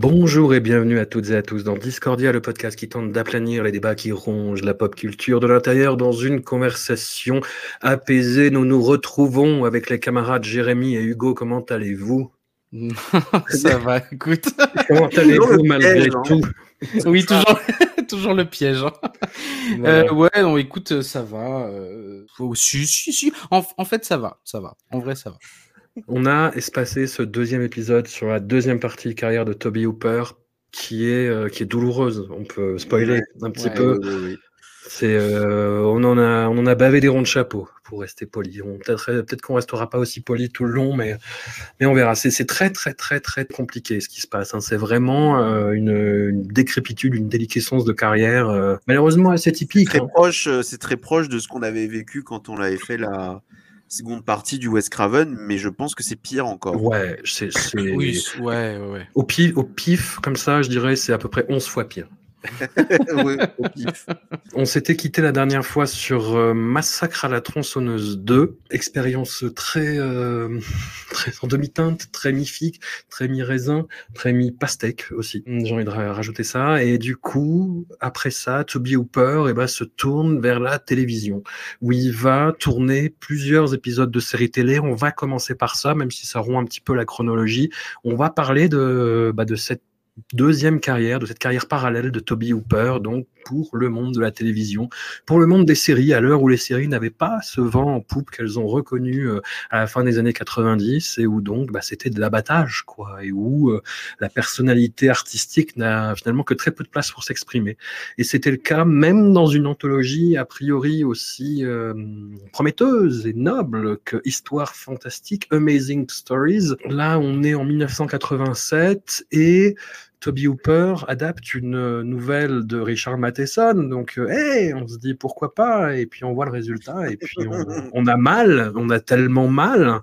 Bonjour et bienvenue à toutes et à tous dans Discordia, le podcast qui tente d'aplanir les débats qui rongent la pop culture de l'intérieur dans une conversation apaisée. Nous nous retrouvons avec les camarades Jérémy et Hugo. Comment allez-vous? Ça va, écoute. Comment allez-vous malgré tout? Oui, toujours, toujours le piège. hein. Euh, ouais, non, écoute, ça va. Euh... oh, si, si, si. En, en fait, ça va, ça va. En vrai, ça va. On a espacé ce deuxième épisode sur la deuxième partie de carrière de Toby Hooper qui est, euh, qui est douloureuse. On peut spoiler un petit Ouais, peu. C'est, euh, on, en a, on en a bavé des ronds de chapeau, pour rester poli. On- Peut-être peut-être qu'on restera pas aussi poli tout le long, mais, mais on verra. C'est c'est très, très, très, très compliqué ce qui se passe. hein. C'est vraiment euh, une, une décrépitude, une déliquescence de carrière, euh, malheureusement assez typique. très hein. proche, c'est très proche de ce qu'on avait vécu quand on avait fait la seconde partie du West Craven, mais je pense que c'est pire encore. Ouais, c'est. c'est- Oui, ouais, ouais. Au pif, au pif, comme ça, je dirais, c'est à peu près 11 fois pire. On s'était quitté la dernière fois sur euh, Massacre à la tronçonneuse 2, expérience très, euh, très en demi-teinte, très mi-figue, très mi-raisin, très mi-pastèque aussi. J'ai envie de ra- rajouter ça. Et du coup, après ça, Toby Hooper eh ben, se tourne vers la télévision, où il va tourner plusieurs épisodes de séries télé. On va commencer par ça, même si ça rompt un petit peu la chronologie. On va parler de, bah, de cette deuxième carrière, de cette carrière parallèle de Toby Hooper, donc pour le monde de la télévision, pour le monde des séries, à l'heure où les séries n'avaient pas ce vent en poupe qu'elles ont reconnu euh, à la fin des années 90 et où donc bah, c'était de l'abattage, quoi, et où euh, la personnalité artistique n'a finalement que très peu de place pour s'exprimer. Et c'était le cas même dans une anthologie a priori aussi euh, prometteuse et noble que Histoire fantastique, Amazing Stories. Là, on est en 1987 et Toby Hooper adapte une euh, nouvelle de Richard Matheson. Donc, euh, hey, on se dit pourquoi pas, et puis on voit le résultat, et puis on, on a mal, on a tellement mal.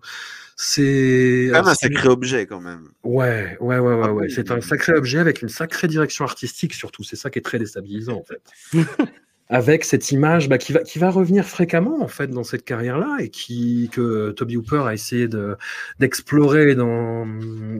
C'est un sacré objet quand même. Ouais, ouais, ouais, ouais, Ah ouais. oui, C'est un sacré objet avec une sacrée direction artistique surtout. C'est ça qui est très déstabilisant en fait. avec cette image bah, qui, va, qui va revenir fréquemment en fait dans cette carrière-là et qui que Toby Hooper a essayé de d'explorer dans,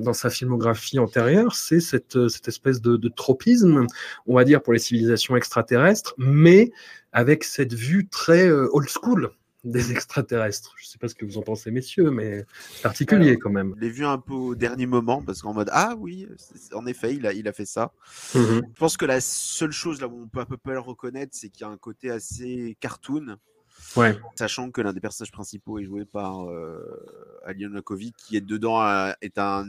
dans sa filmographie antérieure, c'est cette, cette espèce de, de tropisme, on va dire pour les civilisations extraterrestres, mais avec cette vue très euh, old school des extraterrestres. Je sais pas ce que vous en pensez, messieurs, mais particulier quand même. Je l'ai vu un peu au dernier moment parce qu'en mode ah oui, en effet, il a, il a fait ça. Mhm. Je pense que la seule chose là où on peut à peu près le reconnaître, c'est qu'il y a un côté assez cartoon. Ouais. Sachant que l'un des personnages principaux est joué par euh, Alien Lakovic, qui est dedans euh, est un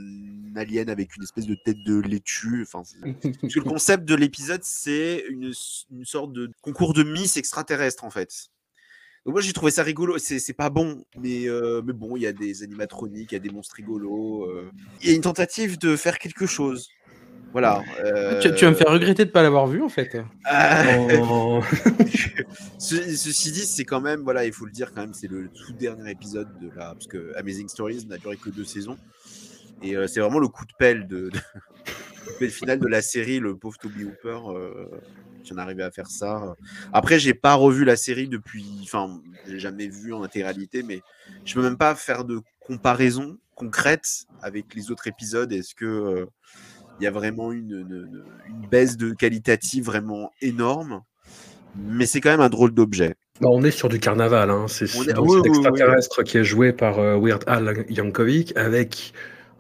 alien avec une espèce de tête de laitue. Enfin, parce que le concept de l'épisode, c'est une, une sorte de concours de Miss extraterrestre en fait. Donc moi j'ai trouvé ça rigolo. C'est pas bon, mais, euh, mais bon, il y a des animatroniques, il y a des monstres rigolos. euh. Il y a une tentative de faire quelque chose. Voilà. Tu, tu vas me euh, faire regretter de pas l'avoir vu, en fait. ah, Oh. Ce- ceci dit, c'est quand même, voilà, il faut le dire quand même, c'est le tout dernier épisode de la, parce que Amazing Stories n'a duré que deux saisons, et euh, c'est vraiment le coup de pelle de, de- le final de la série, le pauvre Toby Hooper, euh, qui en à faire ça. Après, j'ai pas revu la série depuis, enfin, j'ai jamais vu en intégralité, mais je peux même pas faire de comparaison concrète avec les autres épisodes. Est-ce que euh, il y a vraiment une, une- une baisse de qualitative vraiment énorme? Mais c'est quand même un drôle d'objet. Bah, on est sur du carnaval, hein. c'est est- oui, oui. extraterrestre qui est joué par euh, Weird Al Yankovic avec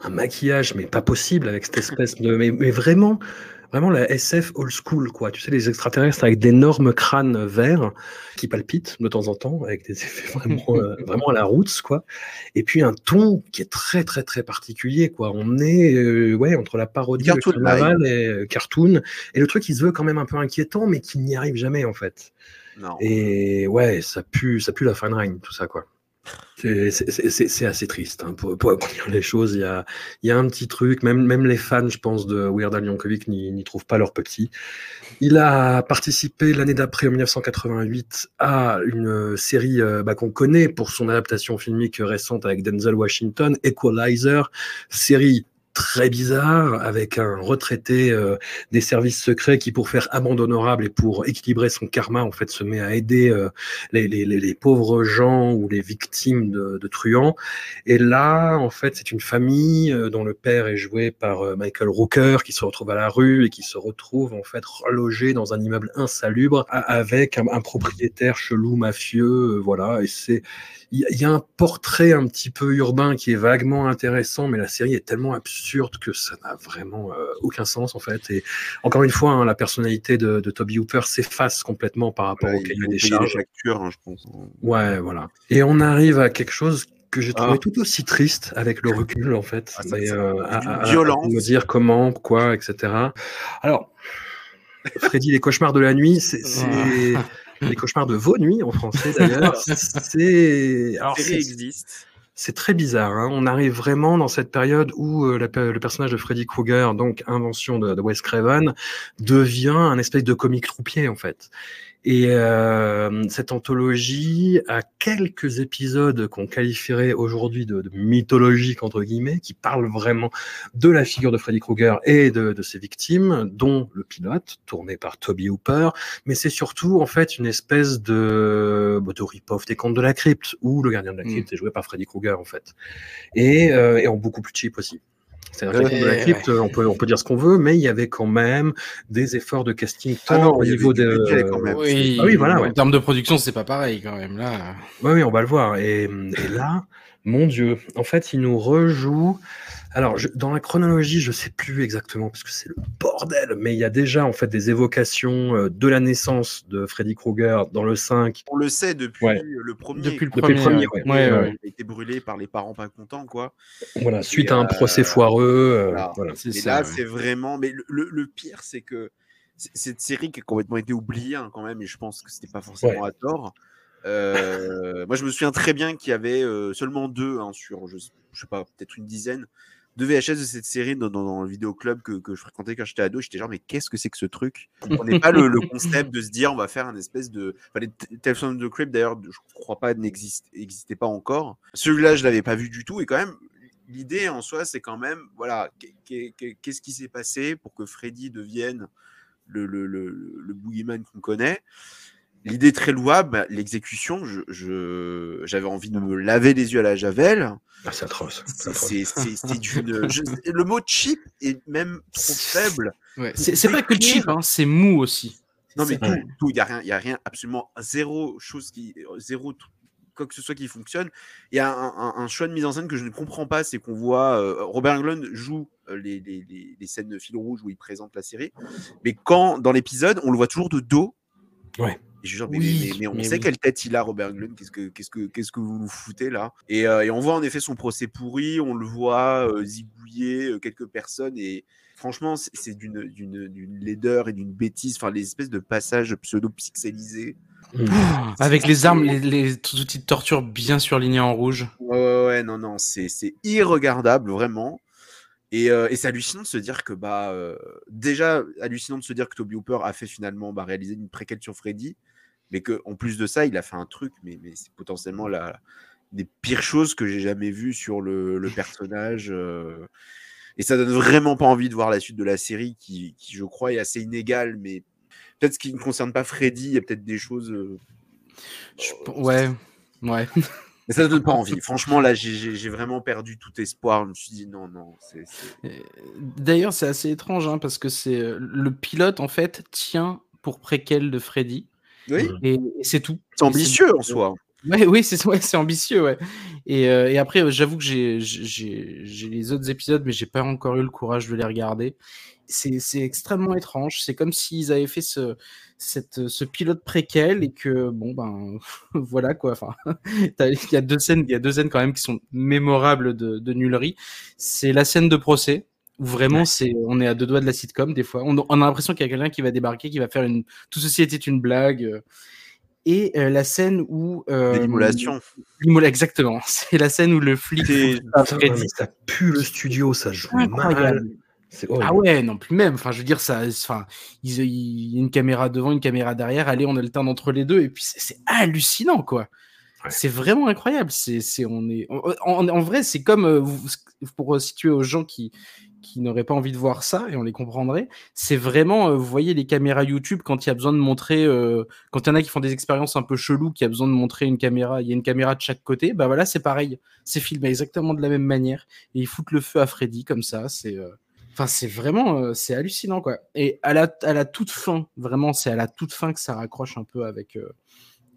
un maquillage mais pas possible avec cette espèce de mais, mais vraiment vraiment la SF old school, quoi. Tu sais, les extraterrestres avec d'énormes crânes verts qui palpitent de temps en temps, avec des effets vraiment, euh, vraiment à la roots, quoi. Et puis un ton qui est très, très, très particulier, quoi. On est, euh, ouais, entre la parodie, Cartoon le carnaval et euh, cartoon, et le truc qui se veut quand même un peu inquiétant, mais qui n'y arrive jamais, en fait. Non. Et ouais, ça pue, ça pue la fine line, tout ça, quoi. C'est- assez triste. Hein. Pour, pour les choses, il y a, un petit truc, même, les fans, je pense, de Weird Al Yankovic n'y n'y trouvent pas leur petit. Il a participé l'année d'après, en 1988, à une série euh, bah, qu'on connaît pour son adaptation filmique récente avec Denzel Washington, Equalizer, série très bizarre avec un retraité euh, des services secrets qui, pour faire amende honorable et pour équilibrer son karma, en fait, se met à aider euh, les, les, les, pauvres gens ou les victimes de, de truands. Et là, en fait, c'est une famille euh, dont le père est joué par euh, Michael Rooker qui se retrouve à la rue et qui se retrouve en fait relogé dans un immeuble insalubre avec un, un propriétaire chelou mafieux, euh, voilà. Et c'est il y, a- il y a un portrait un petit peu urbain qui est vaguement intéressant, mais la série est tellement absurde que ça n'a vraiment euh, aucun sens en fait. Et encore une fois, hein, la personnalité de, de Toby Hooper s'efface complètement par rapport Ouais, au cahier des charges. factures, hein, je pense. Ouais, voilà. Et on arrive à quelque chose que j'ai trouvé Ah. tout aussi triste avec le recul, en fait. Ah, Mais, ça- euh, à, à- me dire comment, quoi, etc. Alors, Freddy, les cauchemars de la nuit, c'est c'est- les cauchemars de vos nuits en français d'ailleurs. C'est alors c'est- existe. c'est très bizarre. hein. On arrive vraiment dans cette période où euh, la le personnage de Freddy Krueger, donc invention de, de Wes Craven, devient un espèce de comique troupier en fait. Et euh, cette anthologie a quelques épisodes qu'on qualifierait aujourd'hui de, de mythologiques entre guillemets, qui parlent vraiment de la figure de Freddy Krueger et de, de ses victimes, dont le pilote tourné par Toby Hooper. Mais c'est surtout en fait une espèce de, bah, de rip-off des contes de la crypte, où le gardien de la Mm. crypte est joué par Freddy Krueger en fait, et, euh, et en beaucoup plus cheap aussi. C'est-à-dire que la Ouais, crypte, on peut, on peut dire ce qu'on veut, mais il y avait quand même des efforts de casting Ah non, au niveau de, budget quand même. Oui, Ah oui, voilà, en termes de production, c'est pas pareil quand même là. Oui, oui, on va le voir. Et, et là, mon Dieu, en fait, il nous rejoue. Alors, je- dans la chronologie, je sais plus exactement parce que c'est le bordel, mais il y a déjà en fait des évocations euh, de la naissance de Freddy Krueger dans le 5. On le sait depuis Ouais. le premier. Depuis le Depuis le premier, premier, ouais. ouais. Ouais, Ouais, ouais. Il a été brûlé par les parents pas contents, quoi. Voilà, suite Et, à un euh, procès foireux. euh, voilà. Et ça, là, ouais. c'est vraiment. Mais le, le- le pire, c'est que cette série qui a complètement été oubliée hein, quand même, et je pense que c'était pas forcément à tort. Euh, moi, je me souviens très bien qu'il y avait euh, seulement deux hein, sur, je, je sais pas, peut-être une dizaine de VHS de cette série dans, dans, dans le vidéoclub que, que je fréquentais quand j'étais ado. J'étais genre, mais qu'est-ce que c'est que ce truc? Je comprenais pas le, le concept de se dire, on va faire un espèce de. Enfin, Tales from the Crypt, d'ailleurs, je crois pas n'existe- n'existait pas encore. Celui-là, je l'avais pas vu du tout, et quand même, l'idée en soi, c'est quand même, voilà, qu'est- qu'est- qu'est- qu'est-ce qui s'est passé pour que Freddy devienne le, le, le, le boogeyman qu'on connaît? L'idée très louable, bah, l'exécution, je, je- j'avais envie de me laver les yeux à la javel. Ah, c'est atroce. c'est je- le mot cheap est même trop faible. Ouais. C'est pas que cheap, hein, c'est mou aussi. Non, mais tout, il y a rien, il y a rien, absolument zéro chose qui, zéro quoi que ce soit qui fonctionne. Il y a un, un- un choix de mise en scène que je ne comprends pas, c'est qu'on voit euh, Robert Englund joue euh, les, les, les, les scènes de fil rouge où il présente la série, mais quand dans l'épisode on le voit toujours de dos. Ouais. Et je suis genre, mais, Oui, mais- mais on mais sait oui. quelle tête il a, Robert Englund. Qu'est-ce que, qu'est-ce que, qu'est-ce que vous nous foutez là? Et, euh, et on voit en effet son procès pourri, on le voit euh, zigouiller euh, quelques personnes et franchement, c'est, d'une, d'une, d'une laideur et d'une bêtise. Enfin, les espèces de passages pseudo-pixelisés. Mm. Avec les armes, les, les outils de torture bien surlignés en rouge. Ouais, ouais, ouais, non, non, c'est, c'est irregardable, vraiment. Et, euh, et c'est hallucinant de se dire que, bah, euh, déjà, hallucinant de se dire que Toby Hooper a fait finalement bah, réaliser une préquelle sur Freddy, mais qu'en plus de ça, il a fait un truc, mais, mais c'est potentiellement la, des pires choses que j'ai jamais vues sur le, le personnage. euh, et ça donne vraiment pas envie de voir la suite de la série qui, qui, je crois, est assez inégale, mais peut-être ce qui ne concerne pas Freddy, il y a peut-être des choses. euh, Je- Ouais, ouais. mais ça ne donne pas envie. Franchement, là, j'ai- vraiment perdu tout espoir. Je me suis dit non, non. D'ailleurs, c'est assez étrange hein, parce que c'est euh, le pilote en fait tient pour préquel de Freddy Oui, et, c'est tout. c'est ambitieux en soi. Ouais, oui, c'est ouais, c'est ambitieux, ouais. Et, euh, et après, euh, j'avoue que j'ai les autres épisodes, mais j'ai pas encore eu le courage de les regarder. C'est extrêmement étrange. C'est comme s'ils avaient fait ce, cette, ce pilote préquel et que bon ben voilà quoi. Enfin, il y a deux scènes, il y a deux scènes quand même qui sont mémorables de, de nullerie. C'est la scène de procès où vraiment c'est on est à deux doigts de la sitcom des fois. On, on a l'impression qu'il y a quelqu'un qui va débarquer, qui va faire une tout ceci était une blague. Euh, et euh, la scène où euh, l'immolation. Exactement. C'est la scène où le flic. Ça, ça pue le studio, ça joue mal. Ah ouais, non plus même. Enfin, je veux dire, ça, enfin, il, y a une caméra devant, une caméra derrière. Allez, on alterne entre les deux, et puis c'est hallucinant, quoi. C'est vraiment incroyable. C'est, on est, en, vrai, c'est comme euh, pour situer aux gens qui qui n'auraient pas envie de voir ça, et on les comprendrait. C'est vraiment, euh, vous voyez, les caméras YouTube quand il y a besoin de montrer, euh, quand il y en a qui font des expériences un peu cheloues, qui a besoin de montrer une caméra, il y a une caméra de chaque côté, bah voilà, c'est pareil. C'est filmé exactement de la même manière, et ils foutent le feu à Freddy comme ça. C'est Enfin, c'est vraiment, euh, c'est hallucinant, quoi. Et à la, à la toute fin, vraiment, c'est à la toute fin que ça raccroche un peu avec, euh,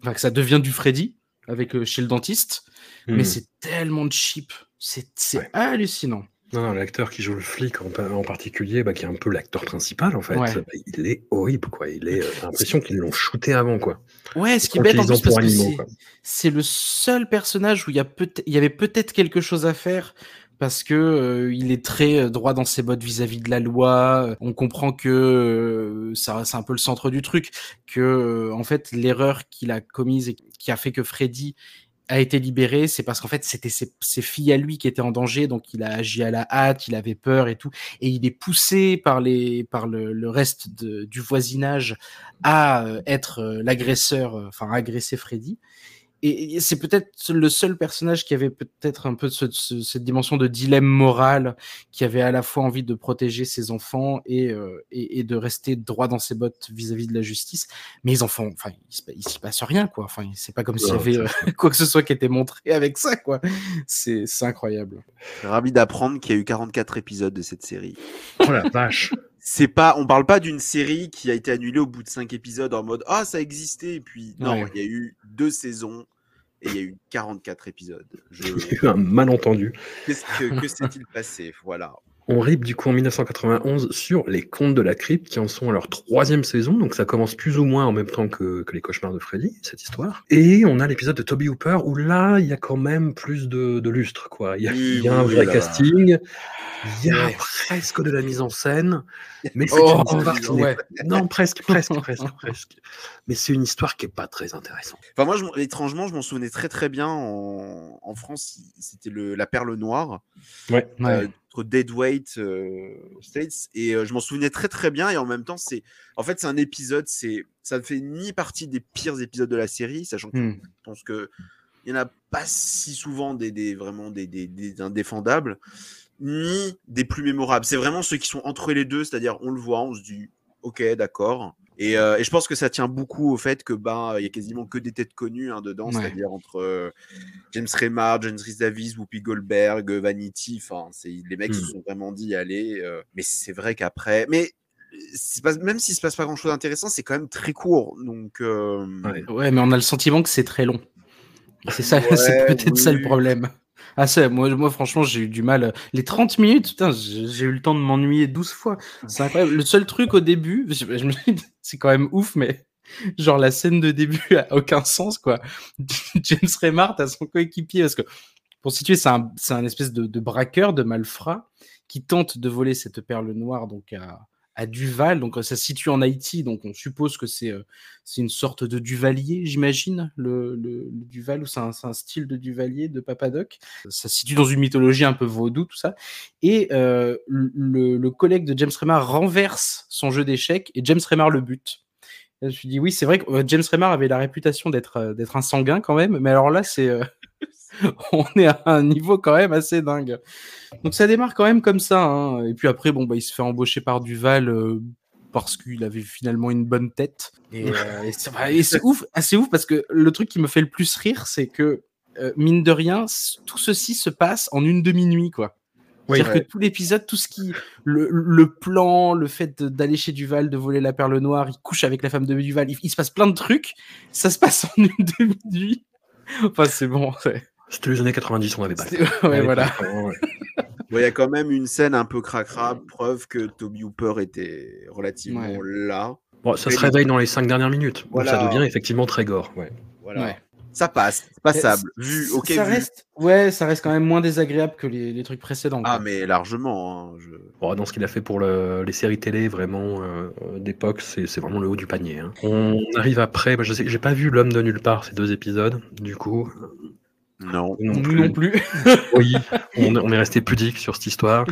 enfin, que ça devient du Freddy avec euh, chez le dentiste. Mais hmm. c'est tellement cheap, c'est hallucinant. Non, non l'acteur qui joue le flic en, en particulier, bah, qui est un peu l'acteur principal en fait, bah, il est horrible quoi. Il est, l'impression qu'ils l'ont shooté avant quoi. Ouais, ce qui est bête en plus parce que c'est le seul personnage où il y, a peut il y avait peut-être quelque chose à faire parce que euh, il est très euh, droit dans ses bottes vis-à-vis de la loi. On comprend que euh, ça c'est un peu le centre du truc, que en fait l'erreur qu'il a commise et qui a fait que Freddy a été libéré, c'est parce qu'en fait c'était ses, filles à lui qui étaient en danger, donc il a agi à la hâte, il avait peur et tout, et il est poussé par le, reste du voisinage à être l'agresseur, enfin agresser Freddy et c'est peut-être le seul personnage qui avait peut-être un peu cette dimension de dilemme moral, qui avait à la fois envie de protéger ses enfants et, euh, et, de rester droit dans ses bottes vis-à-vis de la justice. Mais ils en font, enfin, il s'y passe rien, quoi. Enfin, c'est pas comme s'il y avait euh, quoi que ce soit qui était montré avec ça, quoi. C'est incroyable. Ravi d'apprendre qu'il y a eu 44 épisodes de cette série. Oh la vache! C'est pas, on parle pas d'une série qui a été annulée au bout de cinq épisodes en mode ah ça existait et puis non, il y a eu deux saisons et il y a eu 44 épisodes. Je... Il y a eu un malentendu. Qu'est-ce que, que s'est-il passé? Voilà. On rip du coup en 1991 sur Les Contes de la Crypte qui en sont à leur troisième saison, donc ça commence plus ou moins en même temps que, que Les Cauchemars de Freddy, cette histoire. Et on a l'épisode de Toby Hooper où là, il y a quand même plus de, de lustre, quoi. Il y a, il y a un vrai casting, il y a presque de la mise en scène, mais c'est oh, une histoire qui ouais. Non, presque, presque, presque, presque. Mais c'est une histoire qui est pas très intéressante. Enfin, moi, je, étrangement, je m'en souvenais très très bien. En, en France, c'était La Perle Noire. Ouais. Euh, entre Deadweight euh, States et euh, je m'en souvenais très très bien et en même temps c'est en fait c'est un épisode c'est ça ne fait ni partie des pires épisodes de la série sachant que hmm. je pense que il y en a pas si souvent des, des vraiment des, des, des indéfendables ni des plus mémorables. C'est vraiment ceux qui sont entre les deux, c'est-à-dire on le voit, on se dit ok, d'accord. Et, euh, et, je pense que ça tient beaucoup au fait que ben il y a quasiment que des têtes connues hein, dedans, c'est-à-dire entre euh, James Remar, James Rhys Davis, Whoopi Goldberg, Vanity. Enfin, les mecs se hmm. sont vraiment dit allez. Euh, mais c'est vrai qu'après, mais pas, même s'il se passe pas grand-chose d'intéressant, c'est quand même très court. Donc ouais. ouais. mais on a le sentiment que c'est très long. C'est ça, c'est peut-être ça le problème. Ah, c'est, moi, franchement, j'ai eu du mal. Les 30 minutes, putain, j'ai eu le temps de m'ennuyer 12 fois. C'est incroyable. Le seul truc au début, je, me c'est quand même ouf, mais genre la scène de début a aucun sens, quoi. James Remart a son coéquipier, parce que pour situer, c'est un, un espèce de, de braqueur, de malfrat, qui tente de voler cette perle noire, donc à, à Duval. Donc, ça se situe en Haïti. Donc, on suppose que c'est euh, une sorte de Duvalier, j'imagine, le, Duval, ou c'est un, style de Duvalier de Papadoc. Ça se situe dans une mythologie un peu vaudou, tout ça. Et euh, le, collègue de James Remar renverse son jeu d'échecs et James Remar le bute. je me suis dit, oui, c'est vrai que euh, James Remar avait la réputation d'être un sanguin quand même, mais alors là, c'est on est à un niveau quand même assez dingue. Donc ça démarre quand même comme ça. Hein. Et puis après, bon, bah, il se fait embaucher par Duval euh, parce qu'il avait finalement une bonne tête. Et, euh, c'est ouf, assez ouf parce que le truc qui me fait le plus rire, c'est que euh, mine de rien, tout ceci se passe en une demi-nuit, quoi. C'est-à-dire que tout l'épisode, tout ce qui, le, le plan, le fait d'aller chez Duval, de voler la perle noire, il couche avec la femme de Duval, il, il se passe plein de trucs. Ça se passe en une demi-nuit. Enfin, c'est bon. C'était les années 90, on avait pas. Ouais, voilà. Bon, il y a quand même une scène un peu cracra, preuve que Toby Hooper était relativement Ouais. là. Bon, ça se les- réveille dans les cinq dernières minutes. Donc Voilà. ça devient effectivement très gore. Ouais. Voilà. Ouais. Ça passe, c'est passable. Vu, Ça- ok, ça vu. reste, ouais, ça reste quand même moins désagréable que les, les trucs précédents. Ah, quoi. mais largement. hein, je- Bon, dans ce qu'il a fait pour le- les séries télé, vraiment euh, d'époque, c'est vraiment le haut du panier. hein. On arrive après. bah, je sais, j'ai pas vu l'homme de nulle part ces deux épisodes. Du coup, Non. non Nous plus. non plus. Oui, on, on est resté pudique sur cette histoire.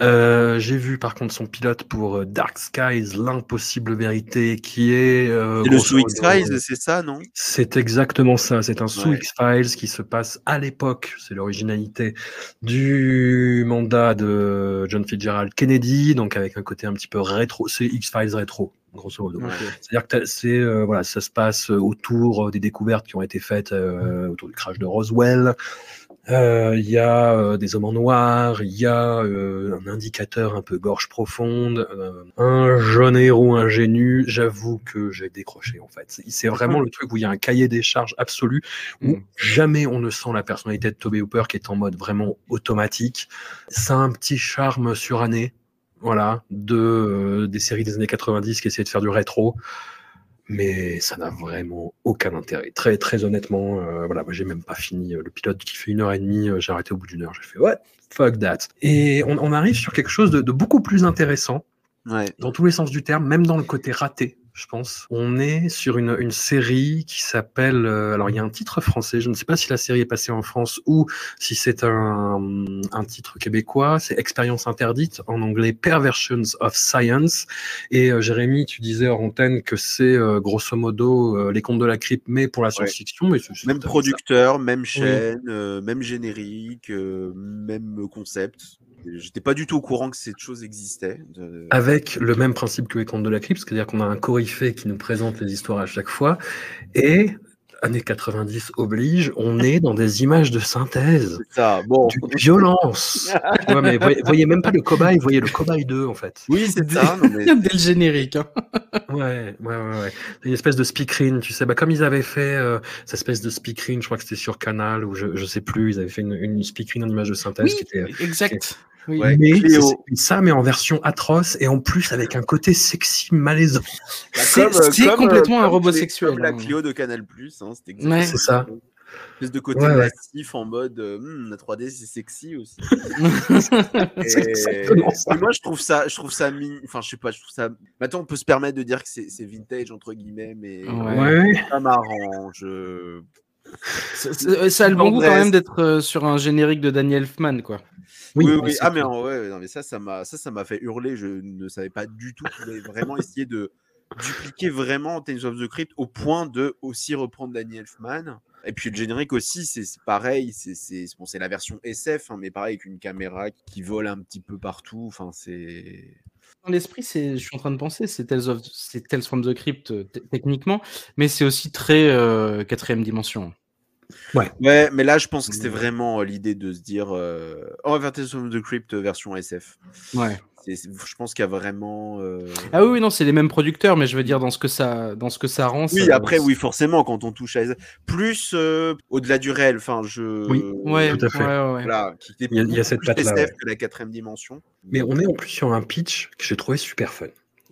Euh, J'ai vu par contre son pilote pour euh, Dark Skies, l'impossible vérité, qui est. euh, C'est le sous X-Files, c'est ça, non? C'est exactement ça. C'est un sous Ouais. X-Files qui se passe à l'époque, c'est l'originalité du mandat de John Fitzgerald Kennedy, donc avec un côté un petit peu rétro. C'est X-Files rétro, grosso modo. C'est-à-dire que c'est euh, voilà, ça se passe autour euh, des découvertes qui ont été faites euh, autour du crash de Roswell. Euh, Il y a euh, des hommes en noir, il y a euh, un indicateur un peu gorge profonde, euh, un jeune héros ingénu. J'avoue que j'ai décroché en fait. C'est- vraiment le truc où il y a un cahier des charges absolu où jamais on ne sent la personnalité de Toby Hooper qui est en mode vraiment automatique. Ça a un petit charme suranné voilà, de, euh, des séries des années 90 qui essayaient de faire du rétro. Mais ça n'a vraiment aucun intérêt. Très, très honnêtement, euh, voilà, moi j'ai même pas fini euh, le pilote qui fait une heure et demie. euh, j'ai arrêté au bout d'une heure. J'ai fait what fuck that. Et on, on arrive sur quelque chose de, de beaucoup plus intéressant Ouais. dans tous les sens du terme, même dans le côté raté, je pense. On est sur une, une série qui s'appelle. euh, alors, il y a un titre français. Je ne sais pas si la série est passée en France ou si c'est un, un titre québécois. C'est Expérience interdite, en anglais Perversions of Science. Et euh, Jérémy, tu disais hors antenne que c'est euh, grosso modo euh, les contes de la crypte, mais pour la science-fiction. Même ça. producteur, même chaîne, euh, même générique, euh, même concept. J'étais pas du tout au courant que cette chose existait. de- avec le même principe que les contes de la crypte, c'est-à-dire qu'on a un coryphée qui nous présente les histoires à chaque fois, et années 90 oblige, on est dans des images de synthèse, C'est ça. Bon. d'une violence. Tu vois, mais voyez, voyez même pas le cobaye, voyez le cobaye 2 en fait. Oui, c'est ça. non, mais- Dès le générique. hein. Ouais, ouais, ouais, ouais. Une espèce de speakerine, tu sais, bah, comme ils avaient fait euh, cette espèce de speakerine, je crois que c'était sur Canal ou je, je sais plus, ils avaient fait une, une speakerine en image de synthèse qui était exact. Oui. Ouais. mais Cléo. c'est- c'est ça, mais en version atroce et en plus avec un côté sexy malaisant. Bah, C'est- euh, c'est comme, complètement un comme robot sexuel, Comme la hein. Clio de Canal Plus. Hein, c'était Ouais. C'est ça. Une espèce de côté Ouais, ouais. massif en mode euh, Hmm, la 3D c'est sexy aussi. C'est Et- exactement ça. et moi je trouve ça, je trouve ça enfin je sais pas, je trouve ça. Maintenant on peut se permettre de dire que c'est c'est vintage entre guillemets, mais Ouais. Ouais. ça m'arrange. Euh. Ça- a le bon goût quand même d'être euh, sur un générique de Daniel Elfman, quoi. Oui, oui, mais c'est Ah mais clair. en- ouais, non mais ça, ça m'a, ça, ça m'a fait hurler. Je ne savais pas du tout qu'il avait vraiment essayé de dupliquer vraiment Tales of the Crypt au point de aussi reprendre Danny Elfman. Et puis le générique aussi, c'est c'est pareil. C'est c'est bon, c'est la version SF, hein, mais pareil avec une caméra qui vole un petit peu partout. Enfin, c'est Dans l'esprit, c'est, je suis en train de penser, c'est Tales, of, c'est Tales from the Crypt euh, techniquement, mais c'est aussi très euh, quatrième dimension. Ouais, mais là, je pense que c'était vraiment euh, l'idée de se dire euh, on va faire Tales of the Crypt version SF. Ouais. C'est- c'est- je pense qu'il y a vraiment. euh, Ah oui, oui, non, c'est les mêmes producteurs, mais je veux dire dans ce que ça, dans ce que ça rend. Oui, ça- après, oui, forcément, quand on touche à. Plus euh, au-delà du réel. Enfin, je. Oui, Ouais, Tout à fait. ouais, ouais, ouais. Voilà, qui Il y a- il y a cette ouais. que la quatrième dimension. Mais on est en plus sur un pitch que j'ai trouvé super fun.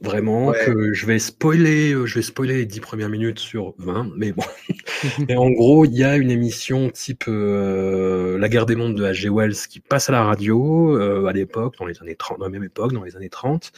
Vraiment, Ouais. que je vais spoiler, euh, je vais spoiler les 10 premières minutes sur 20, mais bon. Et en gros, il y a une émission type euh, La guerre des mondes de H.G. Wells qui passe à la radio euh, à l'époque, dans les années 30, dans la même époque, dans les années 30.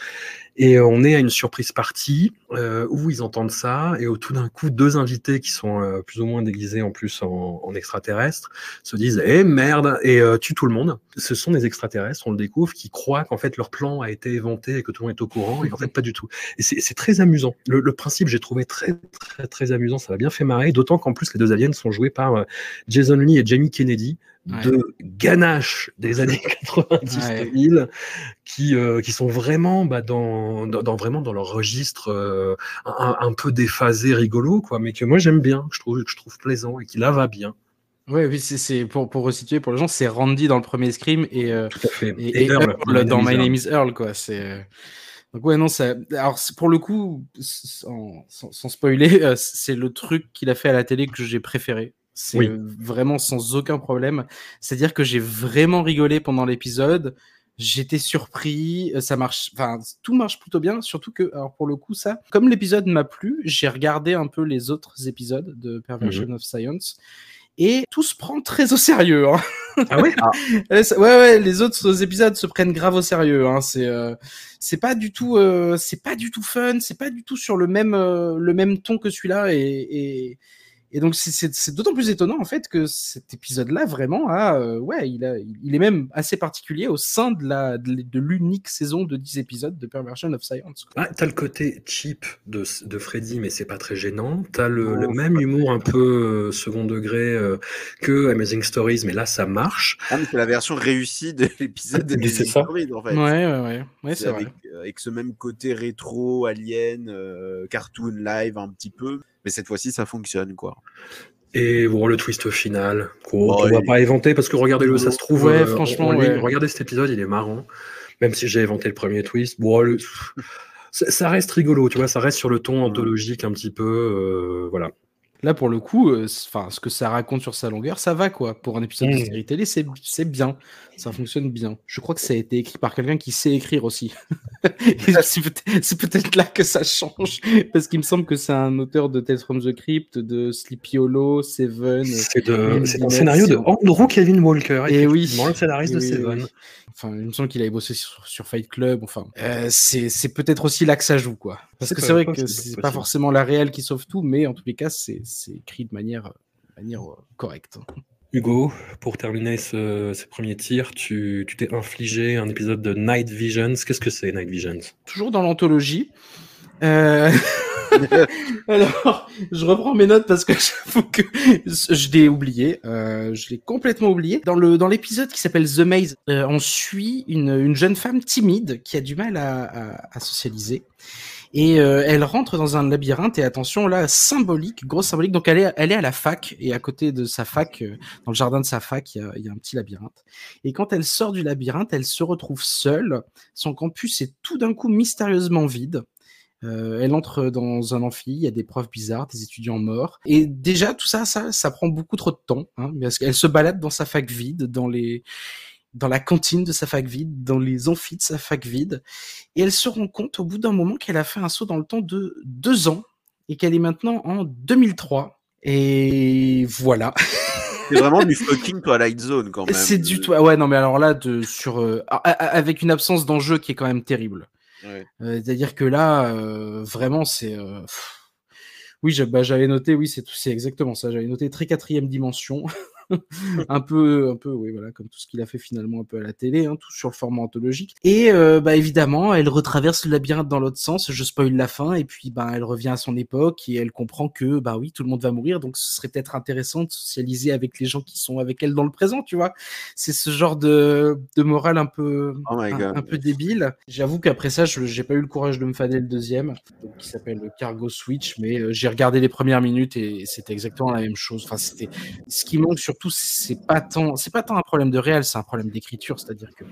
Et on est à une surprise partie euh, où ils entendent ça et où tout d'un coup, deux invités qui sont plus ou moins déguisés en plus en, en extraterrestres se disent Eh merde et tuent tout le monde. Ce sont des extraterrestres, on le découvre, qui croient qu'en fait leur plan a été éventé et que tout le monde est au courant et en fait pas du tout. Et c'est très amusant. Le, le principe, j'ai trouvé très très très amusant. Ça m'a bien fait marrer, d'autant qu'en plus les deux aliens sont joués par euh, Jason Lee et Jamie Kennedy, Ouais. de ganache des années 90-2000, qui euh, qui sont vraiment bah, dans, dans, dans- vraiment dans leur registre euh, un, un peu déphasé, rigolo, quoi, mais que moi j'aime bien, que je trouve que je trouve plaisant et qui là va bien. Ouais, oui, c'est, pour, pour resituer pour les gens, c'est Randy dans le premier Scream et, euh, Tout à fait. et, et Earl, Earl dans My. Name is Earl, quoi. C'est donc ouais, non, ça. Alors pour le coup, sans, sans, sans spoiler, euh, c'est le truc qu'il a fait à la télé que j'ai préféré. C'est Oui. vraiment sans aucun problème. C'est-à-dire que j'ai vraiment rigolé pendant l'épisode. J'étais surpris, euh, ça marche, enfin tout marche plutôt bien. Surtout que, alors pour le coup, ça, comme l'épisode m'a plu, j'ai regardé un peu les autres épisodes de Perversion of Science et tout se prend très au sérieux. Hein. Ah ouais? Ouais, ça- ouais, ouais, les autres épisodes se prennent grave au sérieux. Hein. C'est, euh, c'est pas du tout, euh, c'est pas du tout fun. C'est pas du tout sur le même, euh, le même ton que celui-là. Et, et, et donc c'est, c'est, c'est d'autant plus étonnant en fait que cet épisode-là vraiment a, euh, ouais, il a, il est même assez particulier au sein de la, de, de l'unique saison de 10 épisodes de Perversion of Science. Ah, t'as le côté cheap de, de Freddy, mais c'est pas très gênant. T'as le, le même humour un peu euh, second degré euh, que Amazing Stories, mais là ça marche. Ah, mais c'est la version réussie de l'épisode de Mais c'est Amazing ça. Stories, en fait. Ouais, ouais, ouais, ouais, C'est avec, euh, avec ce même côté rétro, alien, euh, cartoon live un petit peu. Mais cette fois-ci, ça fonctionne, quoi. Et bon, le twist final, qu'on Oh, va pas éventer parce que regardez-le, ça se trouve. Ouais, euh, franchement, en ligne. ouais. Regardez cet épisode, il est marrant. Même si j'ai éventé le premier twist, bon, le- ça reste rigolo, tu vois, ça reste sur le ton anthologique un petit peu, euh, voilà. Là, pour le coup, euh, ce que ça raconte sur sa longueur, ça va quoi. Pour un épisode de Mm. série télé, c'est c'est bien, ça fonctionne bien. Je crois que ça a été écrit par quelqu'un qui sait écrire aussi. C'est peut-être c'est là que ça change, parce qu'il me semble que c'est un auteur de Tales from the Crypt, de Sleepy Hollow, Seven. C'est c'est un scénario de c'est- Andrew Kevin Walker, Et oui. effectivement, le scénariste de Seven. oui. Enfin, il me semble qu'il avait bossé sur, sur Fight Club. Enfin, euh, c'est c'est peut-être aussi là que ça joue, quoi. Parce C'est que c'est vrai que c'est pas forcément la réelle qui sauve tout, mais en tous les cas, c'est c'est écrit de manière, de manière euh, correcte. Hugo, pour terminer ce, ces premiers tirs, tu t'es infligé un épisode de Night Visions. Qu'est-ce que c'est, Night Visions? Toujours dans l'anthologie. Euh... Alors, je reprends mes notes parce que je l'ai oublié. Euh, je l'ai complètement oublié. Dans dans l'épisode qui s'appelle The Maze, euh, on suit une, une jeune femme timide qui a du mal à, à socialiser. Et euh, elle rentre dans un labyrinthe et attention là symbolique, grosse symbolique. Donc elle est elle est à la fac et à côté de sa fac, euh, dans le jardin de sa fac, il y a, y a un petit labyrinthe. Et quand elle sort du labyrinthe, elle se retrouve seule. Son campus est tout d'un coup mystérieusement vide. Euh, elle entre dans un amphi, il y a des profs bizarres, des étudiants morts. Et déjà, tout ça, ça, ça prend beaucoup trop de temps, hein, parce qu'elle se balade dans sa fac vide, dans les, dans la cantine de sa fac vide, dans les amphis de sa fac vide. Et elle se rend compte au bout d'un moment qu'elle a fait un saut dans le temps de deux ans et qu'elle est maintenant en 2003. Et voilà. C'est vraiment du fucking Twilight Zone, quand même. C'est du tout. Ouais, non, mais alors là, de, sur, euh, avec une absence d'enjeu qui est quand même terrible. Ouais. Euh, C'est-à-dire que là, euh, vraiment, c'est. Oui, bah, j'avais noté, oui, c'est exactement ça. J'avais noté très quatrième dimension. un peu, un peu, oui, voilà, comme tout ce qu'il a fait finalement un peu à la télé, hein, tout sur le format anthologique. Et euh, bah évidemment, elle retraverse le labyrinthe dans l'autre sens. Je spoil la fin, et puis bah elle revient à son époque et elle comprend que bah oui, tout le monde va mourir, donc ce serait peut-être intéressant de socialiser avec les gens qui sont avec elle dans le présent, tu vois. C'est ce genre de, de morale un peu, Oh un, peu débile. J'avoue qu'après ça, j'ai pas eu le courage de me fader le deuxième, donc, qui s'appelle le Cargo Switch, mais euh, j'ai regardé les premières minutes et c'était exactement la même chose. Enfin, c'était ce qui manque surtout, c'est pas tant, c'est pas tant un problème de réel, c'est un problème d'écriture, c'est-à-dire que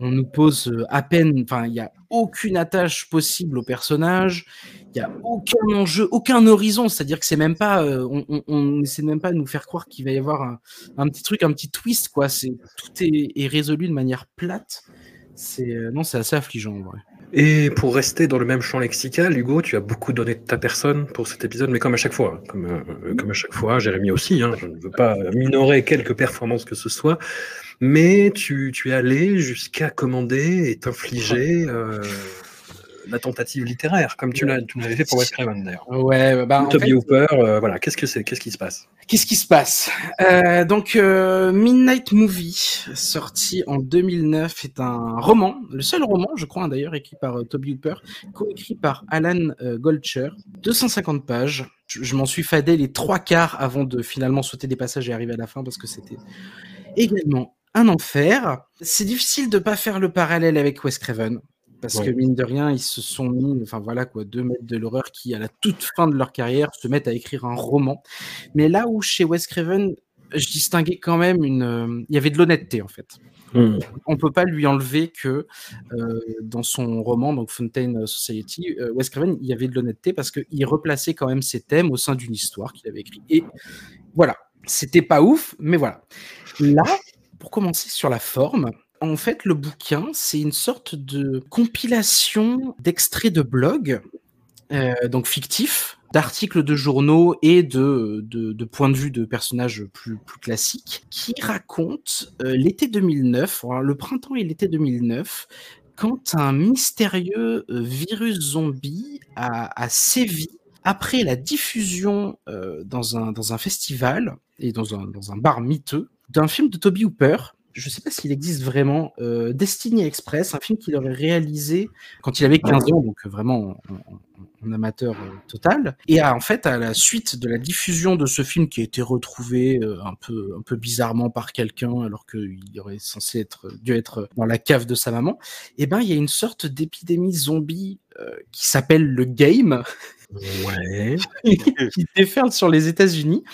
on nous pose euh, à peine, enfin, il y a aucune attache possible au personnage, il y a aucun enjeu, aucun horizon, c'est-à-dire que c'est même pas, euh, on, on, on essaie même pas de nous faire croire qu'il va y avoir un, petit truc, un petit twist, quoi. C'est tout est, est résolu de manière plate. C'est euh, non, c'est assez affligeant en vrai. Et pour rester dans le même champ lexical, Hugo, tu as beaucoup donné de ta personne pour cet épisode, mais comme à chaque fois, hein, comme, euh, comme à chaque fois, Jérémy aussi, hein, je ne veux pas minorer quelques performances que ce soit, mais tu, tu es allé jusqu'à commander et t'infliger euh, la tentative littéraire, comme tu l'as, tu l'avais fait pour Wes Craven d'ailleurs. Ouais, bah en Toby fait, Hooper, euh, voilà, qu'est-ce que c'est, qu'est-ce qui se passe? Qu'est-ce qui se passe? Euh, Donc, euh, Midnight Movie, sorti en 2009, est un roman, le seul roman, je crois, hein, d'ailleurs, écrit par Toby Hooper, coécrit par Alan Goldsher, 250 pages. Je, je m'en suis fadé les trois quarts avant de finalement sauter des passages et arriver à la fin parce que c'était également un enfer. C'est difficile de pas faire le parallèle avec Wes Craven. Parce Ouais. que mine de rien, ils se sont mis, enfin voilà quoi, deux maîtres de l'horreur qui, à la toute fin de leur carrière, se mettent à écrire un roman. Mais là où chez Wes Craven, je distinguais quand même une, euh, il y avait de l'honnêteté en fait. Hmm. On peut pas lui enlever que euh, dans son roman, donc Fontaine Society, euh, Wes Craven, il y avait de l'honnêteté parce qu'il replaçait quand même ses thèmes au sein d'une histoire qu'il avait écrite. Et voilà, C'était pas ouf, mais voilà. Là, pour commencer sur la forme, en fait, le bouquin, c'est une sorte de compilation d'extraits de blogs, euh, donc fictifs, d'articles de journaux et de, points de vue de personnages plus, classiques, qui racontent euh, l'été 2009, le printemps et l'été 2009, quand un mystérieux euh, virus zombie a, sévi après la diffusion dans, un, dans un festival et dans un, dans un bar miteux d'un film de Toby Hooper. Je ne sais pas s'il existe vraiment, euh, Destiny Express, un film qu'il aurait réalisé quand il avait 15 ans, donc vraiment en, amateur euh, total. Et à, en fait, à la suite de la diffusion de ce film qui a été retrouvé euh, un peu, un peu bizarrement par quelqu'un, alors qu'il aurait censé être, dû être dans la cave de sa maman, eh ben, il y a une sorte d'épidémie zombie euh, qui s'appelle le game. Qui déferle sur les États-Unis.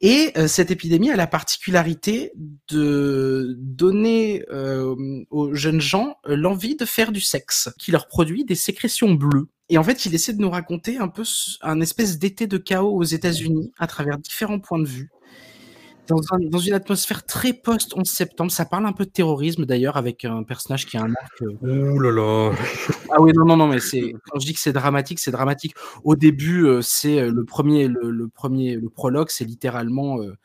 Et euh, cette épidémie a la particularité de donner euh, aux jeunes gens euh, l'envie de faire du sexe, qui leur produit des sécrétions bleues. Et en fait, il essaie de nous raconter un peu un espèce d'été de chaos aux États-Unis à travers différents points de vue dans, un, dans, une atmosphère très post-11 septembre. Ça parle un peu de terrorisme d'ailleurs, avec un personnage qui a un arc. Ouh là là Ah oui, non, non, non, mais c'est quand je dis que c'est dramatique, c'est dramatique. Au début, euh, c'est le premier, le, le, premier, le prologue, c'est littéralement euh,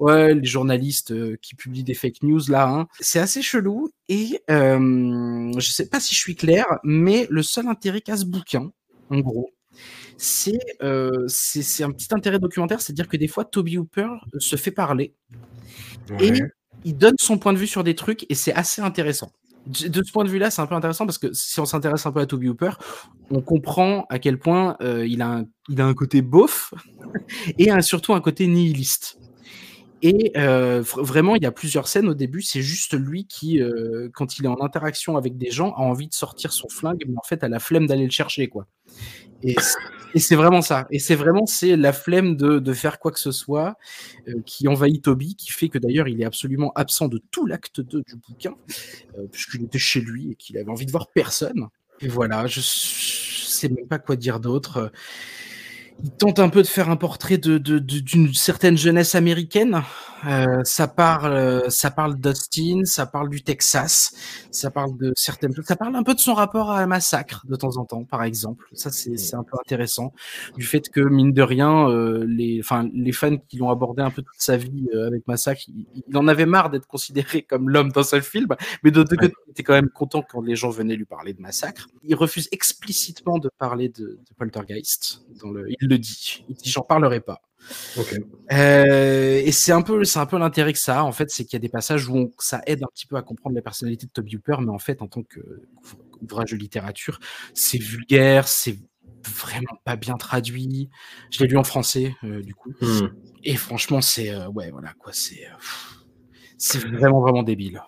ouais, les journalistes euh, qui publient des fake news là. Hein. C'est assez chelou et euh, je sais pas si je suis clair, mais le seul intérêt qu'a ce bouquin, en gros, c'est euh, un petit intérêt documentaire, c'est-à-dire que des fois, Toby Hooper se fait parler ouais. et il donne son point de vue sur des trucs et c'est assez intéressant. De ce point de vue-là, c'est un peu intéressant parce que si on s'intéresse un peu à Toby Hooper, on comprend à quel point euh, il, a un, il a un côté beauf et un, surtout un côté nihiliste. Et euh, vraiment, il y a plusieurs scènes au début, c'est juste lui qui, euh, quand il est en interaction avec des gens, a envie de sortir son flingue, mais en fait, a la flemme d'aller le chercher, quoi. Et c'est vraiment ça. Et c'est vraiment c'est la flemme de, de, faire quoi que ce soit euh, qui envahit Toby, qui fait que d'ailleurs il est absolument absent de tout l'acte 2 du bouquin, puisqu'il était chez lui et qu'il avait envie de voir personne. Et voilà, je, je sais même pas quoi dire d'autre il tente un peu de faire un portrait d'une certaine jeunesse américaine. Euh, ça parle, ça parle d'Austin, ça parle du Texas, ça parle de certaines, ça parle un peu de son rapport à un massacre de temps en temps, par exemple. Ça c'est, un peu intéressant du fait que mine de rien, euh, les, enfin les fans qui l'ont abordé un peu toute sa vie euh, avec massacre, il, il, en avait marre d'être considéré comme l'homme d'un seul film, mais de deux ouais. côtés, il était quand même content quand les gens venaient lui parler de massacre. Il refuse explicitement de parler de, de Poltergeist dans le, il le dit. Il dit j'en parlerai pas. Okay. Euh, et c'est un peu, c'est un peu l'intérêt que ça a en fait, c'est qu'il y a des passages où on, ça aide un petit peu à comprendre la personnalité de Toby Hooper, mais en fait, en tant qu'ouvrage de littérature, c'est vulgaire, c'est vraiment pas bien traduit. Je l'ai lu en français euh, du coup, mm. et franchement, c'est euh, ouais, voilà quoi, c'est c'est vraiment vraiment débile.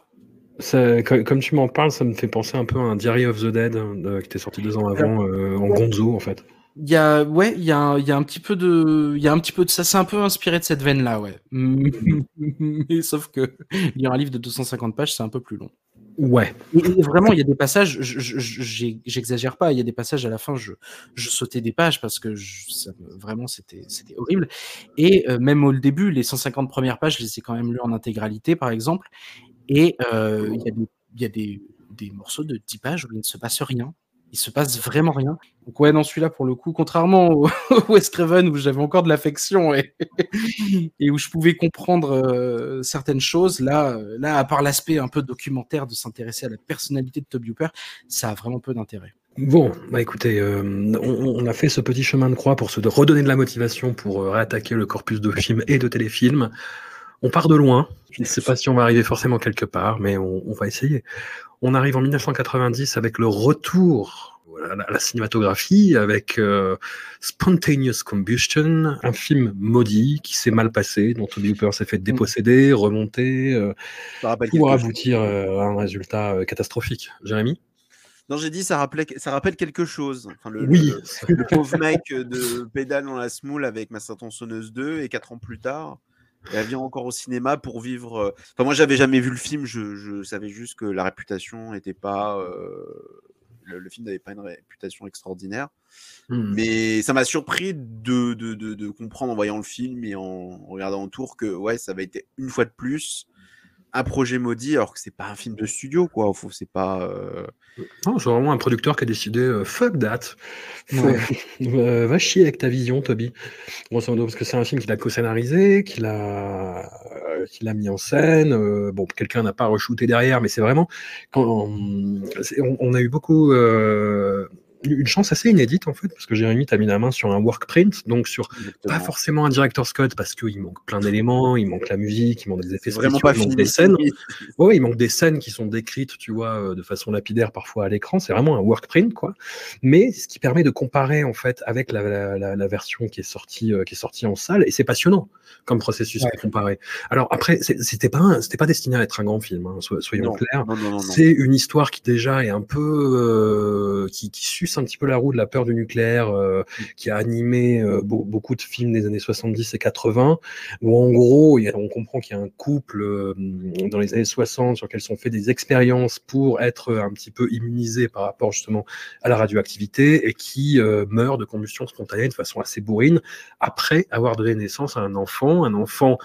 Ça, comme tu m'en parles, ça me fait penser un peu à un Diary of the Dead euh, qui était sorti deux ans avant en gonzo en fait. Il y a ouais, il y a il y a un petit peu de il y a un petit peu de ça, c'est un peu inspiré de cette veine là, ouais. Mais sauf que lire un livre de 250 pages, c'est un peu plus long. Ouais. Et vraiment, il y a des passages, j'exagère pas, il y a des passages à la fin, je, je sautais des pages parce que je, ça, vraiment c'était c'était horrible. Et euh, même au début, les 150 premières pages, je les ai quand même lues en intégralité, par exemple. Et euh, il y a, des, il y a des, des morceaux de 10 pages où il ne se passe rien il se passe vraiment rien. Donc ouais, non, celui-là, pour le coup, contrairement au, West Craven, où j'avais encore de l'affection et, où je pouvais comprendre euh, certaines choses, là, là, à part l'aspect un peu documentaire de s'intéresser à la personnalité de Toby Hooper, ça a vraiment peu d'intérêt. Bon, bah écoutez, euh, on, a fait ce petit chemin de croix pour se redonner de la motivation pour euh, réattaquer le corpus de films et de téléfilms. On part de loin. Je ne sais pas si on va arriver forcément quelque part, mais on, on va essayer. On arrive en 1990 avec le retour à la cinématographie avec euh, Spontaneous Combustion, un film maudit qui s'est mal passé, dont Toby Hooper s'est fait déposséder, remonter, euh, pour aboutir euh, à un résultat catastrophique. Jérémy? Non, j'ai dit ça rappelait, ça rappelle quelque chose. Enfin, le, oui. le, le pauvre mec de pédale dans la smoule avec ma tronçonneuse 2 et quatre ans plus tard, elle vient encore au cinéma pour vivre. Enfin, moi, j'avais jamais vu le film. Je, je, savais juste que la réputation n'était pas. Euh... le, le film n'avait pas une réputation extraordinaire. Hmm. Mais ça m'a surpris de, de, de, de comprendre en voyant le film et en regardant autour que ouais, ça avait été une fois de plus un projet maudit alors que c'est pas un film de studio quoi. Faut- C'est pas. euh, Non, c'est vraiment un producteur qui a décidé euh, fuck that. Ouais. Euh, va chier avec ta vision, Toby. Grosso modo, parce que c'est un film qu'il a co-scénarisé, qu'il a, euh, qu'il a mis en scène. euh, bon, quelqu'un n'a pas re-shooté derrière, mais c'est vraiment quand c'est- on, on a eu beaucoup. Une chance assez inédite en fait, parce que Jérémy t'a mis la main sur un work print, donc sur pas forcément un director's cut, parce qu'il manque plein d'éléments, il manque la musique, il manque des effets spéciaux, pas il manque des scènes. Ouais, il manque des scènes qui sont décrites, tu vois, euh, de façon lapidaire parfois à l'écran. C'est vraiment un work print, quoi. Mais ce qui permet de comparer en fait avec la, la, la- la version qui est sortie, euh, qui est sortie en salle, et c'est passionnant comme processus Ouais. de comparer. Alors après, c'était pas, c'était pas destiné à être un grand film, hein, so- soyons Non. clairs. C'est une histoire qui déjà est un peu euh, qui, qui suce un petit peu la roue de la peur du nucléaire, euh, qui a animé euh, beau- beaucoup de films des années 70 et 80, où en gros, on comprend qu'il y a un couple euh, dans les années 60 sur lequel sont fait des expériences pour être un petit peu immunisés par rapport justement à la radioactivité et qui meurt de combustion spontanée de façon assez bourrine après avoir donné naissance à un enfant, un enfant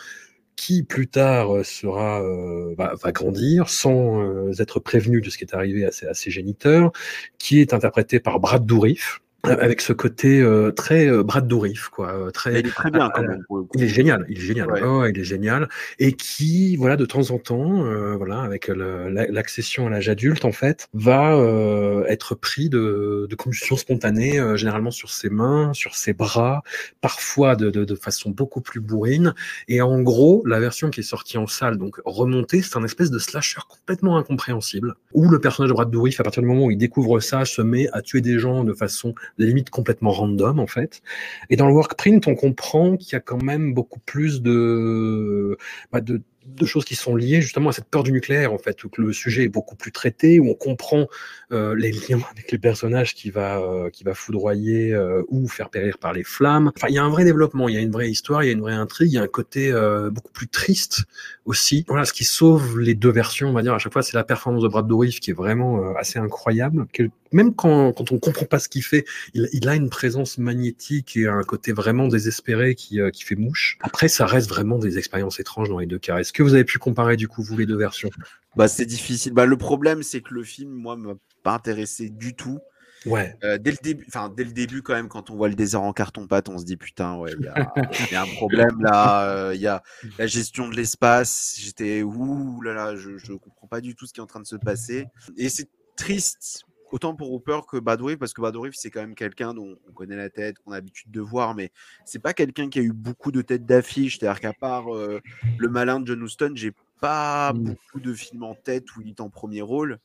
qui plus tard euh, sera euh, va, grandir sans euh, être prévenu de ce qui est arrivé à ses, à ses géniteurs, qui est interprété par Brad Dourif, avec ce côté euh, très euh, Brad Dourif, quoi, euh, Mais très. il est très bien quand même. Il est génial, il est génial, Ouais. Oh, il est génial, et qui, voilà, de temps en temps, euh, voilà, avec l'accession à l'âge adulte, en fait, va euh, être pris de, de combustion spontanée, euh, généralement sur ses mains, sur ses bras, parfois de, de, de façon beaucoup plus bourrine. Et en gros, la version qui est sortie en salle, donc remontée, c'est un espèce de slasher complètement incompréhensible, où le personnage de Brad Dourif, à partir du moment où il découvre ça, se met à tuer des gens de façon limite complètement random, en fait. Et dans le workprint, on comprend qu'il y a quand même beaucoup plus de, bah, de, de choses qui sont liées justement à cette peur du nucléaire, en fait, où le sujet est beaucoup plus traité, où on comprend euh, les liens avec les personnages qui va, euh, qui va foudroyer euh, ou faire périr par les flammes. Enfin, il y a un vrai développement, il y a une vraie histoire, il y a une vraie intrigue, il y a un côté euh, beaucoup plus triste aussi. Voilà, ce qui sauve les deux versions, on va dire, à chaque fois, c'est la performance de Brad Dourif qui est vraiment euh, assez incroyable. Même quand, quand on comprend pas ce qu'il fait, il, il a une présence magnétique et un côté vraiment désespéré qui, euh, qui fait mouche. Après, ça reste vraiment des expériences étranges dans les deux cas. Est-ce que vous avez pu comparer du coup, vous, les deux versions? Bah, c'est difficile. Bah, le problème, c'est que le film, moi, m'a pas intéressé du tout. Ouais. Euh, dès le début, enfin dès le début quand même, quand on voit le désert en carton-pâte, on se dit putain, ouais, il y, a- il y a un problème là. euh, Il y a la gestion de l'espace. J'étais ouh là là, je, je comprends pas du tout ce qui est en train de se passer. Et c'est triste. Autant pour Hooper que Bad Wave, parce que Bad Wave, c'est quand même quelqu'un dont on connaît la tête, qu'on a l'habitude de voir, mais c'est pas quelqu'un qui a eu beaucoup de têtes d'affiche. C'est-à-dire qu'à part euh, Le Malin de John Huston, j'ai pas Mm. beaucoup de films en tête où il est en premier rôle.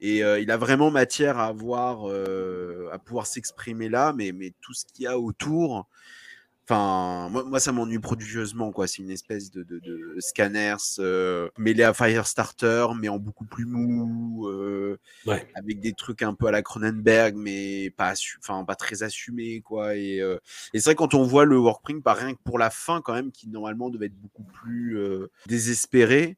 Et euh, il a vraiment matière à avoir, euh, à pouvoir s'exprimer là, mais, mais tout ce qu'il y a autour, enfin, moi, moi, ça m'ennuie prodigieusement, quoi. C'est une espèce de, de, de scanners euh, mêlé à Firestarter, mais en beaucoup plus mou, euh, Ouais. avec des trucs un peu à la Cronenberg, mais pas, enfin, pas très assumés, quoi. Et, euh, et c'est vrai quand on voit le workprint, pas rien que pour la fin, quand même, qui normalement devait être beaucoup plus euh, désespéré.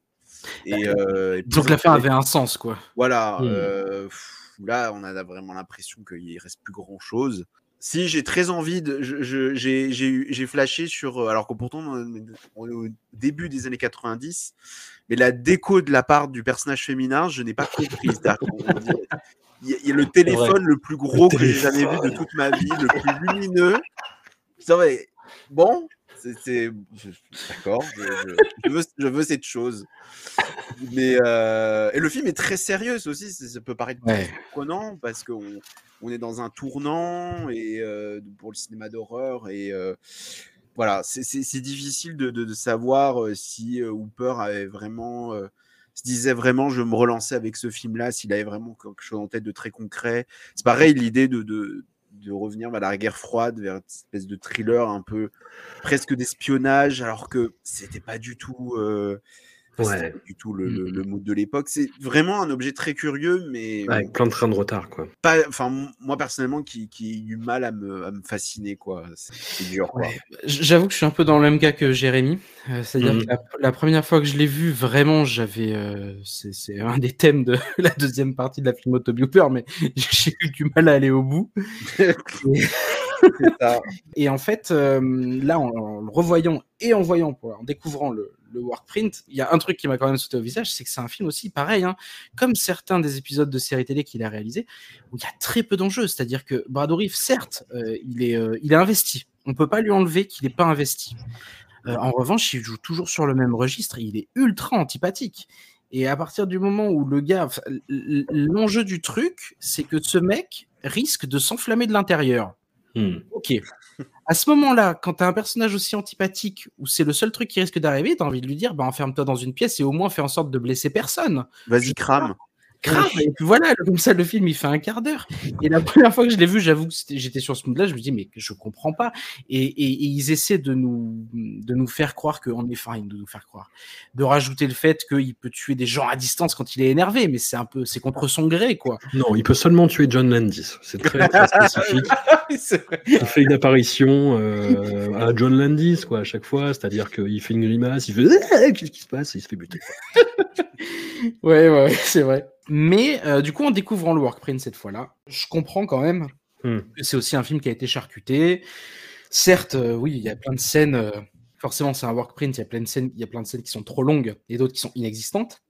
Et, euh, et plus Donc la fin avait un sens, quoi. Voilà, Hmm. pff, là, on a vraiment l'impression qu'il reste plus grand chose. Si j'ai très envie de, j'ai flashé sur, euh, alors que pourtant on est- au début des années 90, mais la déco de la part du personnage féminin, je n'ai pas compris. Y, il y a le téléphone le plus gros que j'ai jamais vu de toute ma vie, le plus lumineux. Putain, mais bon, c'est- d'accord, je, veux, je veux cette chose. Mais euh, et le film est très sérieux aussi, ça peut paraître Ouais. surprenant parce qu'on on est dans un tournant et euh, pour le cinéma d'horreur et euh, voilà, c'est- difficile de, de- de savoir si Hooper avait vraiment euh, se disait vraiment je me relancer avec ce film-là, s'il avait vraiment quelque chose en tête de très concret. C'est pareil l'idée de, de de revenir vers la guerre froide, vers une espèce de thriller un peu presque d'espionnage, alors que c'était pas du tout. euh, Ouais. pas du tout le, le- Mm. le mood de l'époque. C'est vraiment un objet très curieux, mais Avec plein de trains de retard, quoi. pas, enfin, moi personnellement, qui, qui ai eu mal à me, à me fasciner, quoi. C'est dur, quoi. Ouais. J'avoue que je suis un peu dans le même cas que Jérémy. Euh, C'est-à-dire Mhm. que la, la première fois que je l'ai vu, vraiment, j'avais. euh, c'est un des thèmes de la deuxième partie de la film Autobioper, mais j'ai eu du mal à aller au bout. Et en fait, euh, là, en, en le revoyant et en voyant, en découvrant le, le workprint, il y a un truc qui m'a quand même sauté au visage, c'est que c'est un film aussi pareil, hein, comme certains des épisodes de séries télé qu'il a réalisé, où il y a très peu d'enjeux. C'est-à-dire que Brad Dourif, certes, euh, il, est, euh, il est investi. On peut pas lui enlever qu'il n'est pas investi. Euh, en revanche, il joue toujours sur le même registre. Il est ultra antipathique. Et à partir du moment où le gars, l'enjeu du truc, c'est que ce mec risque de s'enflammer de l'intérieur. Hmm. Ok. À ce moment-là, quand tu as un personnage aussi antipathique, où c'est le seul truc qui risque d'arriver, tu as envie de lui dire bah, enferme-toi dans une pièce et au moins fais en sorte de blesser personne. Vas-y, crame. Et puis voilà, comme ça, le film, il fait un quart d'heure. Et la première fois que je l'ai vu, j'avoue que j'étais sur ce mood-là, je me dis mais je comprends pas. Et, et- et ils essaient de nous, de nous faire croire qu'on est, enfin, de nous faire croire, de rajouter le fait qu'il peut tuer des gens à distance quand il est énervé, mais c'est un peu, c'est contre son gré, quoi. Non, il peut seulement tuer John Landis. C'est très, très spécifique. Il fait une apparition euh, à John Landis, quoi, à chaque fois. C'est-à-dire qu'il fait une grimace, il fait Ah, Qu'est-ce qui se passe? Et il se fait buter. Ouais, ouais, c'est vrai. Mais euh, du coup, en découvrant le workprint cette fois-là, je comprends quand même Hmm. que c'est aussi un film qui a été charcuté. Certes, euh, oui, il y a plein de scènes. euh, forcément, c'est un workprint. Il y a plein de scènes. Il y a plein de scènes qui sont trop longues et d'autres qui sont inexistantes.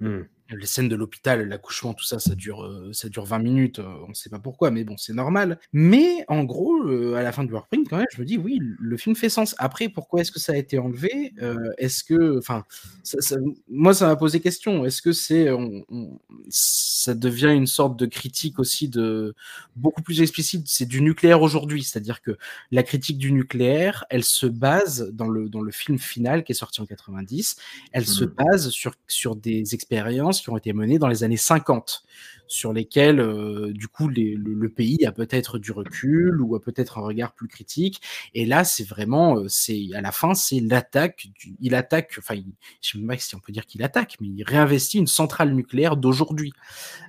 Hmm. Les scènes de l'hôpital, l'accouchement, tout ça, ça dure, euh, ça dure 20 minutes. euh, on ne sait pas pourquoi, mais bon, c'est normal. Mais en gros, euh, à la fin du workprint, quand même, je me dis, oui, le film fait sens. Après, pourquoi est-ce que ça a été enlevé Euh, Est-ce que, enfin, ça- ça- moi, ça m'a posé question. Est-ce que c'est, on- on- ça devient une sorte de critique aussi de beaucoup plus explicite C'est du nucléaire aujourd'hui, c'est-à-dire que la critique du nucléaire, elle se base dans le dans le film final qui est sorti en 90. Elle se Mhm. base sur sur des expériences qui ont été menées dans les années 50 sur lesquelles, euh, du coup, le, pays a peut-être du recul ou a peut-être un regard plus critique. Et là, c'est vraiment, euh, c'est à la fin, c'est l'attaque. Il attaque, enfin, je sais même pas si on peut dire qu'il attaque, mais il réinvestit une centrale nucléaire d'aujourd'hui,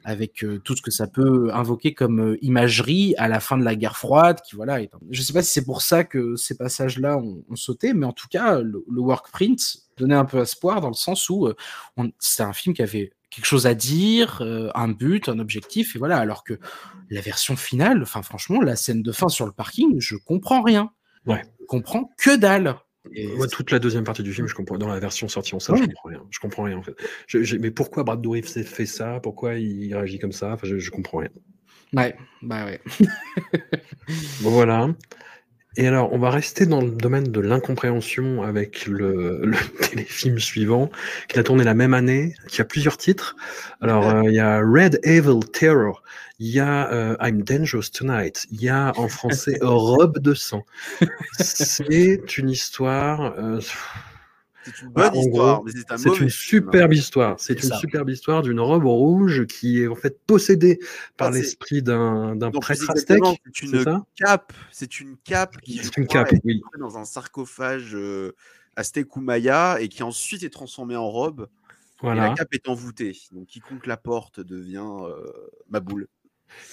avec euh, tout ce que ça peut invoquer comme imagerie à la fin de la guerre froide. Qui voilà, je sais pas si c'est pour ça que ces passages-là ont, sauté, mais en tout cas, le, le workprint donnait un peu espoir dans le sens où c'est un film qui avait quelque chose à dire, euh, un but, un objectif, et voilà. Alors que la version finale, enfin franchement, la scène de fin sur le parking, je comprends rien. Ouais. Je comprends que dalle. Et Moi, toute la deuxième partie du film, je comprends. Dans la version sortie en salle, je comprends rien. Je comprends rien en fait. Je- je- mais pourquoi Brad Dourif fait ça? Pourquoi il réagit comme ça? Enfin, je, je comprends rien. Ouais, bah ouais. Bon voilà. Et alors, on va rester dans le domaine de l'incompréhension avec le, le téléfilm suivant, qui a tourné la même année, qui a plusieurs titres. Alors, euh, il y a Red Evil Terror, il y a euh, I'm Dangerous Tonight, il y a en français Robe de sang. C'est une histoire. euh, C'est une bonne histoire, c'est un une film. superbe histoire. C'est une ça. superbe histoire d'une robe rouge qui est en fait possédée par Ah, l'esprit d'un prêtre aztèque. C'est une cape. C'est une cape qui une crois, cape, est oui. entrée dans un sarcophage euh, aztèque ou maya et qui ensuite est transformée en robe. Et la cape est envoûtée. Donc quiconque la porte devient euh, ma boule.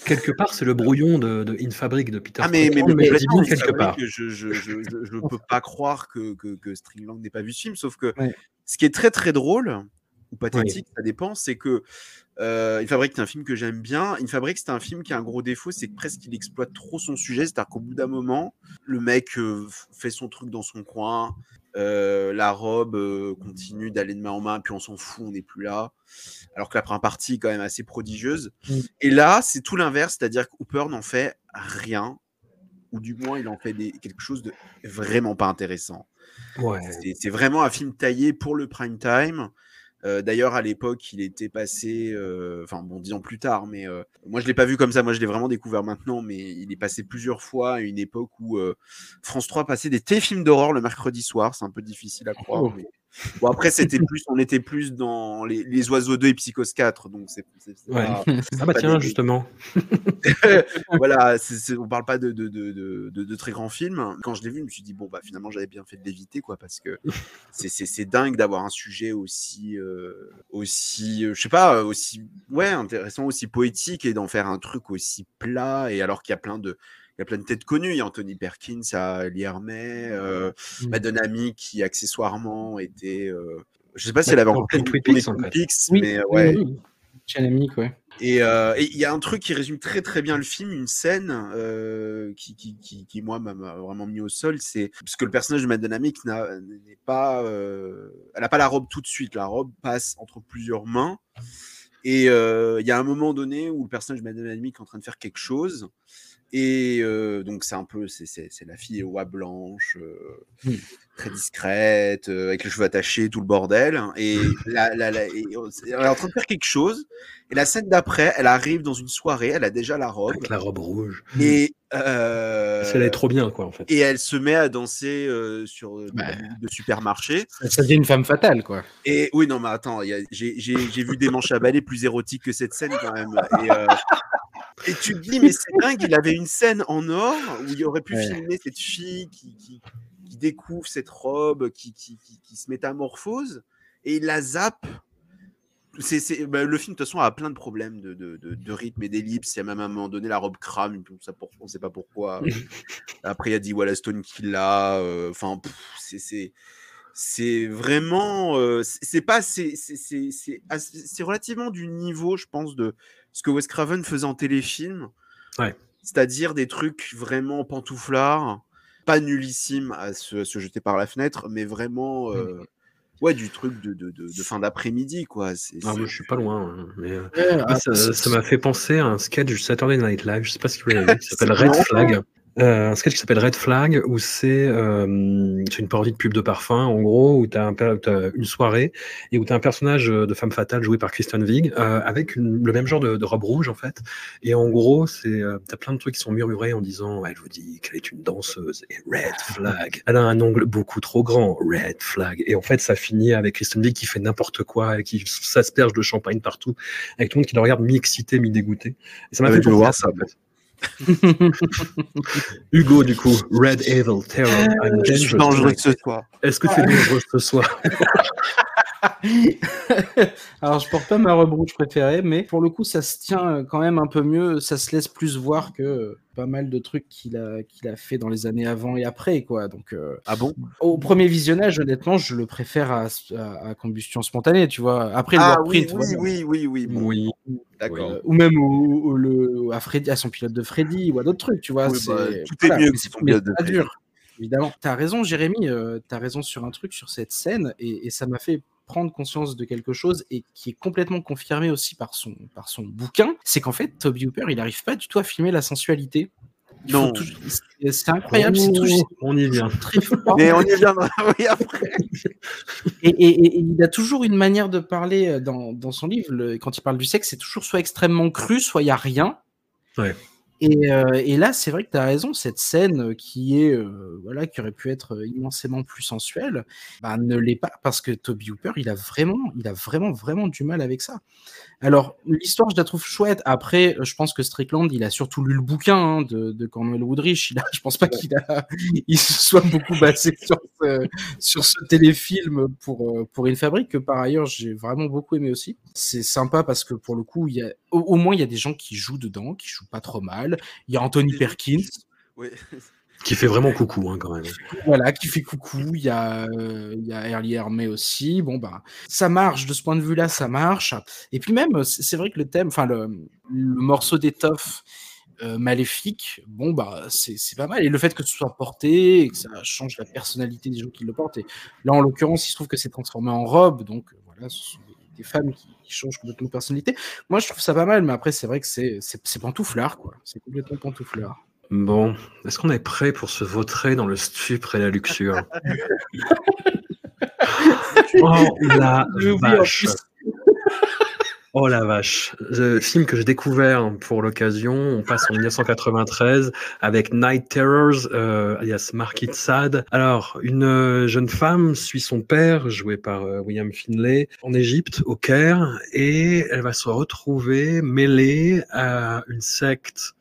Quelque part, c'est le brouillon de, de In Fabric de Peter Ah mais, mais, mais quelque part. je je, je, je, je peux pas croire que, que, que Stringland n'ait pas vu ce film, sauf que Ouais. ce qui est très très drôle ou pathétique, ça dépend, c'est que euh, Fabric c'est un film que j'aime bien. In Fabric c'est un film qui a un gros défaut, c'est que presque il exploite trop son sujet, c'est-à-dire qu'au bout d'un moment, le mec euh, fait son truc dans son coin, euh, la robe euh, continue d'aller de main en main, puis on s'en fout, on n'est plus là. Alors que la première partie est quand même assez prodigieuse. Mm. Et là, c'est tout l'inverse, c'est-à-dire que Hooper n'en fait rien, ou du moins il en fait des- quelque chose de vraiment pas intéressant. Ouais. C'est vraiment un film taillé pour le prime time. Euh, D'ailleurs, à l'époque, il était passé, euh, enfin bon, dix ans plus tard, mais euh, moi je l'ai pas vu comme ça. Moi, je l'ai vraiment découvert maintenant, mais il est passé plusieurs fois à une époque où euh, France 3 passait des téléfilms d'horreur le mercredi soir. C'est un peu difficile à croire, Oh. mais Bon, après, c'était plus, on était plus dans les, les Oiseaux 2 et Psychos 4, donc c'est. c'est- c'est Ouais. pas- Ah bah tiens, des- justement. voilà, c'est- on parle pas de, de, de, de, très grands films. Quand je l'ai vu, je me suis dit, bon, bah finalement, j'avais bien fait de l'éviter, quoi, parce que c'est- dingue d'avoir un sujet aussi, euh, aussi euh, je sais pas, aussi ouais, intéressant, aussi poétique et d'en faire un truc aussi plat, et alors qu'il y a plein de. Il y a plein de têtes connues. Il y a Anthony Perkins, il y a Lee Hermé, euh, Mm. Madonna Ami qui accessoirement était. euh, je sais pas si elle avait encore Twin Peaks, mais oui, ouais. oui. Dynamique, ouais. Et euh, et il y a un truc qui résume très très bien le film, une scène euh, qui, qui, qui, qui, moi m'a vraiment mis au sol, c'est parce que le personnage de Madonna n'a- n'est pas, euh, elle a pas la robe tout de suite, la robe passe entre plusieurs mains. Et il y a un moment donné où le personnage de Madonna est en train de faire quelque chose. Et euh, donc c'est un peu, c'est- la fille aux oies blanches, euh, Mm. très discrète, euh, avec les cheveux attachés, tout le bordel. Et, la, la, la- et, elle est en train de faire quelque chose. Et la scène d'après, elle arrive dans une soirée, elle a déjà la robe. Avec la robe rouge. Et, allait trop bien, quoi, en fait. et elle se met à danser sur euh, de, supermarché. Ça, devient une femme fatale, quoi. Et oui, non, mais attends, j'ai vu des manches à balai plus érotiques que cette scène quand même. Et, et tu te dis, mais c'est dingue, il avait une scène en or où il aurait pu Ouais. filmer cette fille qui, qui, qui découvre cette robe, qui, qui, qui, qui se métamorphose, et il la zappe. C'est, bah, le film, de toute façon, a plein de problèmes de, de, de, de rythme et d'ellipse. Il y a même à un moment donné, la robe crame, on ne sait pas pourquoi. Après, il y a dit voilà Stone qui l'a. euh, Enfin, c'est- c'est c'est vraiment euh, c'est pas c'est relativement du niveau je pense de ce que Wes Craven faisait en téléfilm Ouais. c'est-à-dire des trucs vraiment pantouflards pas nullissimes à se, à se jeter par la fenêtre mais vraiment euh, ouais du truc de, de, de, de fin d'après-midi quoi c'est Ah, moi, je suis pas loin. hein, Mais euh, Ouais, ah, ça m'a fait penser à un sketch du Saturday Night Live. Je sais pas si vous l'avez vu. qui s'appelle Red. Flag. Euh, un sketch qui s'appelle Red Flag où c'est euh, c'est une parodie de pub de parfum en gros où tu as, une soirée et où tu as un personnage euh, de femme fatale joué par Kristen Wiig euh, avec une- le même genre de, de robe rouge en fait. Et en gros c'est euh, t'as plein de trucs qui sont murmurés en disant elle vous dit qu'elle est une danseuse et Red Flag. Elle a un ongle beaucoup trop grand Red Flag. Et en fait ça finit avec Kristen Wiig qui fait n'importe quoi et qui s'asperge de champagne partout avec tout le monde qui le regarde mi-excité mi-dégoûté. Et ça m'a Ah, fait penser à ça, en fait. Hugo, du coup, Red Evil Terror. I'm je suis dangerous. dangereux ce soir. Est-ce que c'est dangereux ce soir? Alors, je porte pas ma robe rouge préférée, mais pour le coup, ça se tient euh, quand même un peu mieux. Ça se laisse plus voir que euh, pas mal de trucs qu'il a, qu'il a fait dans les années avant et après, quoi. Donc, euh, ah bon? au premier visionnage, honnêtement, je le préfère à, à- à combustion spontanée, tu vois. Après, le ah oui oui, voilà. oui oui oui bon, Oui. d'accord Euh, ou même au, au- le, à, Freddy, à son pilote de Freddy ou à d'autres trucs, tu vois. Oui, c'est- bah, tout est mieux que c'est- son pilote de Freddy. dur, évidemment. T'as raison, Jérémy, euh, t'as raison sur un truc, sur cette scène, et, et ça m'a fait prendre conscience de quelque chose et qui est complètement confirmé aussi par son, par son bouquin, c'est qu'en fait, Toby Hooper, il n'arrive pas du tout à filmer la sensualité. Il Non. tout- c'est- incroyable, c'est tout. On y vient. Très fort. mais on y viendra oui après Et, et- et il a toujours une manière de parler euh, dans, dans son livre. le- quand il parle du sexe, c'est toujours soit extrêmement cru, soit il n'y a rien. Ouais. Et, euh, et là, c'est vrai que tu as raison, cette scène qui est euh, voilà, qui aurait pu être immensément plus sensuelle, bah, ne l'est pas parce que Toby Hooper, il a vraiment, il a vraiment, vraiment du mal avec ça. Alors, l'histoire, je la trouve chouette. Après, je pense que Strickland, il a surtout lu le bouquin hein, de, de Cornwell Woodrich. Il a, je pense pas qu'il a, il se soit beaucoup basé sur ce, sur ce téléfilm pour, euh, pour une fabrique que par ailleurs j'ai vraiment beaucoup aimé aussi. C'est sympa parce que pour le coup, il y a, au, au moins il y a des gens qui jouent dedans, qui jouent pas trop mal. Il y a Anthony Perkins, oui Qui fait vraiment coucou, hein, quand même. voilà, qui fait coucou. Il y a, euh, il y a Early Hermé aussi. Bon, bah, ça marche de ce point de vue-là, ça marche. Et puis même, c'est vrai que le thème, enfin, le, le morceau d'étoffe euh, maléfique, bon, bah, c'est c'est pas mal. Et le fait que ce soit porté et que ça change la personnalité des gens qui le portent. Et là, en l'occurrence, il se trouve que c'est transformé en robe. Donc, voilà, ce sont des, femmes qui, qui changent complètement de personnalité. Moi, je trouve ça pas mal, mais après, c'est vrai que c'est c'est- pantouflard, quoi. C'est complètement pantouflard. Bon, est-ce qu'on est prêt pour se vautrer dans le stupre et la luxure? Oh la vache. Oh la vache. Le film que j'ai découvert pour l'occasion, on passe en 1993 avec Night Terrors, euh, alias Market Sad. Alors, une euh, jeune femme suit son père, joué par euh, William Finlay, en Égypte, au Caire, et elle va se retrouver mêlée à une secte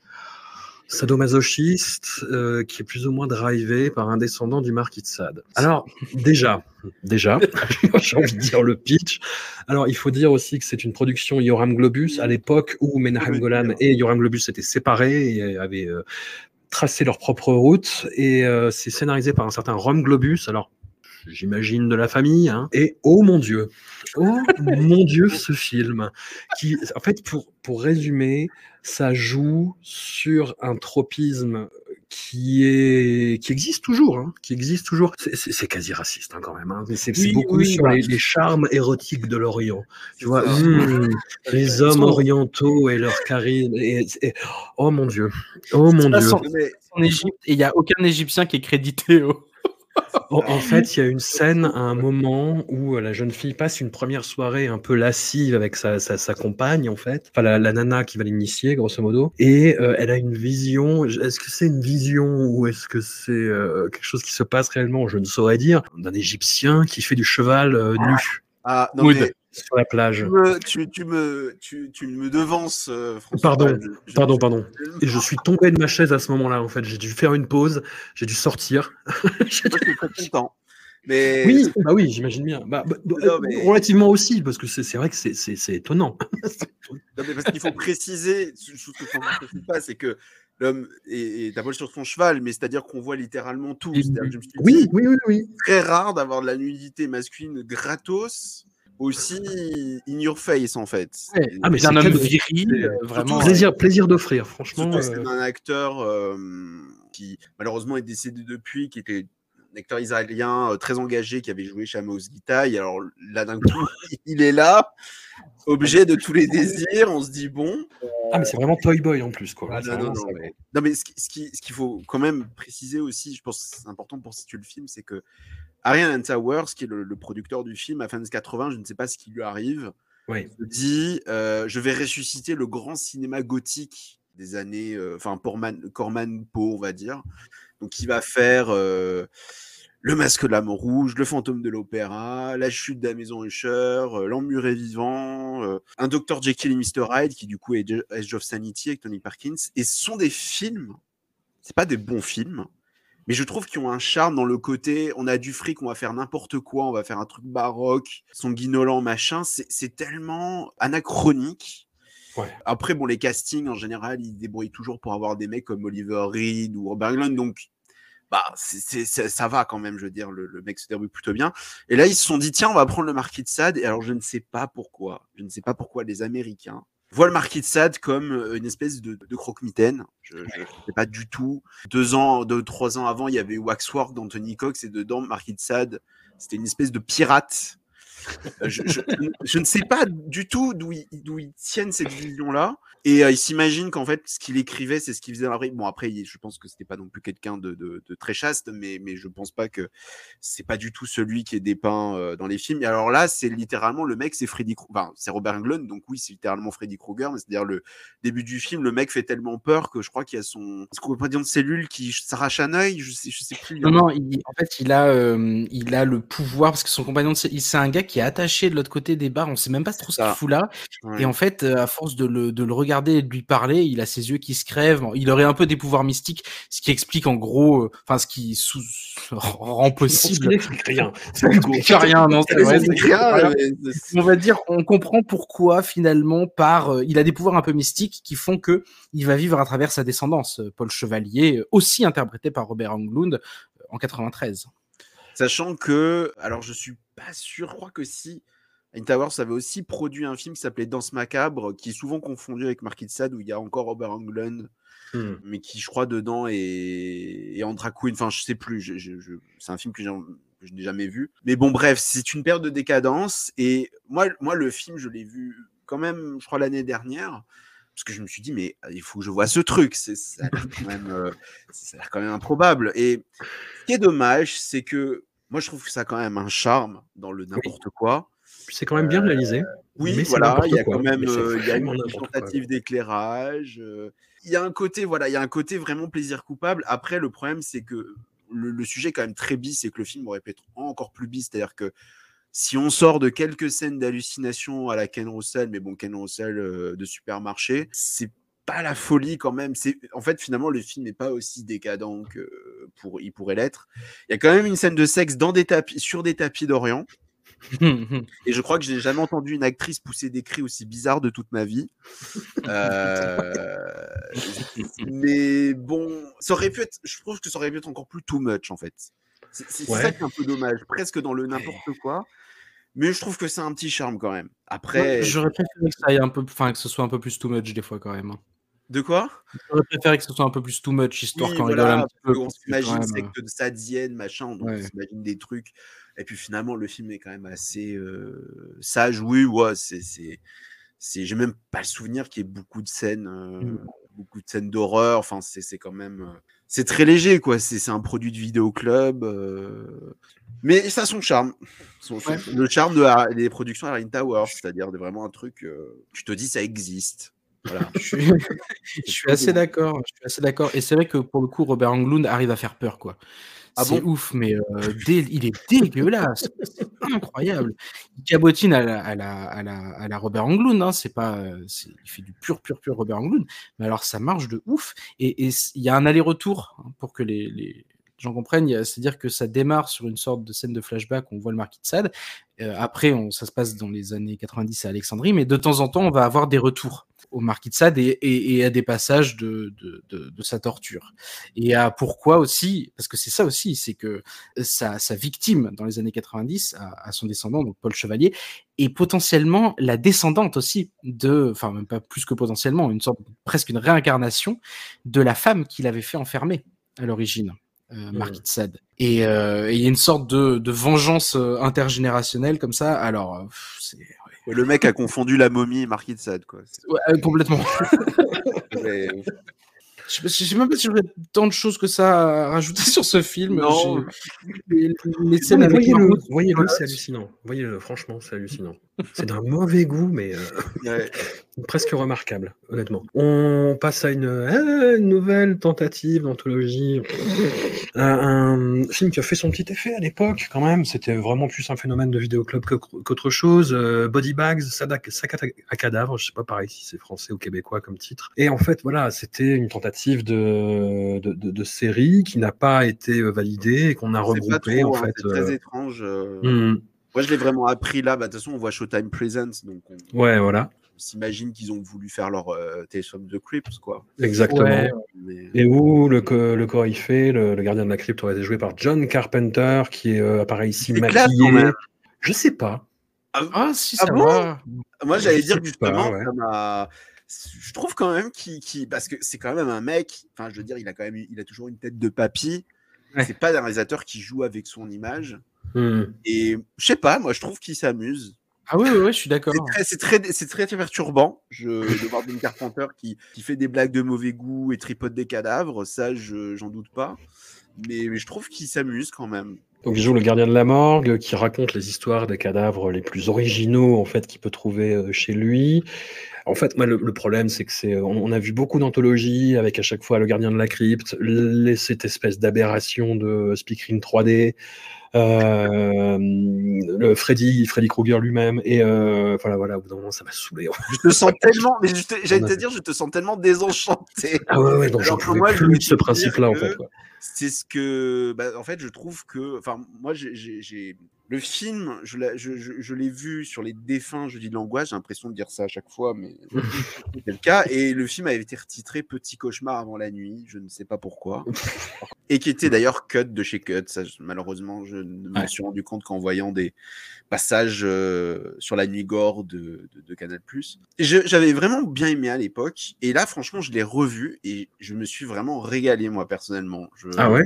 sadomasochiste euh, qui est plus ou moins drivé par un descendant du marquis de Sade. Alors, déjà, déjà, j'ai envie de dire le pitch. Alors, il faut dire aussi que c'est une production Yoram Globus à l'époque où Menahem Golan et Yoram Globus étaient séparés et avaient euh, tracé leur propre route. Et euh, c'est scénarisé par un certain Rom Globus. Alors, j'imagine de la famille. Hein. Et oh mon Dieu, oh mon Dieu, ce film qui, en fait, pour, pour résumer, ça joue sur un tropisme qui est qui existe toujours, hein, qui existe toujours. C'est quasi raciste hein, quand même. Hein, c'est Oui, beaucoup oui, sur bah. les, les charmes érotiques de l'Orient. Tu vois, hmm, les hommes orientaux et leur charisme. Et, et- oh mon Dieu, oh mon Dieu. Mais en Égypte il n'y a aucun Égyptien qui est crédité au. En, en fait, il y a une scène à un moment où euh, la jeune fille passe une première soirée un peu lascive avec sa, sa, sa compagne, en fait. Enfin, la, la nana qui va l'initier, grosso modo. Et euh, elle a une vision. Est-ce que c'est une vision ou est-ce que c'est euh, quelque chose qui se passe réellement? Je ne saurais dire. D'un Égyptien qui fait du cheval euh, nu ah non Mood. mais sur la plage. tu me tu, tu me tu, tu me devances euh, François. Pardon, Je- je- Pardon, je- pardon. Et je suis tombé de ma chaise à ce moment-là, en fait. J'ai dû faire une pause, j'ai dû sortir. J'ai je très content. Mais Oui, bah oui, j'imagine bien. Bah, bah, Non, mais- Relativement aussi, parce que c'est vrai que c'est- étonnant. Non, mais parce qu'il faut préciser, que François ne pas, c'est que l'homme est, est sur son cheval, mais c'est-à-dire qu'on voit littéralement tout. Je Oui, oui, oui, oui. très rare d'avoir de la nudité masculine gratos, aussi in your face en fait. Ouais. Ah, mais C'est un homme viril, euh, vraiment. plaisir, plaisir d'offrir, franchement. C'est euh, un acteur euh, qui malheureusement est décédé depuis, qui était un acteur israélien euh, très engagé, qui avait joué chez Amos Gitaï. Alors là, d'un coup, il est là, objet de tous les désirs. On se dit bon. Ah, mais c'est vraiment Toy Boy en plus, quoi. Ah, non, non, non, mais, non, mais ce qui- ce qui- ce qu'il faut quand même préciser aussi, je pense que c'est important pour situer le film, c'est que Ariane Towers, qui est le, le producteur du film, à fin des 80, je ne sais pas ce qui lui arrive, Oui. se dit euh, je vais ressusciter le grand cinéma gothique des années, euh, enfin Corman Poe, on va dire. Donc il va faire euh, le Masque de l'âme rouge, le Fantôme de l'opéra, la chute de la maison Usher, l'emmuré vivant, un Dr Jekyll et Mr Hyde qui du coup est Edge of Sanity avec Tony Perkins. Et ce sont des films, c'est pas des bons films. Mais je trouve qu'ils ont un charme dans le côté, on a du fric, on va faire n'importe quoi, on va faire un truc baroque, sanguinolent, machin. C'est tellement anachronique. Ouais. Après, bon, les castings, en général, ils débrouillent toujours pour avoir des mecs comme Oliver Reed ou Robert Englund. Donc, bah, c'est- ça va quand même, je veux dire, le, le mec se débrouille plutôt bien. Et là, ils se sont dit, tiens, on va prendre le Marquis de Sade. Et alors, je ne sais pas pourquoi, je ne sais pas pourquoi les Américains voient le Marquis de Sade comme euh, une espèce de, de croque-mitaine. Je ne sais pas du tout. Deux ans, deux, trois ans avant, il y avait Waxwork d'Anthony Cox et dedans, Marquis de Sade, c'était une espèce de pirate. Euh, je, je- ne sais pas du tout d'où ils, ils tiennent cette vision-là. Et euh, ils s'imaginent qu'en fait, ce qu'il écrivait, c'est ce qu'il faisait dans la vraie. Bon, après, je pense que c'était pas non plus quelqu'un de, de- de très chaste, mais, mais je pense pas que c'est pas du tout celui qui est dépeint euh, dans les films. Et alors là, c'est littéralement le mec, c'est Freddy. Enfin, c'est Robert Englund, donc oui, c'est littéralement Freddy Krueger. Mais c'est-à-dire le début du film, le mec fait tellement peur que je crois qu'il y a son, ce qu'on de cellule qui s'arrache un œil. Je sais, je sais plus. Non, non, il- en fait, il a, euh, il a le pouvoir parce que son compagnon, c'est un gars qui est attaché de l'autre côté des bars. On sait même pas trop ce qu'il fout là. Ouais. Et en fait, euh, à force de le, de le regarder et de lui parler, il a ses yeux qui se crèvent. Il aurait un peu des pouvoirs mystiques, ce qui explique en gros, euh, enfin, ce qui sous, rend possible. rien. Ça n'explique rien, non, c'est vrai, C'est c'est rien, mais c'est- on va dire, on comprend pourquoi finalement par, euh, il a des pouvoirs un peu mystiques qui font que il va vivre à travers sa descendance. Euh, Paul Chevalier, euh, aussi interprété par Robert Englund euh, en 93. Sachant que, alors je suis pas sûr, je crois que si Towers avait aussi produit un film qui s'appelait Danse macabre, qui est souvent confondu avec Marquis de Sade, où il y a encore Robert Englund, Hmm. mais qui je crois dedans est, est Andra Queen, enfin je sais plus, je- je- je- c'est un film que je n'ai jamais vu. Mais bon bref, c'est une période de décadence, et moi, moi le film je l'ai vu quand même, je crois l'année dernière, parce que je me suis dit mais il faut que je vois ce truc, c'est ça a l'air quand même, euh, ça a l'air quand même improbable. Et ce qui est dommage, c'est que moi je trouve que ça a quand même un charme dans le n'importe quoi. c'est quand même bien réalisé. Oui, mais c'est voilà, il y a quoi. quand même c'est euh, il y a une tentative d'éclairage. euh, Il y a un côté, voilà, il y a un côté vraiment plaisir coupable. Après, le problème, c'est que le, le sujet est quand même très bis et que le film aurait pu être encore plus bis. C'est-à-dire que si on sort de quelques scènes d'hallucination à la Ken Russell, mais bon, Ken Russell euh, de supermarché, c'est pas la folie quand même. C'est en fait finalement le film n'est pas aussi décadent que pour il pourrait l'être. Il y a quand même une scène de sexe dans des tapis sur des tapis d'Orient. Et je crois que je n'ai jamais entendu une actrice pousser des cris aussi bizarres de toute ma vie. Euh, mais bon, ça aurait pu être. Je trouve que ça aurait pu être encore plus too much en fait. C'est Ouais. ça qui est un peu dommage, presque dans le n'importe quoi. Mais je trouve que c'est un petit charme quand même. Après, J'aurais préféré que ça aille un peu, enfin que ce soit un peu plus too much des fois quand même. De quoi? J'aurais préféré que ce soit un peu plus too much histoire Oui, qu'on voilà, rigole un petit peu. on s'imagine secte de Sadienne, machin, donc Ouais. on s'imagine des trucs. Et puis finalement, le film est quand même assez euh, sage. Oui, ouais, c'est, j'ai même pas le souvenir qu'il y ait beaucoup de scènes, euh, Mm. beaucoup de scènes d'horreur. Enfin, c'est, quand même, euh, c'est très léger, quoi. C'est, un produit de vidéoclub. euh, Mais ça a son charme. Son- son- Ouais. Le charme de la- des productions Harry Towers, c'est-à-dire de vraiment un truc, tu te dis, ça existe. Voilà. Je suis, je suis assez d'accord. Je suis assez d'accord. Et c'est vrai que pour le coup, Robert Englund arrive à faire peur, quoi. Ah c'est bon? ouf, mais euh, dé- il est dégueulasse. C'est incroyable. Il cabotine à la, à la, à la, à la Robert Englund. Hein. C'est pas, c'est- il fait du pur, pur, pur Robert Englund. Mais alors, ça marche de ouf. Et il y a un aller-retour hein, pour que les, les gens comprennent. C'est-à-dire que ça démarre sur une sorte de scène de flashback où on voit le marquis de Sade. Euh, après, ça se passe dans les années 90 à Alexandrie, mais de temps en temps, on va avoir des retours au marquis de Sade et, à des passages de, sa torture. Et à pourquoi aussi, parce que c'est ça aussi, c'est que sa, victime dans les années 90, à, à son descendant, donc Paul Chevalier, est potentiellement la descendante aussi de, enfin même pas plus que potentiellement, une sorte, presque une réincarnation de la femme qu'il avait fait enfermer à l'origine. Euh, Marquis de Sade. Et euh, et il y a une sorte de, de vengeance euh, intergénérationnelle comme ça. Alors, pff, c'est ouais. Le mec a confondu la momie et Marquis de Sade, quoi. Ouais, euh, complètement. Je sais, je sais même pas si j'aurais tant de choses que ça à rajouter sur ce film. Non. J'ai- Les, les Non, scènes mais avec Voyez-le, Margot, voyez-le, voilà. c'est hallucinant. Voyez-le, franchement, c'est hallucinant. C'est d'un mauvais goût, mais euh, Ouais. presque remarquable, honnêtement. On passe à une, une nouvelle tentative d'anthologie. Un, un film qui a fait son petit effet à l'époque, quand même. C'était vraiment plus un phénomène de vidéoclub qu'autre chose. Euh, Body Bags, Sac Sac à cadavre, je sais pas pareil si c'est français ou québécois comme titre. Et en fait, voilà, c'était une tentative de, de, de- de série qui n'a pas été euh, validée et qu'on a C'est pas regroupé, trop, en hein, fait. c'est très euh, étrange. euh. hmm, Moi, je l'ai vraiment appris là. Bah, De toute façon, on voit Showtime Presents, donc on, ouais, voilà, s'imagine qu'ils ont voulu faire leur euh, the Crypt, quoi. exactement. Ouais. Mais- Et où le, co- le coryphée, le, le gardien de la crypte aurait été joué par John Carpenter, qui est euh, apparaît ici maquillé. Je sais pas. Ah, si, Ah ça bon va. Moi, j'allais dire justement, pas, ouais. ça m'a- je trouve quand même qu'il, parce que c'est quand même un mec. Enfin, je veux dire, il a quand même, il a toujours une tête de papy. Ouais. C'est pas un réalisateur qui joue avec son image. Hmm. Et je sais pas, moi, je trouve qu'il s'amuse. Ah oui, oui, oui, je suis d'accord. C'est très, c'est très, perturbant je, de voir John Carpenter qui, qui fait des blagues de mauvais goût et tripote des cadavres. Ça, je, j'en doute pas. Mais, mais je trouve qu'il s'amuse quand même. Donc il joue le gardien de la morgue, qui raconte les histoires des cadavres les plus originaux en fait qu'il peut trouver euh, chez lui. En fait, moi, le, le problème, c'est que c'est, on, on a vu beaucoup d'anthologies avec à chaque fois le gardien de la crypte, les- cette espèce d'aberration de speakerine 3D, euh, le Freddy, Freddy Krueger lui-même, et euh, voilà, voilà, au bout d'un moment, ça m'a saoulé. Je te sens tellement, mais j'allais te dire, je te sens tellement désenchanté. Ah ouais, ouais, donc j'en pouvais moi, je plus de ce principe-là, en fait. quoi. C'est ce que bah, en fait je trouve que enfin moi j'ai- le film je l'ai je, je- je vu sur les défunts jeudi de l'angoisse j'ai l'impression de dire ça à chaque fois mais c'est le cas et le film avait été retitré petit cauchemar avant la nuit je ne sais pas pourquoi et qui était d'ailleurs cut de chez cut ça je- malheureusement je ne me Ouais. suis rendu compte qu'en voyant des passages euh, sur la nuit gore de, de, de Canal+. Je- J'avais vraiment bien aimé à l'époque, et là, franchement, je l'ai revu et je me suis vraiment régalé moi personnellement. Je... Ah ouais?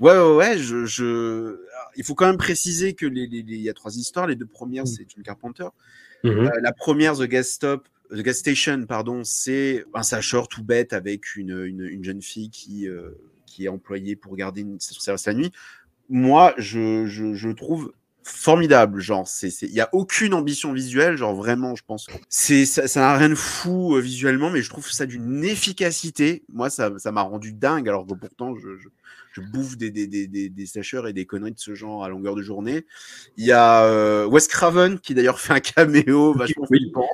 Ouais, ouais, ouais. Je, Il faut quand même préciser que les, les- les- il y a trois histoires. Les deux premières, Mm. c'est John Carpenter. Mhm. Euh, la première, The Gas Stop, The Gas Station, pardon, c'est un sacheur tout bête avec une, une, une jeune fille qui, euh, qui est employée pour garder une station service la nuit. Moi, je, je, je trouve formidable. Genre, c'est, il y a aucune ambition visuelle. Genre vraiment, je pense. C'est, ça, ça n'a rien de fou euh, visuellement, mais je trouve ça d'une efficacité. Moi, ça, ça m'a rendu dingue. Alors que pourtant, je, je, je bouffe des, des, des, des, des sècheurs et des conneries de ce genre à longueur de journée. Il y a euh, Wes Craven qui d'ailleurs fait un caméo vachement Oui. flippant.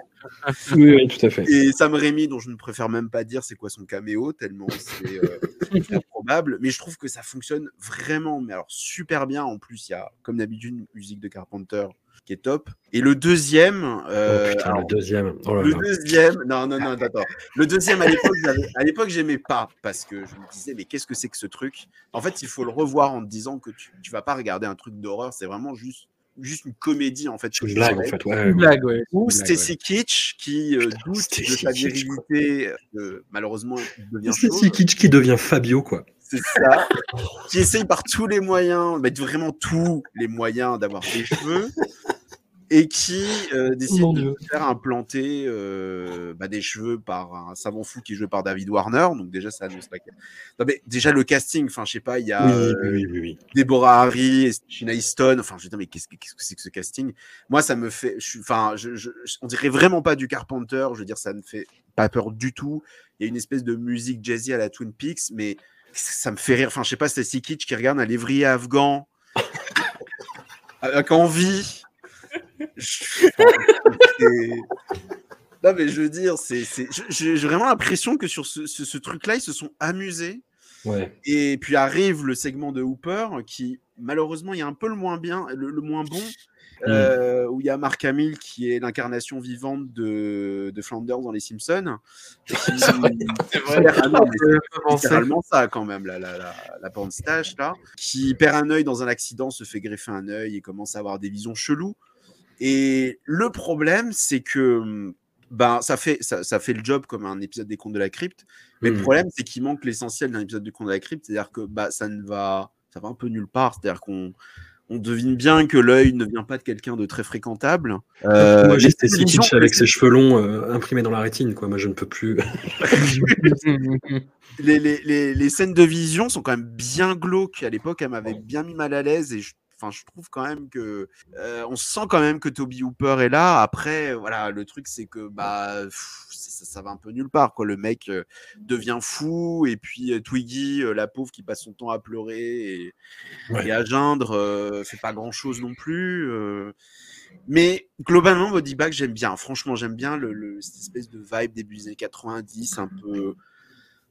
Oui, oui, tout à fait. Et Sam Raimi, dont je ne préfère même pas dire c'est quoi son caméo, tellement c'est euh, c'est improbable. Mais je trouve que ça fonctionne vraiment, mais alors super bien. En plus, il y a, comme d'habitude, une musique de Carpenter qui est top. Et le deuxième, euh, oh putain, alors, le deuxième. Oh là le là. deuxième, non, non, non, attends. Le deuxième, à l'époque, à l'époque, j'aimais pas parce que je me disais, mais qu'est-ce que c'est que ce truc? En fait, il faut le revoir en te disant que tu, tu vas pas regarder un truc d'horreur, c'est vraiment juste, juste une comédie en fait. Une blague, en fait. Ouais, Une ouais. blague, ouais. Ou. Stacy Kitsch qui euh, doute de Stacy sa virilité, euh, malheureusement devient chauve. Kitsch qui devient Fabio, quoi. C'est ça. qui essaye par tous les moyens, mais vraiment tous les moyens d'avoir des cheveux. Et qui euh, décide Mon de Dieu. faire implanter euh, bah, des cheveux par un savant fou qui est joué par David Warner. Donc déjà, ça annonce que... Non, mais déjà, le casting, enfin, je sais pas, il y a Oui, euh, oui, oui, oui. Deborah Harry, Sheena Easton. Enfin, je veux dire, mais qu'est-ce que c'est que ce casting? Moi, ça me fait. Enfin, je, je- je- on dirait vraiment pas du Carpenter. Je veux dire, ça ne fait pas peur du tout. Il y a une espèce de musique jazzy à la Twin Peaks, mais ça me fait rire. Enfin, je sais pas, c'est si kitsch qui regarde un lévrier afghan avec envie. C'est- Non, mais je veux dire, c'est, c'est- j'ai vraiment l'impression que sur ce, ce- ce truc-là, ils se sont amusés. Ouais. Et puis arrive le segment de Hooper qui, malheureusement, il y a un peu le moins bien, le, le moins bon, euh, où il y a Mark Hamill qui est l'incarnation vivante de, de Flanders dans Les Simpsons. Et qui- Ah c'est littéralement ça quand même, la, la, la, la porn stache, là, qui perd un œil dans un accident, se fait greffer un œil et commence à avoir des visions cheloues. Et le problème, c'est que ben, ça, fait, ça, ça fait le job comme un épisode des Contes de la Crypte, mais le Mm. problème, c'est qu'il manque l'essentiel d'un épisode du Contes de la Crypte, c'est-à-dire que bah, ça ne va, ça va un peu nulle part, c'est-à-dire qu'on on devine bien que l'œil ne vient pas de quelqu'un de très fréquentable. Euh, Moi, j'ai Kitsch avec ses cheveux longs euh, imprimés dans la rétine, quoi. Moi, je ne peux plus. les, les, les, les scènes de vision sont quand même bien glauques. À l'époque, elle m'avait bien mis mal à l'aise et je, enfin, je trouve quand même que euh, on sent quand même que Toby Hooper est là. Après, voilà, le truc c'est que bah pff, ça, ça va un peu nulle part quoi. Le mec euh, devient fou et puis euh, Twiggy, la pauvre qui passe son temps à pleurer et, Ouais. et à geindre, fait pas grand chose non plus. Mais globalement, Body Bag, j'aime bien. Franchement, j'aime bien le, le- cette espèce de vibe début des années 90, un peu,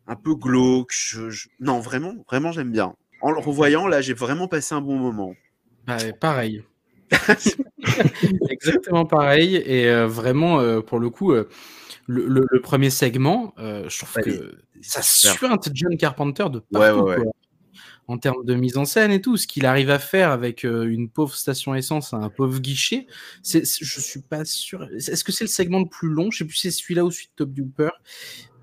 un peu glauque. Je- je- Non, vraiment, vraiment, j'aime bien. En le revoyant, là, j'ai vraiment passé un bon moment. Bah, pareil. Exactement pareil. Et euh, vraiment, euh, pour le coup, euh, le, le- le premier segment, je trouve que ça suinte John Carpenter de partout. ouais, ouais. quoi. En termes de mise en scène et tout, ce qu'il arrive à faire avec une pauvre station essence à un pauvre guichet, c'est- je suis pas sûr. Est-ce que c'est le segment le plus long? Je sais plus si c'est celui-là ou celui de Top Duper.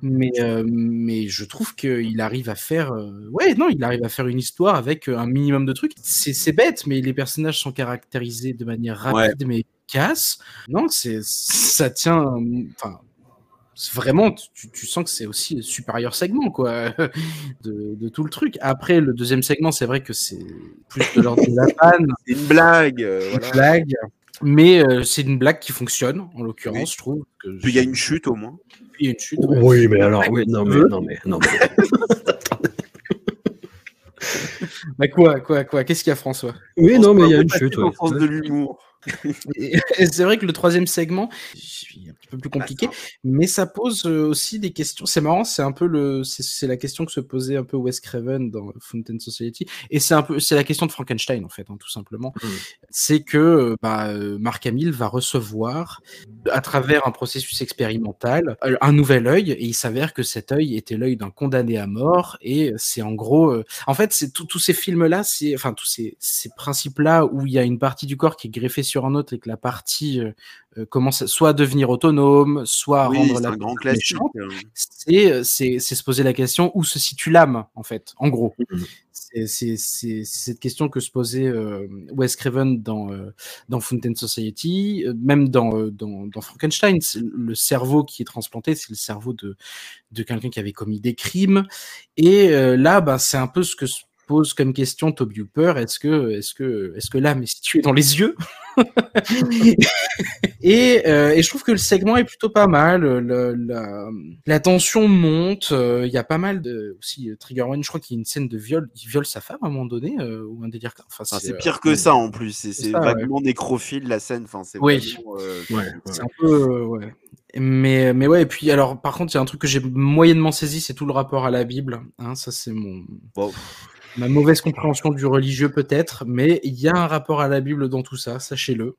Mais, euh, mais je trouve qu'il arrive à faire. euh, Ouais, non, il arrive à faire une histoire avec euh, un minimum de trucs. C'est c'est bête, mais les personnages sont caractérisés de manière rapide mais efficace. Non, c'est ça tient. Enfin, vraiment, tu, tu sens que c'est aussi le supérieur segment, quoi, de, de tout le truc. Après, le deuxième segment, c'est vrai que c'est plus de l'ordre de la panne, C'est une blague. euh, une voilà. blague. Mais euh, c'est une blague qui fonctionne, en l'occurrence, je trouve. que Puis il y a une chute au moins. il y a une chute. ouais. Oui, mais alors, oui, non, mais, non, mais, non, mais. Bah quoi, quoi, quoi Qu'est-ce qu'il y a, François? Oui, non, mais il y a une chute. ouais. de l'humour. C'est vrai que le troisième segment, est un petit peu plus compliqué, mais ça pose euh, aussi des questions. C'est marrant, c'est un peu le, c'est- la question que se posait un peu Wes Craven dans Fountain Society, et c'est un peu, c'est la question de Frankenstein en fait, hein, tout simplement. Mm. C'est que euh, bah, euh, Mark Hamill va recevoir, à travers un processus expérimental, un nouvel œil, et il s'avère que cet œil était l'œil d'un condamné à mort, et c'est en gros, euh, en fait, c'est tous ces films-là, c'est, enfin tous ces, ces principes-là où il y a une partie du corps qui est greffée sur un autre et que la partie euh, euh, commence soit à devenir autonome, soit à Oui, rendre la un grand classique. méchante, euh. c'est se poser la question où se situe l'âme en fait en gros Mhm. c'est c'est cette question que se posait euh, Wes Craven dans euh, dans Fountain Society même dans dans, dans Frankenstein le cerveau qui est transplanté c'est le cerveau de de quelqu'un qui avait commis des crimes et là bah c'est un peu ce que pose comme question Toby Hooper est-ce que, est-ce que, est-ce que l'âme est située dans les yeux? Et, euh, et, je trouve que le segment est plutôt pas mal. Le, la, la, tension monte. Euh, il y a pas mal de aussi Trigger One. Je crois qu'il y a une scène de viol. Il viole sa femme à un moment donné euh, ou un délire. Enfin, c'est pire que ça en plus. C'est vaguement ouais. nécrophile la scène. Enfin, c'est oui. ouais, c'est un peu ouais. Mais, mais ouais, et puis alors, par contre, il y a un truc que j'ai moyennement saisi, c'est tout le rapport à la Bible. Hein, ça, c'est mon. Bon. Ma mauvaise compréhension du religieux, peut-être, mais il y a un rapport à la Bible dans tout ça, sachez-le.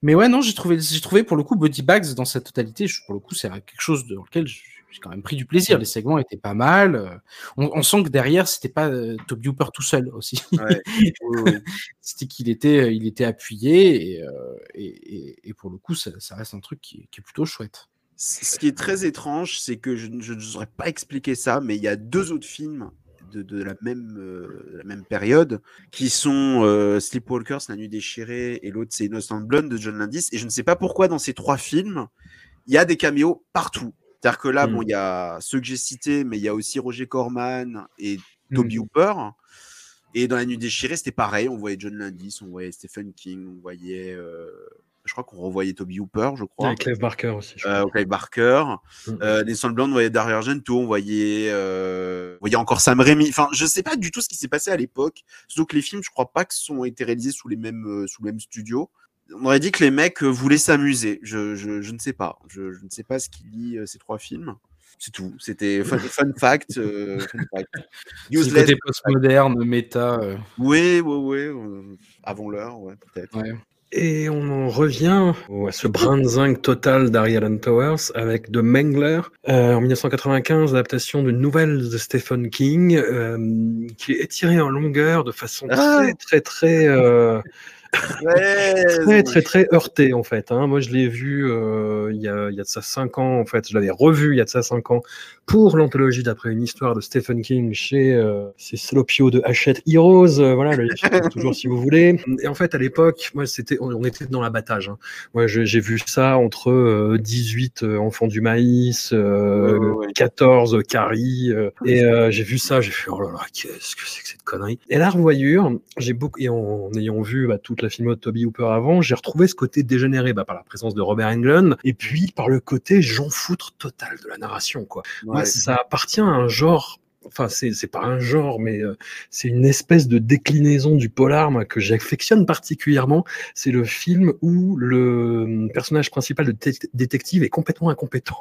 Mais ouais, non, j'ai trouvé, j'ai trouvé pour le coup Body Bags dans sa totalité. Je, pour le coup, c'est quelque chose dans lequel j'ai quand même pris du plaisir. Les segments étaient pas mal. On, on sent que derrière, c'était pas euh, Toby Hooper tout seul aussi. Ouais. c'était qu'il était, il était appuyé et, euh, et, et, et, pour le coup, ça, ça reste un truc qui, qui est plutôt chouette. Ce qui est très étrange, c'est que je ne saurais pas expliquer ça, mais il y a deux autres films de, de la, même, euh, la même période qui sont euh, Sleepwalkers, La Nuit déchirée, et l'autre c'est Innocent Blonde de John Landis. Et je ne sais pas pourquoi dans ces trois films, il y a des caméos partout. C'est-à-dire que là, mm. bon, il y a ceux que j'ai cités, mais il y a aussi Roger Corman et Toby mm. Hooper. Et dans La Nuit déchirée, c'était pareil. On voyait John Landis, on voyait Stephen King, on voyait. Je crois qu'on revoyait Toby Hooper, je crois. Avec Clive Barker aussi. Je euh, Clive Barker. Mm -hmm. euh, Nelson Blanc, on voyait Dario Argento, on voyait, euh, on voyait encore Sam Raimi. Enfin, je sais pas du tout ce qui s'est passé à l'époque. Surtout que les films, je crois pas que sont été réalisés sous les mêmes, euh, sous le même studio. On aurait dit que les mecs voulaient s'amuser. Je, je, je, ne sais pas. Je, je, ne sais pas ce qui lie ces trois films. C'est tout. C'était fun, fun, fact. Euh, fact. Postmoderne, méta. Euh... Oui, oui, oui. avant l'heure, ouais, peut-être. Ouais. Et on en revient à ce brin de zinc total d'Ari Alan Towers avec The Mangler euh, en 1995, l'adaptation d'une nouvelle de Stephen King euh, qui est étirée en longueur de façon Ah. très très très euh, très très très heurté en fait. Hein. Moi je l'ai vu euh, il y, a, il y a de ça cinq ans en fait. Je l'avais revu il y a de ça cinq ans pour l'anthologie d'après une histoire de Stephen King chez euh, Slopio de Hachette Heroes. Euh, voilà, le toujours si vous voulez. Et en fait à l'époque, moi c'était on, on, était dans l'abattage. Hein. Moi j'ai vu ça entre euh, 18 enfants du maïs, euh, ouais, ouais. 14 caries et euh, j'ai vu ça, j'ai fait oh là là qu'est-ce que c'est que cette connerie? Et la revoyure, j'ai beaucoup et en, en ayant vu bah, toute la filmo de Toby Hooper avant, j'ai retrouvé ce côté dégénéré bah, par la présence de Robert Englund et puis par le côté j'en foutre total de la narration. Quoi. Ouais. Ça appartient à un genre enfin c'est pas un genre mais euh, c'est une espèce de déclinaison du polar moi, que j'affectionne particulièrement c'est le film où le personnage principal de détective est complètement incompétent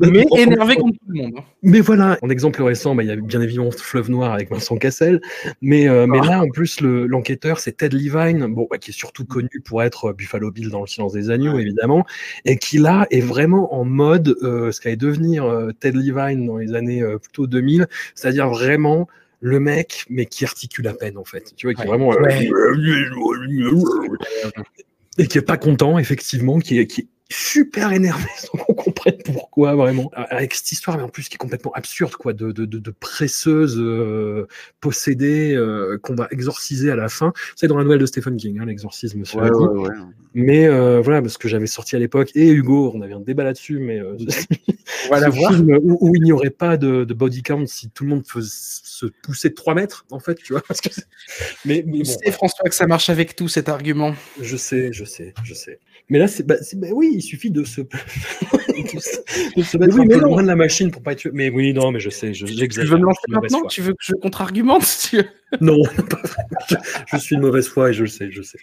mais énervé contre tout le monde. hein. Mais voilà, en exemple récent, bah, il y a bien évidemment Fleuve Noir avec Vincent Cassel, mais, euh, mais là, en plus, l'enquêteur, c'est Ted Levine, bon, bah, qui est surtout connu pour être Buffalo Bill dans Le Silence des Agneaux, Ouais. évidemment, et qui là est vraiment en mode euh, ce qu'allait devenir euh, Ted Levine dans les années euh, plutôt 2000, c'est-à-dire vraiment le mec, mais qui articule à peine en fait. Tu vois, qui est vraiment euh, et qui est pas content, effectivement, qui est, qui est super énervé sans qu'on comprenne pourquoi vraiment. Avec cette histoire mais en plus qui est complètement absurde quoi de, de, de, de presseuse euh, possédée euh, qu'on va exorciser à la fin. C'est dans la nouvelle de Stephen King hein, l'exorcisme ouais, ouais, ouais. mais euh, voilà parce que j'avais sorti à l'époque et Hugo on avait un débat là-dessus mais euh, on va la voir. où, où, il n'y aurait pas de, de, body count si tout le monde faisait, se poussait de 3 mètres en fait tu vois. Parce que mais, mais bon, voilà. François que ça marche avec tout cet argument. Je sais je sais je sais. Mais là c'est bah, bah, oui il suffit de se, de se mettre oui, un peu loin de la machine pour pas être. Mais oui, non, mais je sais, j'exagère. Tu veux me lancer maintenant Tu veux que je contre-argumente Non, je, je suis de mauvaise foi et je le sais, je sais.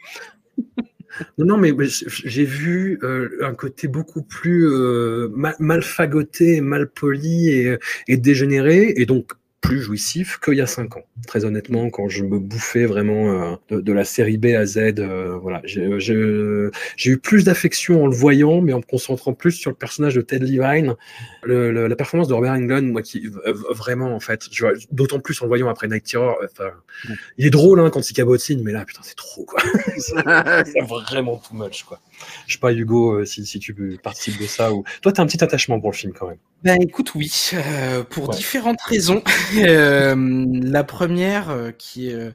Non, non, mais j'ai vu euh, un côté beaucoup plus euh, mal, mal, fagoté, mal poli et, et dégénéré, et donc plus jouissif qu'il y a cinq ans. Très honnêtement, quand je me bouffais vraiment euh, de, de, la série B à Z, euh, voilà, j'ai eu plus d'affection en le voyant, mais en me concentrant plus sur le personnage de Ted Levine. Le, le, la performance de Robert Englund, moi, qui vraiment, en fait, d'autant plus en le voyant après Night Terror, enfin, il est drôle hein, quand il cabotine, mais là, putain, c'est trop, quoi. c'est vraiment too much, quoi. Je sais pas, Hugo, euh, si, si tu participes de ça ou. Toi, t'as un petit attachement pour le film quand même. Ben écoute, oui, euh, pour ouais. différentes raisons. euh, la première, euh, qui est euh,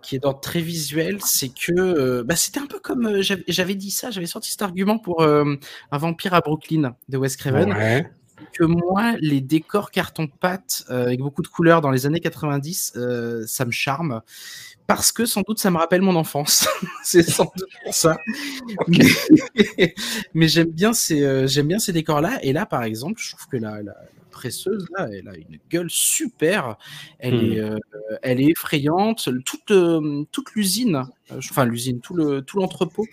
qui est d'ordre très visuel, c'est que bah, c'était un peu comme j'avais dit ça, j'avais sorti cet argument pour un vampire à Brooklyn de Wes Craven. Ouais. Que moi, les décors carton-pâte euh, avec beaucoup de couleurs dans les années 90, euh, ça me charme. Parce que sans doute ça me rappelle mon enfance. c'est sans doute pour ça. Mais, mais j'aime bien ces, euh, j'aime bien ces décors-là. Et là, par exemple, je trouve que la, la, presseuse là, elle a une gueule super. Elle Hmm. est, euh, elle est effrayante. Toute, euh, toute l'usine, euh, enfin l'usine, tout le, tout l'entrepôt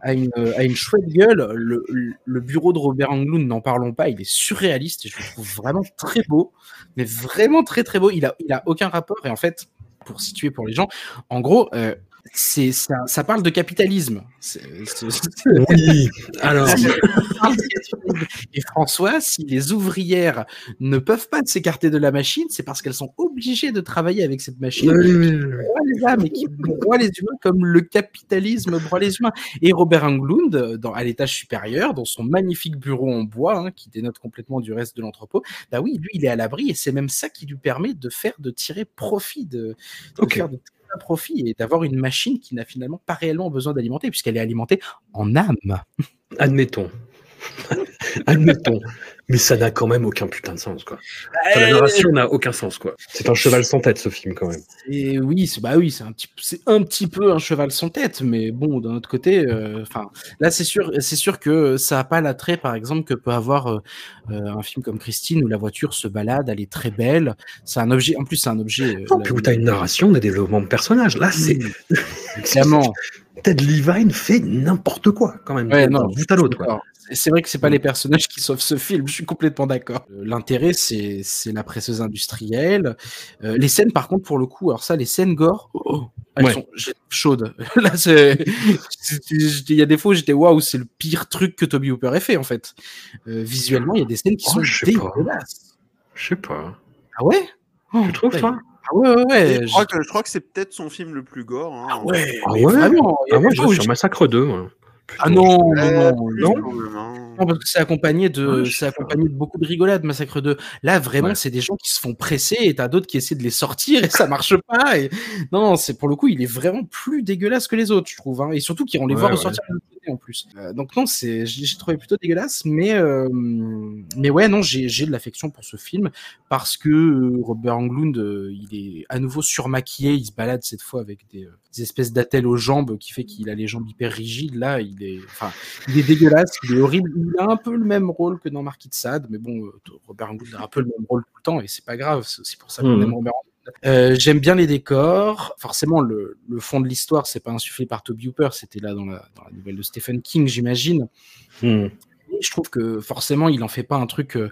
a une, a une chouette gueule. Le, le bureau de Robert Englund, n'en parlons pas, il est surréaliste et je le trouve vraiment très beau, mais vraiment très très beau. Il a, il a aucun rapport et en fait, pour situer pour les gens, en gros. C'est ça, ça parle de capitalisme. Oui, alors, et François, si les ouvrières ne peuvent pas s'écarter de la machine, c'est parce qu'elles sont obligées de travailler avec cette machine oui, oui, oui. broie les âmes et qui broie les humains comme le capitalisme broie les humains. Et Robert Englund, dans, à l'étage supérieur, dans son magnifique bureau en bois, hein, qui dénote complètement du reste de l'entrepôt, bah oui, lui, il est à l'abri et c'est même ça qui lui permet de faire, de tirer profit, de, de faire de profit et d'avoir une machine qui n'a finalement pas réellement besoin d'alimenter puisqu'elle est alimentée en âme. admettons. admettons. Mais ça n'a quand même aucun putain de sens, quoi. Enfin, la narration n'a aucun sens, quoi. C'est un cheval sans tête, ce film, quand même. Et oui, c'est bah oui, c'est un petit, c'est un petit peu un cheval sans tête, mais bon, d'un autre côté, euh, là c'est sûr, c'est sûr que ça a pas l'attrait, par exemple, que peut avoir euh, euh, un film comme Christine où la voiture se balade, elle est très belle. C'est un objet, en plus c'est un objet. Non, la- puis où t'as une narration, des développements de personnages. Là, c'est. Clairement. Ted Levine fait n'importe quoi, quand même. Ouais, non, bout à l'autre. C'est- vrai que c'est pas les personnages qui sauvent ce film, je suis complètement d'accord. Euh, L'intérêt, c'est c'est la presseuse industrielle. Euh, les scènes, par contre, pour le coup, alors ça, les scènes gore, oh, elles Ouais. sont chaudes. Là, il y a des fois où j'étais waouh, c'est le pire truc que Toby Hooper ait fait, en fait. Euh, visuellement, il y a des scènes qui Oh, sont dégueulasses. Je sais pas. Ah ouais? Oh, Tu trouves, ouais. toi Ah ouais, ouais, ouais. je, crois que, je crois que c'est peut-être son film le plus gore. hein. Ah ouais, Ah mais ouais? vraiment. Ah, moi, des je j'ai- Massacre 2, moi. Ah non, non, non, hein. Non, parce que c'est accompagné de, Ouais, je c'est accompagné de beaucoup de rigolades, Massacre 2. Là, vraiment, Ouais. c'est des gens qui se font presser et t'as d'autres qui essaient de les sortir et ça marche pas. Et... Non, c'est pour le coup, il est vraiment plus dégueulasse que les autres, je trouve. hein. Et surtout qu'ils vont les Ouais, voir ouais. côté en plus. Euh, donc non, c'est, j'ai trouvé plutôt dégueulasse, mais euh, mais ouais, non, j'ai de l'affection pour ce film parce que euh, Robert Englund, euh, il est à nouveau surmaquillé, il se balade cette fois avec des, des espèces d'attelles aux jambes qui fait qu'il a les jambes hyper rigides. Là, il est, enfin, il est dégueulasse, il est horrible. Il a un peu le même rôle que dans Marquis de Sade, mais bon, Robert Englund a un peu le même rôle tout le temps et c'est pas grave. C'est pour ça qu'on Mhm. aime Robert Englund. Euh, J'aime bien les décors. Forcément, le, le fond de l'histoire, c'est pas insufflé par Toby Hooper, c'était là dans la, dans la nouvelle de Stephen King, j'imagine. Hmm. Je trouve que forcément, il en fait pas un truc. euh,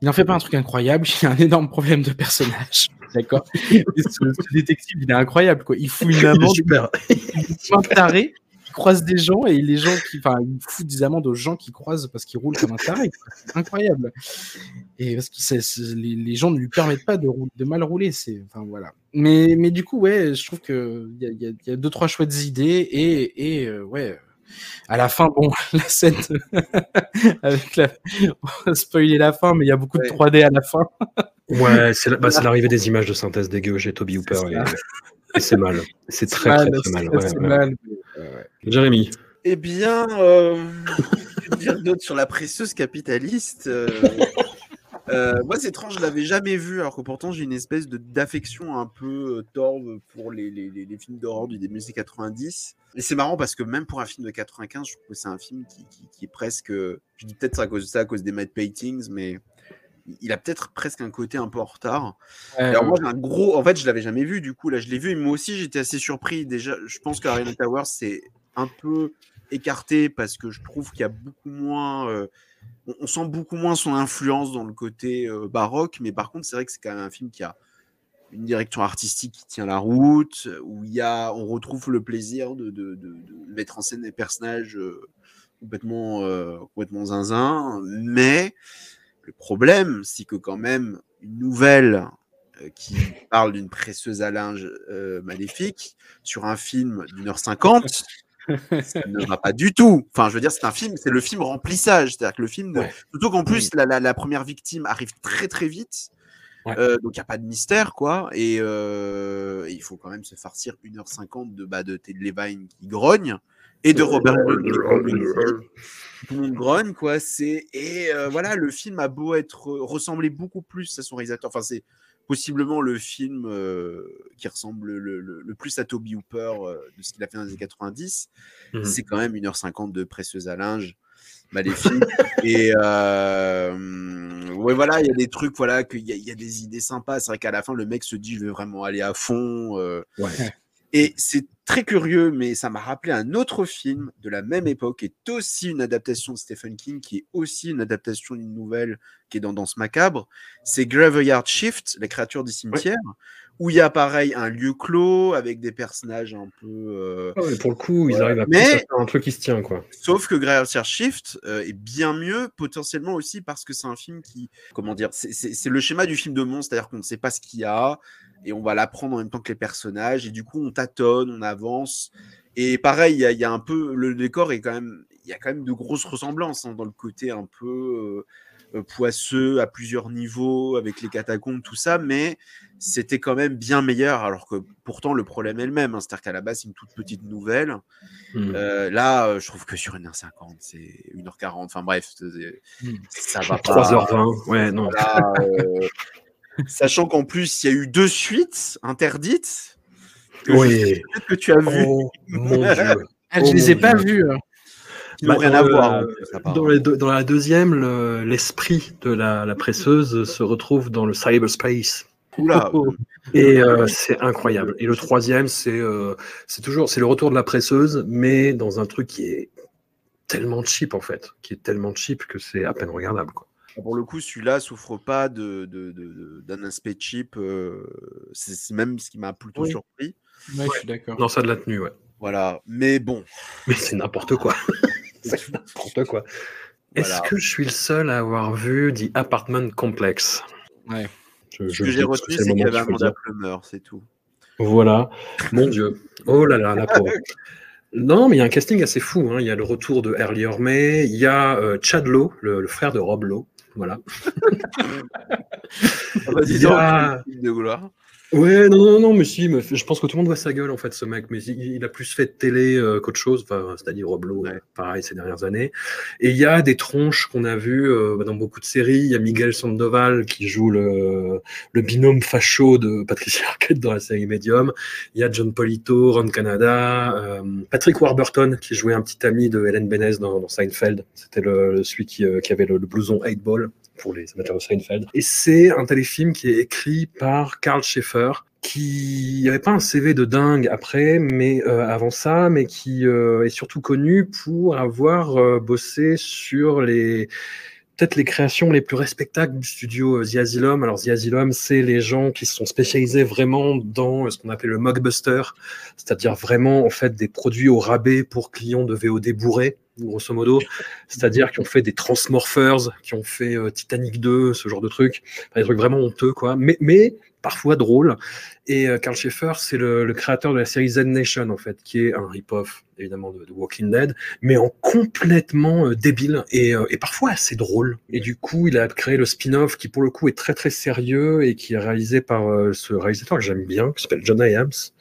il en fait pas un truc incroyable. Il a un énorme problème de personnage. D'accord. Ce, ce détective, il est incroyable. Quoi. Il fout une Il est amende, super. il taré, il croise des gens et les gens qui, enfin, il fout des amendes aux gens qui croisent parce qu'il roule comme un taré. C'est incroyable. Et parce que les, les gens ne lui permettent pas de, mal rouler. C'est, enfin voilà. Mais, mais du coup, ouais, je trouve que il y a, y y deux trois chouettes idées et, et euh, ouais. À la fin, bon, la scène avec la, on spoiler la fin, mais il y a beaucoup de 3D à la fin. Ouais, c'est la- bah, c'est l'arrivée des images de synthèse dégueu chez Toby Hooper. Et c'est mal. C'est très, mal, très, très mal. c'est- ouais, c'est ouais. mal, mais, ouais. Jérémy. Eh bien, euh, que dire d'autre sur la presseuse capitaliste euh, euh, Moi, c'est étrange, je l'avais jamais vu, alors que pourtant j'ai une espèce de d'affection un peu euh, torve pour les, les, les- les films d'horreur du début des années 90. Et c'est marrant parce que même pour un film de 95, je trouve que c'est un film qui, qui- qui est presque. Je dis peut-être ça à cause de ça, à cause des matte paintings, mais il a peut-être presque un côté un peu en retard. Alors moi j'ai un gros, en fait je l'avais jamais vu du coup là je l'ai vu et moi aussi j'étais assez surpris déjà. Je pense que Arena Tower c'est un peu écarté parce que je trouve qu'il y a beaucoup moins, euh, on, sent beaucoup moins son influence dans le côté euh, baroque, mais par contre c'est vrai que c'est quand même un film qui a une direction artistique qui tient la route, où il y a, on retrouve le plaisir de, de- de- de mettre en scène des personnages euh, complètement, complètement zinzin, mais le problème, c'est que quand même une nouvelle euh, qui parle d'une presseuse à linge euh, maléfique sur un film d'une heure cinquante, ça ne va pas du tout. Enfin, je veux dire, c'est un film, c'est le film remplissage, c'est-à-dire que le film, Ouais. surtout qu'en plus la, la- la première victime arrive très très vite. Ouais. Euh, donc il n'y a pas de mystère quoi et euh, il faut quand même se farcir 1h50 de, bah, de Ted Levine qui grogne et de Robert Tout le monde grogne, quoi. C'est et euh, voilà, le film a beau être ressembler beaucoup plus à son réalisateur. Enfin, c'est possiblement le film euh, qui ressemble le, le- le plus à Toby Hooper euh, de ce qu'il a fait dans les années 90. Mhm. C'est quand même 1h50 de presseuse à linge maléfique. et euh, ouais, voilà, il y a des trucs, voilà, qu'il y, y a des idées sympas. C'est vrai qu'à la fin, le mec se dit, je vais vraiment aller à fond. euh, Ouais. Et c'est très curieux, mais ça m'a rappelé un autre film de la même époque, qui est aussi une adaptation de Stephen King, qui est aussi une adaptation d'une nouvelle qui est dans Danse Macabre. C'est Graveyard Shift, les créatures du cimetière, où il y a pareil un lieu clos avec des personnages un peu. euh, Ah pour le coup, ils Ouais. arrivent à Mais- faire un truc qui se tient, quoi. Sauf que Graveyard Shift euh, est bien mieux, potentiellement aussi parce que c'est un film qui, comment dire, c'est le schéma du film de monstre, c'est-à-dire qu'on ne sait pas ce qu'il y a et on va l'apprendre en même temps que les personnages et du coup on tâtonne, on avance. Et pareil, il y, a- il y a un peu, le décor est quand même, il y a quand même de grosses ressemblances hein, dans le côté un peu euh, euh, poisseux à plusieurs niveaux avec les catacombes, tout ça, mais c'était quand même bien meilleur. Alors que pourtant le problème est le même, hein, c'est-à-dire qu'à la base c'est une toute petite nouvelle. Hmm. Euh, là, je trouve que sur 1h50, c'est 1h40. Enfin bref, Hmm. ça va pas. 3h20, ouais, non. Euh, sachant qu'en plus, il y a eu deux suites interdites. Que Oui. que tu as vu, Oh mon dieu. Ah, je Oh les ai mon pas vus. hein. Bah, rien dans à voir. Dans, les deux- dans la deuxième, le- l'esprit de la, la presseuse se retrouve dans le cyberspace. Oula, Et euh, c'est incroyable. Et le troisième, c'est euh, c'est toujours c'est le retour de la presseuse, mais dans un truc qui est tellement cheap en fait, qui est tellement cheap que c'est à peine regardable. Quoi. Pour le coup, celui-là souffre pas de, de- de- de- d'un aspect cheap. euh, c'est même ce qui m'a plutôt Oui. surpris. Ouais, je suis d'accord. Non, ça a de la tenue, ouais. Voilà. Mais bon, Mais c'est n'importe quoi. c'est n'importe quoi. Est-ce Voilà. que je suis le seul à avoir vu The Apartment Complex? Ouais. Je- ce que j'ai retenu, c'est qu'il y avait Amanda. Plummer, c'est tout. Voilà, mon Dieu. Oh là là, la pauvre. Non, mais il y a un casting assez fou. hein. Il y a le retour de Early May, il y a euh, Chad Lowe, le, le frère de Rob Lowe. Voilà. Vas-y, Il y a- donc, film de gloire. Ouais, non, non, non, mais si, mais je pense que tout le monde voit sa gueule, en fait, ce mec. Mais il, il a plus fait de télé euh, qu'autre chose, enfin, c'est-à-dire Rob Lowe, Ouais. euh, pareil, ces dernières années. Et il y a des tronches qu'on a vues euh, dans beaucoup de séries. Il y a Miguel Sandoval qui joue le, le binôme facho de Patricia Arquette dans la série Medium. Il y a John Polito, Ron Canada, euh, Patrick Warburton qui jouait un petit ami de Helen Benes dans, dans Seinfeld. C'était le, celui qui, qui avait le, le blouson 8 Ball pour les amateurs de Seinfeld. Et c'est un téléfilm qui est écrit par Karl Schaeffer, qui n'avait pas un CV de dingue après, mais euh, avant ça, mais qui euh, est surtout connu pour avoir euh, bossé sur les peut-être les créations les plus respectables du studio The Asylum. Alors The Asylum, c'est les gens qui se sont spécialisés vraiment dans ce qu'on appelle le mockbuster, c'est-à-dire vraiment en fait des produits au rabais pour clients de VOD bourrés, grosso modo, c'est-à-dire qui ont fait des Transmorphers, qui ont fait euh, Titanic 2, ce genre de trucs, des trucs vraiment honteux quoi, mais, parfois drôles. Et euh, Carl Schaeffer, c'est le, créateur de la série Z Nation en fait, qui est un rip-off évidemment de, de Walking Dead, mais en complètement euh, débile et, euh, et parfois assez drôle. Et du coup, il a créé le spin-off qui pour le coup est très très sérieux et qui est réalisé par euh, ce réalisateur que j'aime bien, qui s'appelle John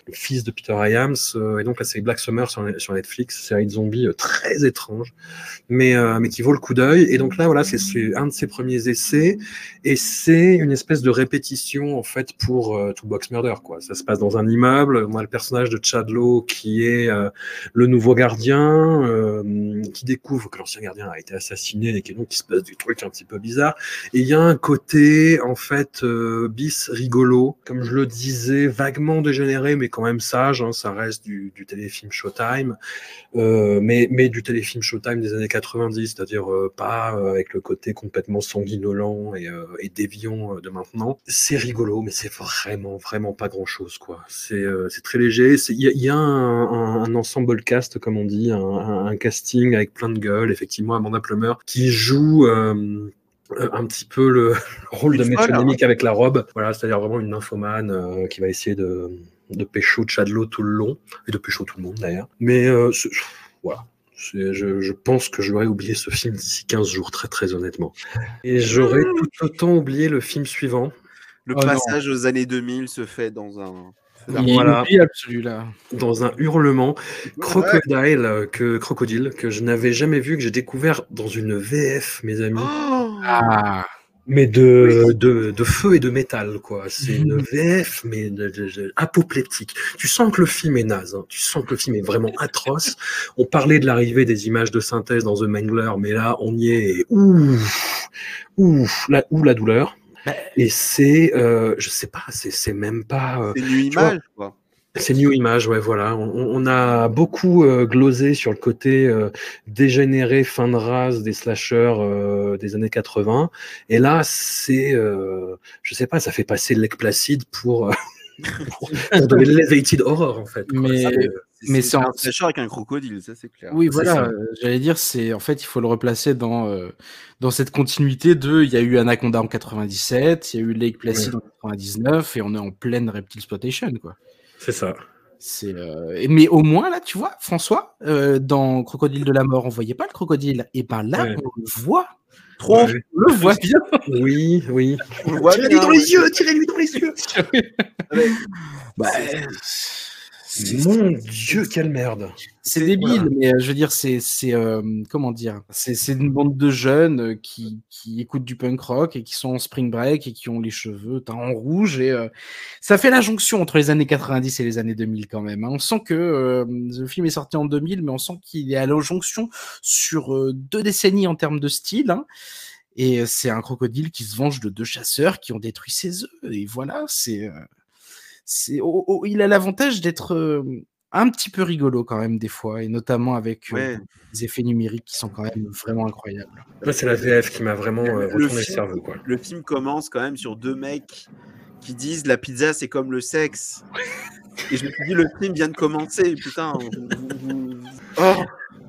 le fils de Peter euh, et donc la série Black Summer sur, sur Netflix, série de zombies très étrange, mais mais qui vaut le coup d'œil. Et donc là, voilà, c'est- c'est un de ses premiers essais, et c'est une espèce de répétition en fait pour euh, Toolbox Murder, quoi. Ça se passe dans un immeuble. On a le personnage de Chad Lowe qui est euh, le nouveau gardien, euh, qui découvre que l'ancien gardien a été assassiné et qu'il se passe des trucs un petit peu bizarres. Et il y a un côté en fait euh, bis rigolo, comme je le disais, vaguement dégénéré, mais quand même sage. hein, ça reste du, du téléfilm Showtime, euh, mais mais du téléfilm Showtime des années 90, c'est-à-dire pas avec le côté complètement sanguinolent et, déviant de maintenant. C'est rigolo, mais c'est vraiment vraiment pas grand-chose quoi. C'est c'est très léger. Il y a, un ensemble cast comme on dit, un, casting avec plein de gueules. Effectivement, Amanda Plummer qui joue. euh, euh, un petit peu le rôle de folle, hein. métonymique avec la robe, voilà, c'est-à-dire vraiment une nymphomane euh, qui va essayer de, de pécho Chadlo tout le long, et de pécho tout le monde d'ailleurs. Mais euh, voilà, je, je pense que j'aurais oublié ce film d'ici 15 jours, très très honnêtement. Et j'aurais tout autant oublié le film suivant. Le Oh non. passage aux années 2000 se fait dans un Il est Voilà. celui-là. dans un hurlement crocodile euh, que crocodile que je n'avais jamais vu que j'ai découvert dans une VF mes amis. Oh. Ah, mais de, de, de feu et de métal quoi. C'est une VF mais de, de- de- apoplectique. Tu sens que le film est naze hein. tu sens que le film est vraiment atroce. On parlait de l'arrivée des images de synthèse dans The Mangler mais là on y est. Ouf ouf la, ou la douleur et c'est euh, je sais pas c'est c'est même pas euh, C'est vois, image, quoi. c'est New Image, ouais, voilà. On, on a beaucoup euh, glosé sur le côté euh, dégénéré, fin de race des slashers euh, des années 80. Et là, c'est, euh, je sais pas, ça fait passer Lake Placid pour, euh, pour, pour de l'elevated horror, en fait. quoi. Mais- euh, Mais c'est un en- slasher avec un crocodile, ça c'est clair. oui, voilà. euh, J'allais dire, c'est en fait, il faut le replacer dans euh, dans cette continuité de. Il y a eu Anaconda en 97, il y a eu Lake Placid en 99, et on est en pleine reptile exploitation, quoi. c'est ça. C'est. euh, Mais au moins là, tu vois, François, euh, dans Crocodile de la mort, on voyait pas le crocodile. Et ben là, Ouais. on le voit. Trop Ouais. On le voit bien. Oui, oui. Tirez-lui dans les yeux, tirez-lui dans les yeux. Bah, Mon Dieu, quelle merde. C'est débile, mais euh, je veux dire, c'est, c'est euh, comment dire, c'est, c'est une bande de jeunes euh, qui, qui écoutent du punk rock et qui sont en spring break et qui ont les cheveux teints en rouge et euh, ça fait la jonction entre les années 90 et les années 2000 quand même. hein. On sent que euh, le film est sorti en 2000, mais on sent qu'il est à la jonction sur euh, deux décennies en termes de style. hein. Et c'est un crocodile qui se venge de deux chasseurs qui ont détruit ses œufs. Et voilà, c'est, euh, c'est, oh, oh, il a l'avantage d'être euh, un petit peu rigolo quand même des fois, et notamment avec euh, Ouais. des effets numériques qui sont quand même vraiment incroyables. C'est la VF qui m'a vraiment euh, Le retourné le film- cerveau, quoi. Le film commence quand même sur deux mecs qui disent la pizza c'est comme le sexe. Et je me suis dit le film vient de commencer, putain. Oh,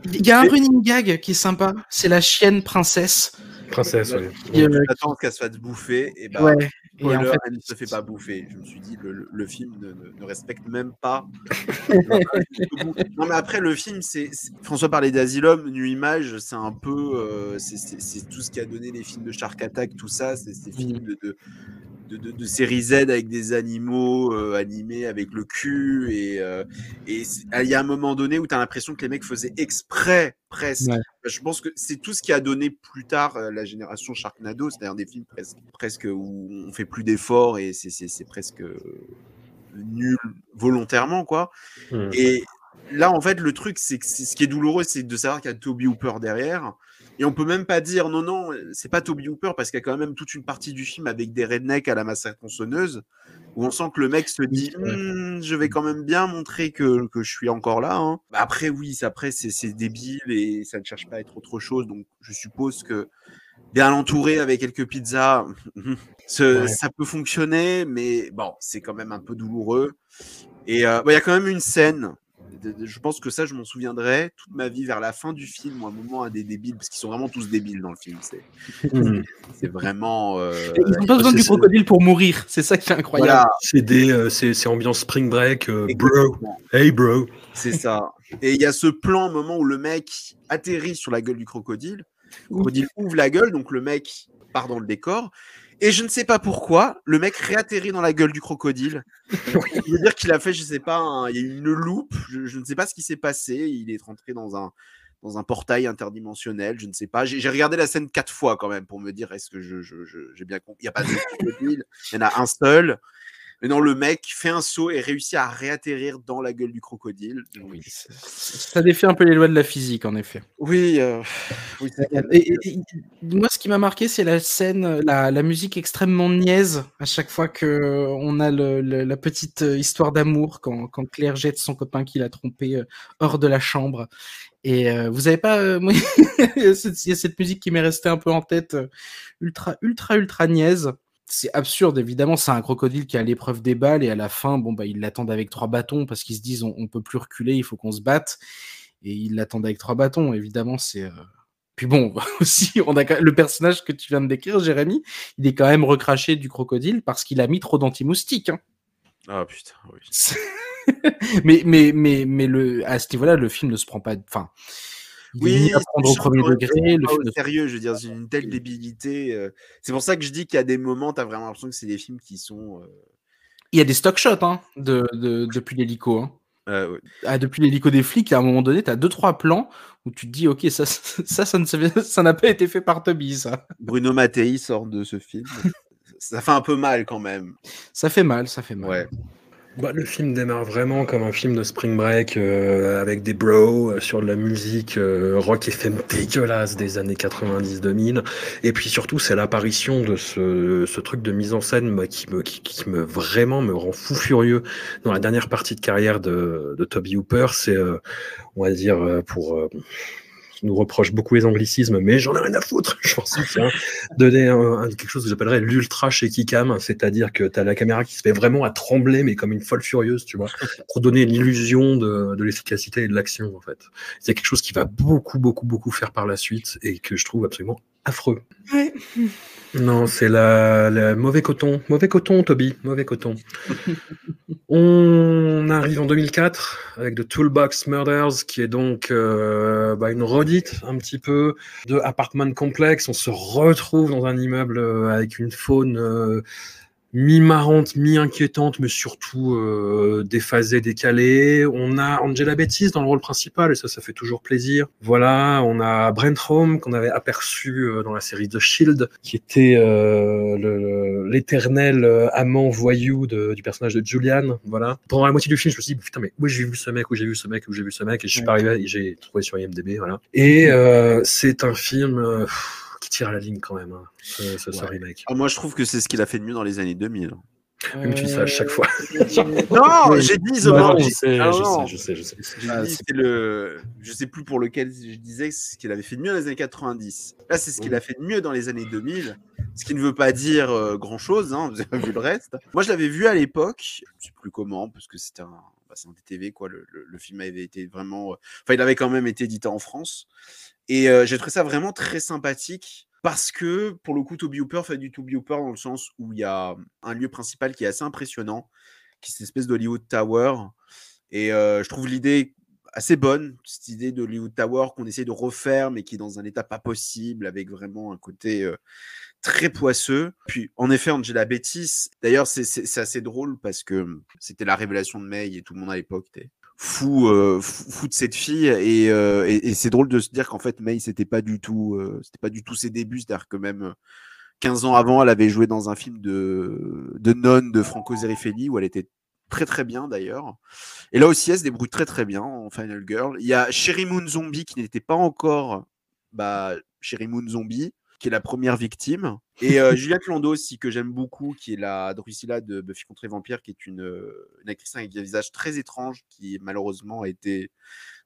Il y a un running gag qui est sympa, c'est la chienne princesse. Princesse, oui. qui, euh, J'attends qu'elle se fasse bouffer et bah ouais. Et spoiler, en fait, elle ne se fait pas bouffer. Je me suis dit le, film ne, ne- ne respecte même pas. non mais après le film c'est c'est- François parlait d'Asylum, New Image, c'est un peu euh, c'est- c'est c'est tout ce qui a donné les films de Shark Attack, tout ça, c'est ces films de, de, de, de- de série Z avec des animaux euh, animés avec le cul et euh, et il y a un moment donné où tu as l'impression que les mecs faisaient exprès presque. Ouais. Je pense que c'est tout ce qui a donné plus tard euh, la génération Sharknado, c'est-à-dire des films presque, presque où on fait plus d'efforts et c'est- presque nul volontairement quoi. Hmm. Et là, en fait, le truc, c'est que ce qui est douloureux, c'est de savoir qu'il y a Toby Hooper derrière. Et on peut même pas dire non, non, c'est pas Toby Hooper parce qu'il y a quand même toute une partie du film avec des rednecks à la massacre tronçonneuse où on sent que le mec se dit. Hmm, je vais quand même bien montrer que, que je suis encore là. hein. Bah, Après, oui, c'est- après, c'est débile et ça ne cherche pas à être autre chose. Donc, je suppose que bien l'entourer avec quelques pizzas, ce- Ouais. ça peut fonctionner, mais bon, c'est quand même un peu douloureux. Et euh, il y a quand même une scène. Je pense que ça, je m'en souviendrai toute ma vie vers la fin du film, ou un moment à des débiles, parce qu'ils sont vraiment tous débiles dans le film. C'est Hmm. c'est vraiment. euh, ils n'ont pas besoin du crocodile pour mourir, c'est ça qui est incroyable. voilà, C'est des, euh, c'est c'est ambiance spring break, euh, bro. Hey, bro. C'est ça. Et il y a ce plan, au moment où le mec atterrit sur la gueule du crocodile. Le crocodile ouvre la gueule, donc le mec part dans le décor. Et je ne sais pas pourquoi, le mec réatterrit dans la gueule du crocodile. Il veut dire qu'il a fait, je sais pas, un- il y a eu une loupe. Je, je ne sais pas ce qui s'est passé. Il est rentré dans un, dans un portail interdimensionnel. Je ne sais pas. J'ai j'ai regardé la scène quatre fois quand même pour me dire est-ce que je, je- je- j'ai bien compris? Il n'y a pas de crocodile. Il y en a un seul. Mais non, le mec fait un saut et réussit à réatterrir dans la gueule du crocodile. Oui, ça défie un peu les lois de la physique, en effet. Oui, euh, oui, Et, et- moi, ce qui m'a marqué, c'est la scène, la, la musique extrêmement niaise à chaque fois que on a le- le- la petite euh, histoire d'amour quand, quand Claire jette son copain qui l'a trompé euh, hors de la chambre. Et euh, vous avez pas, euh, il y a cette- a musique qui m'est restée un peu en tête, ultra, ultra, ultra niaise. C'est absurde, évidemment. C'est un crocodile qui a l'épreuve des balles et à la fin, bon bah ils l'attendent avec trois bâtons parce qu'ils se disent on, on peut plus reculer, il faut qu'on se batte. Et ils l'attendent avec trois bâtons. Évidemment, c'est euh, puis bon, aussi, on a quand- le personnage que tu viens de décrire, Jérémy, il est quand même recraché du crocodile parce qu'il a mis trop d'anti-moustiques. hein. Ah putain, oui. mais, mais, mais, mais le, à ce niveau-là, le film ne se prend pas. Enfin, il est Oui, mis à prendre au premier degré. Le film sérieux, je veux dire, une telle débilité. euh, C'est pour ça que je dis qu'il y a des moments, tu as vraiment l'impression que c'est des films qui sont. euh, Il y a des stock shots hein, de, de- depuis l'hélico. hein. Euh, ouais. Ah, depuis l'hélico des flics, à un moment donné, tu as deux trois plans où tu te dis, ok, ça, ça, ça n'a pas été fait par Toby, ça. Bruno Mattei sort de ce film. ça fait un peu mal quand même. Ça fait mal, ça fait mal. Ouais. Bah, le film démarre vraiment comme un film de spring break euh, avec des bros euh, sur de la musique euh, rock FM dégueulasse des années 90-2000 et puis surtout c'est l'apparition de ce, ce truc de mise en scène qui me qui, qui me vraiment me rend fou furieux. Dans la dernière partie de carrière de, de Toby Hooper c'est euh, on va dire euh, pour nous reproche beaucoup les anglicismes, mais j'en ai rien à foutre. Je pense que donner un- quelque chose que j'appellerais l'ultra shaky cam, c'est-à-dire que tu as la caméra qui se fait vraiment à trembler, mais comme une folle furieuse, tu vois, pour donner l'illusion de, de l'efficacité et de l'action, en fait. C'est quelque chose qui va beaucoup, beaucoup, beaucoup faire par la suite et que je trouve absolument affreux. Ouais. Non, c'est la, la mauvais coton, mauvais coton, Toby, mauvais coton. On arrive en 2004 avec The Toolbox Murders, qui est donc euh, bah, une redite un petit peu de Apartment Complex. On se retrouve dans un immeuble euh, avec une faune euh, mi-marrante, mi-inquiétante, mais surtout euh, déphasée, décalée. On a Angela Bettis dans le rôle principal, et ça, ça fait toujours plaisir. Voilà, on a Brent Home qu'on avait aperçu euh, dans la série The Shield, qui était euh, l'éternel euh, amant voyou de- du personnage de Julian. Voilà. Pendant la moitié du film, je me suis dit, putain, mais où j'ai vu ce mec, où j'ai vu ce mec, où j'ai vu ce mec, et je suis pas arrivé, j'ai trouvé sur IMDb, voilà. Et euh, c'est un film euh, pff, qui tire à la ligne quand même, hein, ce, ce- ce Ouais. remake. Ah, moi, je trouve que c'est ce qu'il a fait de mieux dans les années 2000. Comme tu dis ça à chaque fois. Non, j'ai dit The Non, je sais, Ah, je sais, je sais, je sais. Ah, dit, le. Je sais plus pour lequel je disais ce qu'il avait fait de mieux dans les années 90. Là, c'est ce qu'il a fait de mieux dans les années 2000. Ce qui ne veut pas dire grand chose, hein, vous avez vu le reste. Moi, je l'avais vu à l'époque, je ne sais plus comment, parce que c'était un, bah, c'est un DTV, quoi. Le, le- le film avait été vraiment. euh, Enfin, il avait quand même été édité en France. Et euh, j'ai trouvé ça vraiment très sympathique. Parce que, pour le coup, Toby Hooper fait du Toby Hooper dans le sens où il y a un lieu principal qui est assez impressionnant, qui est cette espèce d'Hollywood Tower. Et euh, je trouve l'idée assez bonne, cette idée de Hollywood Tower qu'on essaie de refaire, mais qui est dans un état pas possible, avec vraiment un côté euh, très poisseux. Puis, en effet, Angela Bettis, d'ailleurs, c'est- assez drôle parce que hum, c'était la révélation de May et tout le monde à l'époque était fou, euh, fou, de cette fille. Et, euh, et- et c'est drôle de se dire qu'en fait, May, c'était pas du tout, euh, c'était pas du tout ses débuts, c'est-à-dire que même euh, 15 ans avant, elle avait joué dans un film de, de nonne de Franco Zeffirelli où elle était très très bien d'ailleurs. Et là aussi, elle se débrouille très très bien en Final Girl. Il y a Sherry Moon Zombie qui n'était pas encore bah, Sherry Moon Zombie, qui est la première victime. Et euh, Juliette Landau aussi, que j'aime beaucoup, qui est la Drusilla de Buffy contre les vampires, qui est une, euh, une actrice avec un visage très étrange, qui malheureusement a été,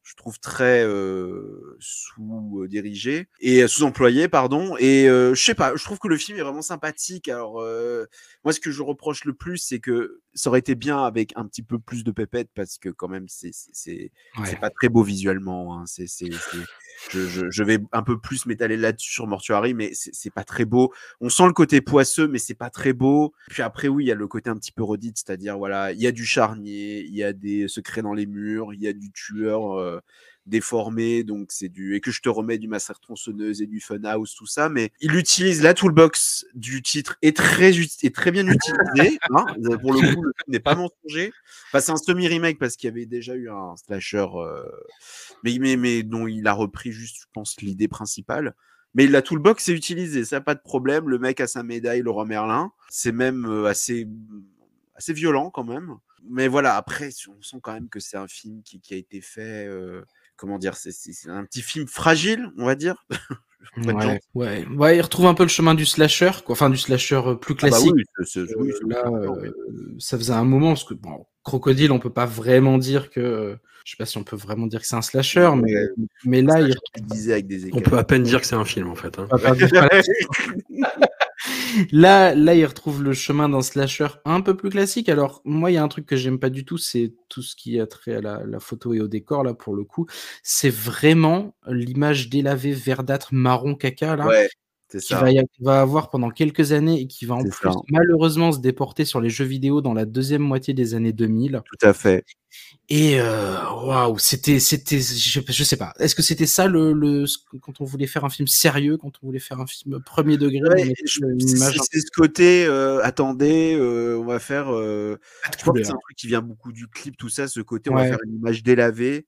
je trouve, très euh, sous-dirigée et euh, sous-employée, pardon. Et euh, je sais pas, je trouve que le film est vraiment sympathique. Alors, euh, moi, ce que je reproche le plus, c'est que ça aurait été bien avec un petit peu plus de pépette, parce que quand même, c'est Ouais. pas très beau visuellement. hein. C'est- je, je- je vais un peu plus m'étaler là-dessus sur Mortuary, mais c'est pas très beau. On sent le côté poisseux, mais c'est pas très beau. Puis après, oui, il y a le côté un petit peu redite, c'est-à-dire, voilà, il y a du charnier, il y a des secrets dans les murs, il y a du tueur euh, déformé, donc c'est du. Et que je te remets du massacre tronçonneuse et du funhouse, tout ça, mais il utilise la toolbox du titre est très, est très bien utilisée. hein. Pour le coup, le film n'est pas mensonger. Enfin, c'est un semi-remake parce qu'il y avait déjà eu un slasher, euh, mais, mais, mais dont il a repris juste, je pense, l'idée principale. Mais la toolbox est utilisée, ça pas de problème. Le mec a sa médaille, le roi Merlin. C'est même euh, assez, assez violent quand même. Mais voilà, après, on sent quand même que c'est un film qui, qui a été fait. euh, comment dire C'est un petit film fragile, on va dire. Ouais, ouais. Ouais, il retrouve un peu le chemin du slasher, quoi. enfin du slasher euh, plus Ah bah classique. oui, oui, Là, oui, euh, ça faisait un moment, parce que bon, Crocodile, on peut pas vraiment dire que. Je sais pas si on peut vraiment dire que c'est un slasher, mais, mais là, il avec des On peut à peine dire que c'est un film, en fait. hein. là, là, il retrouve le chemin d'un slasher un peu plus classique. Alors, moi, il y a un truc que j'aime pas du tout, c'est tout ce qui a trait à la, photo et au décor, là, pour le coup. C'est vraiment l'image délavée verdâtre marron caca, là. Qui ça. va, y va avoir pendant quelques années et qui va en plus ça. malheureusement se déporter sur les jeux vidéo dans la deuxième moitié des années 2000. Tout à fait. Et euh, waouh, c'était, c'était, je, je sais pas. Est-ce que c'était ça le, quand on voulait faire un film sérieux, quand on voulait faire un film premier degré, Ouais, c'est ce côté, euh, attendez, euh, on va faire. euh, peu de je crois que c'est un truc qui vient beaucoup du clip, tout ça, ce côté, on va faire une image délavée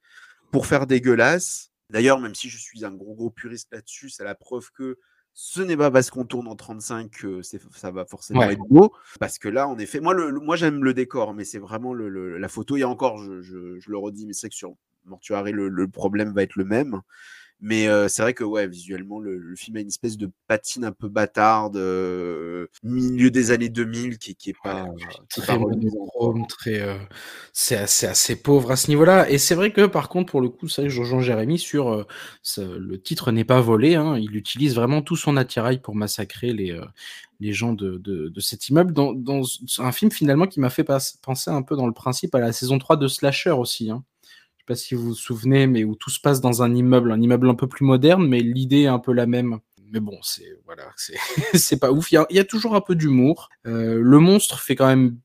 pour faire dégueulasse. D'ailleurs, même si je suis un gros gros puriste là-dessus, c'est la preuve que ce n'est pas parce qu'on tourne en 35 que ça va forcément Ouais. être beau. Parce que là, en effet, moi, le, le- moi j'aime le décor, mais c'est vraiment le, le- la photo. Et encore, je, je- je le redis, mais c'est que sur Mortuary, le problème va être le même. Mais euh, c'est vrai que ouais, visuellement, le, le film a une espèce de patine un peu bâtarde, euh, milieu des années 2000, qui, qui est pas, qui très très, euh, c'est assez, assez pauvre à ce niveau-là. Et c'est vrai que par contre, pour le coup, c'est vrai que je rejoins Jérémy sur euh, le titre n'est pas volé. hein. il utilise vraiment tout son attirail pour massacrer les, les gens de, de, de cet immeuble dans, dans un film finalement qui m'a fait penser un peu dans le principe à la saison 3 de Slasher aussi. Hein. Pas si vous vous souvenez, mais où tout se passe dans un immeuble, un immeuble un peu plus moderne, mais l'idée est un peu la même. Mais bon, c'est voilà, c'est pas ouf. Il y a, il y a toujours un peu d'humour. Euh, le monstre fait quand même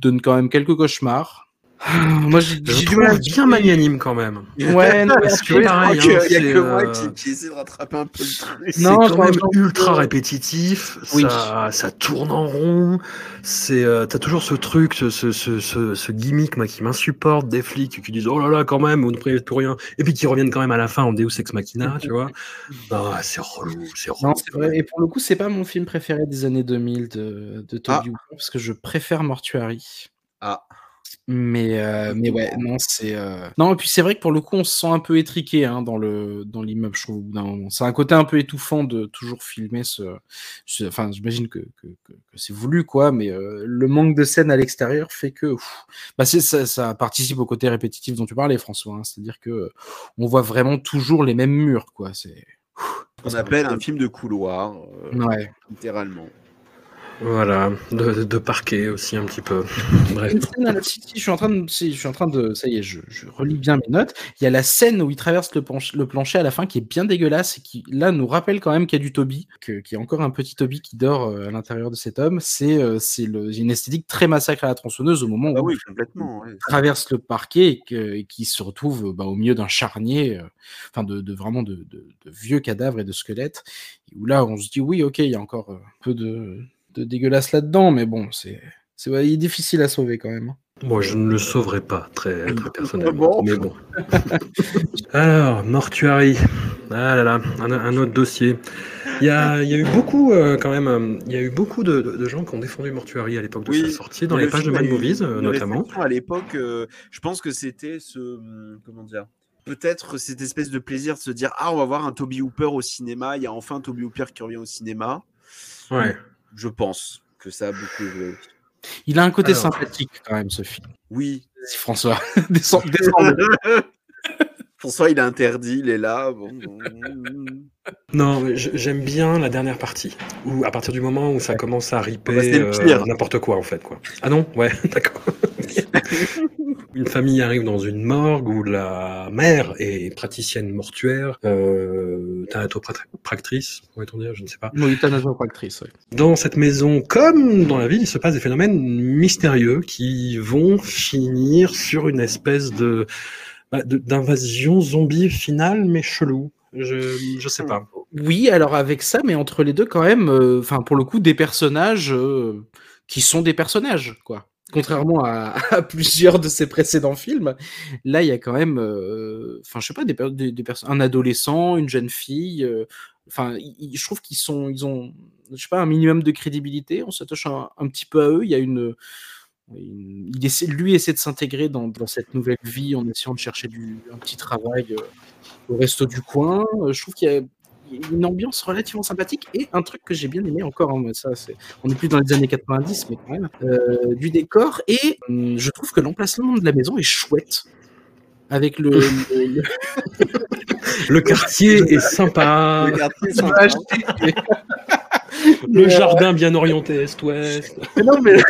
donne quand même quelques cauchemars. Moi, j'ai du mal à bien magnanime quand même. Ouais, non, Parce que pareil, Il y a hein, que- il y a que moi euh, qui, qui essaie de rattraper un peu le truc. Non, quand quand même ultra répétitif, Oui. ça, ça tourne en rond, c'est, euh, t'as toujours ce truc, ce, ce, ce, ce, ce gimmick moi, qui m'insupporte, des flics qui disent oh là là quand même, vous ne prévenez plus rien, et puis qui reviennent quand même à la fin en Deus Ex Machina, tu vois. Ah, c'est relou, c'est relou. Non, c'est vrai. Et pour le coup, c'est pas mon film préféré des années 2000 de, de Toby Ah. Parce que je préfère Mortuary. Ah. Mais, euh, mais ouais, non, c'est. euh, Non, et puis c'est vrai que pour le coup, on se sent un peu étriqué hein, dans le dans l'immeuble, je trouve. au bout d'un moment. C'est un côté un peu étouffant de toujours filmer ce. ce- Enfin, j'imagine que, que, que- que c'est voulu, quoi, mais euh, le manque de scène à l'extérieur fait que. bah, ça, ça participe au côté répétitif dont tu parlais, François. hein. C'est-à-dire que on voit vraiment toujours les mêmes murs, quoi. C'est. On appelle un film de couloir, euh, Ouais. littéralement. Voilà, de, de parquet aussi un petit peu. Bref. Une scène à la- si, si, je suis en train de, si, je suis en train de, ça y est, je, je relis bien mes notes. Il y a la scène où il traverse le, planche- le plancher à la fin qui est bien dégueulasse et qui, là, nous rappelle quand même qu'il y a du Toby, qu'il y a encore un petit Toby qui dort euh, à l'intérieur de cet homme. C'est, euh, c'est le- une esthétique très massacre à la tronçonneuse au moment Ah où oui, complètement. ouais. il traverse le parquet et, que- et qui se retrouve euh, bah, au milieu d'un charnier, euh, enfin de, de vraiment de, de- de vieux cadavres et de squelettes. Où là, on se dit oui, ok, il y a encore un peu de, de dégueulasse là-dedans, mais bon, c'est, c'est ouais, il est difficile à sauver quand même. Moi, je ne le sauverai pas, très, très personnellement. Mais bon. Alors, Mortuary. Ah là là, un, un autre dossier. Il y a, il y a eu beaucoup, euh, quand même, euh, il y a eu beaucoup de, de- de gens qui ont défendu Mortuary à l'époque de Oui, sa sortie, dans les le pages de Mad Movies, notamment. À l'époque, euh, je pense que c'était ce. hum, Comment dire Peut-être cette espèce de plaisir de se dire Ah, on va voir un Toby Hooper au cinéma. Il y a enfin un Toby Hooper qui revient au cinéma. Ouais. Je pense que ça a beaucoup joué. Il a un côté Alors. sympathique quand même, ce film. Oui. François, descends, descends. François, il est interdit, il est là. Bon. Non, j'aime bien la dernière partie, où à partir du moment où ça commence à riper euh, n'importe quoi en fait quoi. Ah non, ouais, d'accord. une famille arrive dans une morgue où la mère est praticienne mortuaire, euh, thanatopractrice, pourrait-on dire, je ne sais pas. Oui, actrice, ouais. Dans cette maison, comme dans la ville, il se passe des phénomènes mystérieux qui vont finir sur une espèce de- d'invasion zombie finale, mais chelou. Je, je sais pas. Oui, alors avec ça, mais entre les deux, quand même, euh, pour le coup, des personnages euh, qui sont des personnages, quoi. Contrairement à, plusieurs de ses précédents films, là, il y a quand même, euh, enfin, je sais pas, des, des, des un adolescent, une jeune fille. Enfin, je trouve qu'ils sont, ils ont, je sais pas, un minimum de crédibilité. On s'attache un, un petit peu à eux. Il y a une- il essaie, lui essaie de s'intégrer dans, dans cette nouvelle vie en essayant de chercher du, un petit travail euh, au resto du coin. Euh, Je trouve qu'il y a une ambiance relativement sympathique et un truc que j'ai bien aimé encore, hein, ça, on est plus dans les années 90, mais quand même, euh, du décor et hum, je trouve que l'emplacement de la maison est chouette. Avec le, le- le- Le quartier est sympa, Le quartier, le- sympa. le jardin bien orienté est-ouest. Non, mais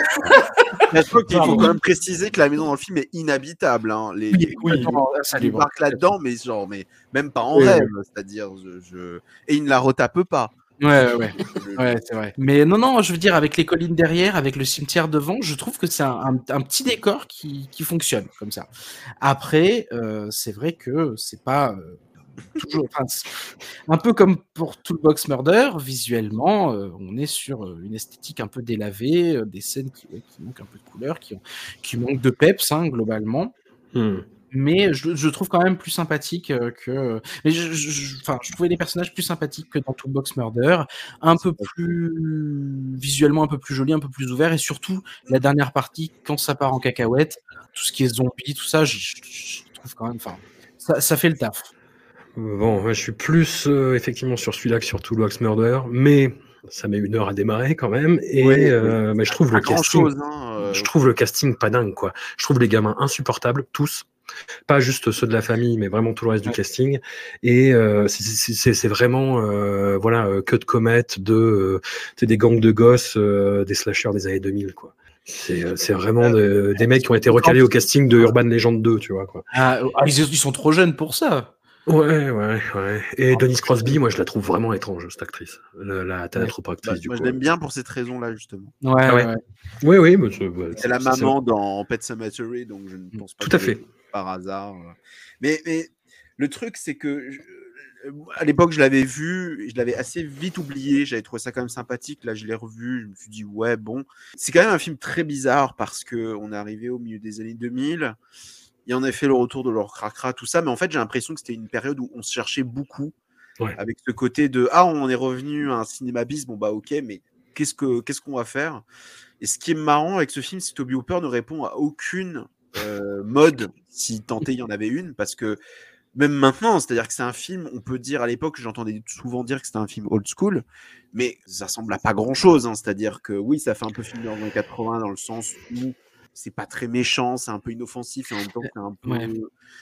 Mais je crois qu'il faut quand même préciser que la maison dans le film est inhabitable. Hein. Les, Oui, les- oui, les- oui, ça, il marque là-dedans, mais genre, mais même pas en Oui, rêve. C'est-à-dire, je, je- et il ne la retape pas. Ouais, ouais, ouais, c'est vrai. Mais non, non, je veux dire, avec les collines derrière, avec le cimetière devant, je trouve que c'est un, un- un petit décor qui, qui fonctionne comme ça. Après, euh, c'est vrai que c'est pas euh, toujours. enfin, c'est un peu comme pour Toolbox Murder, visuellement, euh, on est sur euh, une esthétique un peu délavée, euh, des scènes qui, ouais, qui manquent un peu de couleur, qui, ont, qui manquent de peps, hein, globalement Hmm. mais je, je trouve quand même plus sympathique euh, que. Mais je, je, enfin, je trouvais les personnages plus sympathiques que dans Toolbox Murder, un peu plus visuellement un peu plus joli, un peu plus ouvert, et surtout la dernière partie quand ça part en cacahuète, tout ce qui est zombie, tout ça, je trouve quand même. Enfin, ça, ça fait le taf. Bon, moi, je suis plus euh, effectivement sur celui-là que sur Toolbox Murder, mais ça met une heure à démarrer quand même. Et Ouais, euh, mais je trouve Pas le casting, chose. Hein, euh, je trouve le casting pas dingue quoi. Je trouve les gamins insupportables tous, pas juste ceux de la famille, mais vraiment tout le reste Ouais. du casting. Et euh, c'est- c'est c'est- c'est vraiment euh, voilà euh, que de comète de euh, c'est des gangs de gosses, euh, des slashers des années 2000 quoi. C'est c'est vraiment de- des mecs qui ont été recalés au casting de Urban Legend 2, tu vois quoi. Ah, ah, ils, ils sont trop jeunes pour ça. Ouais, ouais, ouais. Et Denise Crosby, moi, je la trouve vraiment étrange, cette actrice. La, la théâtre actrice, bah, du moi, coup. je l'aime bien pour cette raison-là, justement. Ouais, Ah ouais. ouais. Oui, oui, mais c'est ouais, C'est la c'est- maman dans Pet Cemetery, donc je ne pense pas Tout que à fait. par hasard. Mais, mais le truc, c'est que je- euh, à l'époque, je l'avais vu, je l'avais assez vite oublié. J'avais trouvé ça quand même sympathique. Là, je l'ai revu. Je me suis dit, ouais, bon. C'est quand même un film très bizarre parce que on est arrivé au milieu des années 2000. Il y en a fait le retour de leur cracra, tout ça. Mais en fait, j'ai l'impression que c'était une période où on se cherchait beaucoup. Ouais. Avec ce côté de Ah, on est revenu à un cinéma bis. Bon, bah, ok, mais qu'est-ce que qu'est-ce qu'on va faire? Et ce qui est marrant avec ce film, c'est que Toby Hooper ne répond à aucune euh, mode, si tant est il y en avait une, parce que même maintenant, c'est-à-dire que c'est un film, on peut dire à l'époque, j'entendais souvent dire que c'était un film old school, mais ça ressemble à pas grand-chose. hein. c'est-à-dire que oui, ça fait un peu film des années 80 dans le sens où c'est pas très méchant, c'est un peu inoffensif et en même temps c'est un peu. Ouais.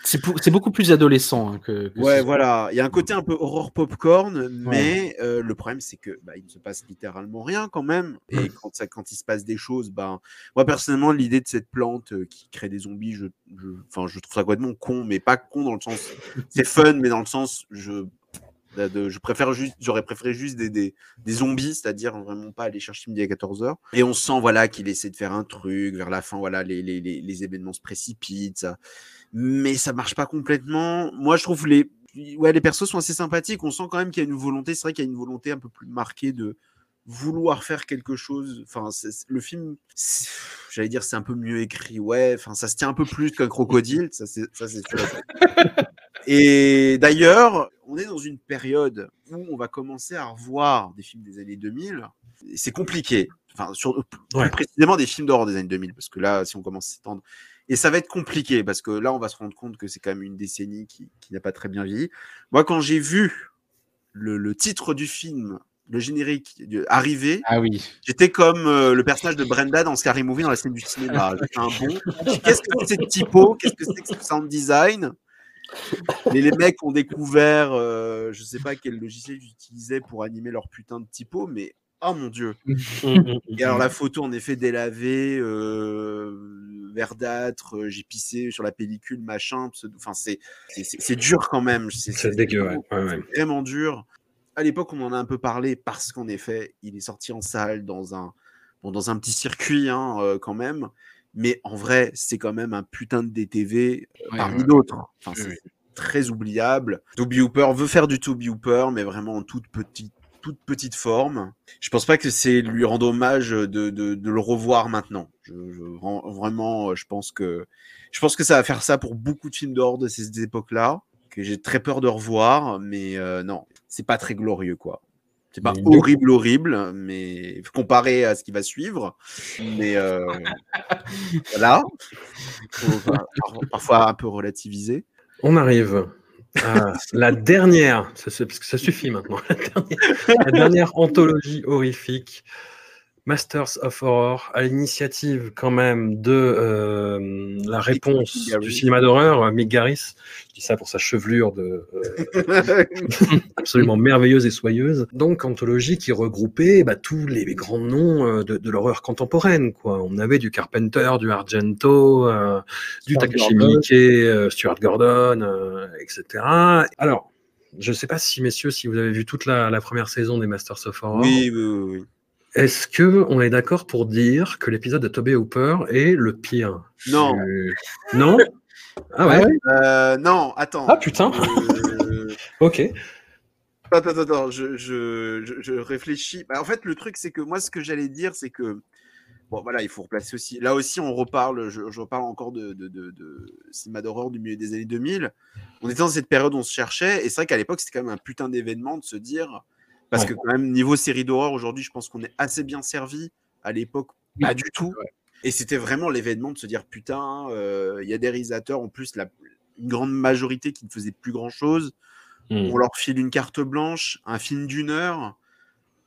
C'est beaucoup plus adolescent hein, que. que Ouais, voilà. Il y a un côté un peu horror popcorn, mais euh, le problème c'est que bah, il ne se passe littéralement rien quand même. Et quand, ça, quand il se passe des choses, ben moi personnellement l'idée de cette plante euh, qui crée des zombies, je, je, enfin, je trouve ça complètement con, mais pas con dans le sens c'est fun, mais dans le sens je de- de- je préfère juste, j'aurais préféré juste des, des, des zombies, c'est-à-dire vraiment pas aller chercher midi à 14h. Et on sent, voilà, qu'il essaie de faire un truc, vers la fin, voilà, les, les, les, les événements se précipitent, ça. mais ça marche pas complètement. Moi, je trouve les, ouais, les persos sont assez sympathiques, on sent quand même qu'il y a une volonté, c'est vrai qu'il y a une volonté un peu plus marquée de vouloir faire quelque chose. Enfin, le film, j'allais dire, c'est un peu mieux écrit, ouais, enfin, ça se tient un peu plus qu'un crocodile, ça, c'est sûr. Et d'ailleurs, on est dans une période où on va commencer à revoir des films des années 2000. Et C'est compliqué. Enfin, sur, plus Ouais. précisément des films d'horreur des années 2000, parce que là, si on commence à s'étendre, et ça va être compliqué, parce que là, on va se rendre compte que c'est quand même une décennie qui, qui n'a pas très bien vieilli. Moi, quand j'ai vu le, le titre du film, le générique arriver, Ah oui. J'étais comme euh, le personnage de Brenda dans Scary Movie dans la scène du cinéma. J'étais un bon. Qu'est-ce que c'est cette typo? Qu'est-ce que c'est que ce sound design? Mais les mecs ont découvert, euh, je sais pas quel logiciel ils utilisaient pour animer leur putain de typo, mais oh mon dieu Et alors la photo en effet délavée, euh, verdâtre, euh, j'ai pissé sur la pellicule, machin. Enfin c'est dur quand même. C'est C'est dégueu, ouais. ouais, ouais. vraiment dur. À l'époque, on en a un peu parlé parce qu'en effet, il est sorti en salle dans un, bon, dans un petit circuit hein, euh, quand même. Mais en vrai, c'est quand même un putain de DTV euh, parmi ouais. d'autres. Enfin, Oui, c'est oui. très oubliable. Toby Hooper veut faire du Toby Hooper, mais vraiment en toute petite, toute petite forme. Je pense pas que c'est lui rendre hommage de, de, de le revoir maintenant. Je, je- vra- vraiment, euh, je pense que je pense que ça va faire ça pour beaucoup de films d'horreur de ces époques-là, que j'ai très peur de revoir, mais euh, non, c'est pas très glorieux, quoi. C'est pas Mais du- horrible, horrible, mais comparé à ce qui va suivre. Mais euh, voilà, parfois un peu relativiser. On arrive à la dernière, parce que ça suffit maintenant, la dernière, la dernière anthologie horrifique, Masters of Horror, à l'initiative quand même de euh, la réponse du cinéma d'horreur, euh, Mick Garris. Je dis ça pour sa chevelure de, euh, absolument merveilleuse et soyeuse. Donc, anthologie qui regroupait bah, tous les grands noms de, de l'horreur contemporaine. Quoi. On avait du Carpenter, du Argento, euh, du Takashi. Miike, Stuart Gordon, etc. Alors, je sais pas si, messieurs, si vous avez vu toute la, la première saison des Masters of Horror. Oui, oui, oui. oui. Est-ce que on est d'accord pour dire que l'épisode de Toby Hooper est le pire? Non. Euh, Non? Ah ouais, Euh, non, attends. Ah putain Euh, Ok. Attends, attends, attends, je, je, je, je réfléchis. Bah, en fait, le truc, c'est que moi, ce que j'allais dire, c'est que. Bon, voilà, il faut replacer aussi. Là aussi, on reparle, je, je reparle encore de, de, de, de cinéma d'horreur du milieu des années 2000. On était dans cette période où on se cherchait, et c'est vrai qu'à l'époque, c'était quand même un putain d'événement de se dire. Parce Ouais. que, quand même, niveau série d'horreur, aujourd'hui, je pense qu'on est assez bien servi. À l'époque, pas du tout. Et c'était vraiment l'événement de se dire putain, euh, il y a des réalisateurs, en plus, la, une grande majorité qui ne faisaient plus grand chose Hmm. on leur file une carte blanche, un film d'une heure.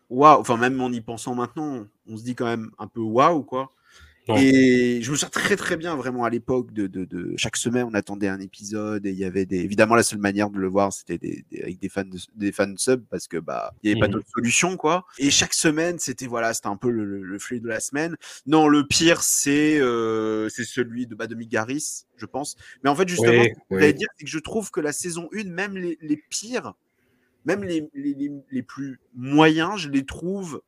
Waouh, enfin même en y pensant maintenant, on se dit quand même un peu waouh quoi. Ouais. Et je me souviens très très bien vraiment à l'époque de, de, de- chaque semaine on attendait un épisode et il y avait des évidemment la seule manière de le voir c'était des, des- avec des fans de, des fans sub parce que bah il y avait pas Mhm. d'autre solution quoi. Et chaque semaine c'était voilà c'était un peu le, le, le flux de la semaine. Non le pire c'est euh, c'est celui de bah, de Mick Garris je pense. Mais en fait justement Oui, ce que oui. dire c'est que je trouve que la saison 1 même les, les pires même les, les, les plus moyens, je les trouve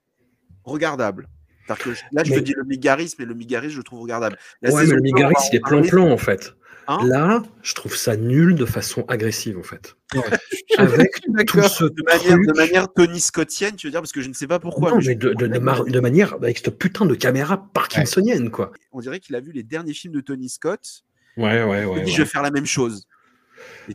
regardables. Que je- là, je Mais- te dis le Migaris, mais le Migaris, je le trouve regardable. La Ouais, mais le deux, on Migaris, va en il est plan-plan en fait. Hein Là, je trouve ça nul de façon agressive en fait. Avec tout ce De manière, truc- de manière Tony Scottienne, tu veux dire, parce que je ne sais pas pourquoi. Non, mais de, de, de, mar- de manière avec cette putain de caméra parkinsonienne quoi. On dirait qu'il a vu les derniers films de Tony Scott. Ouais, ouais, Il ouais. dit, ouais. je vais faire la même chose.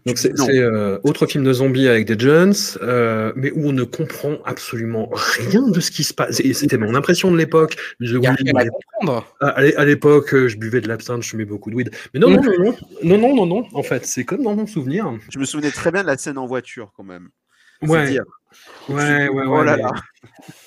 Donc c'est euh, autre film de zombies avec des Jones, euh, mais où on ne comprend absolument rien de ce qui se passe. Et C'était mon impression de l'époque. Je- Il y a oui, rien à l'époque, euh, je buvais de l'absinthe, je fumais beaucoup de weed. Mais non, non, non, non, non, non, non, non. En fait, c'est comme dans mon souvenir. Je me souvenais très bien de la scène en voiture, quand même. Ouais, ouais, ouais, Oh ouais. là mais- là.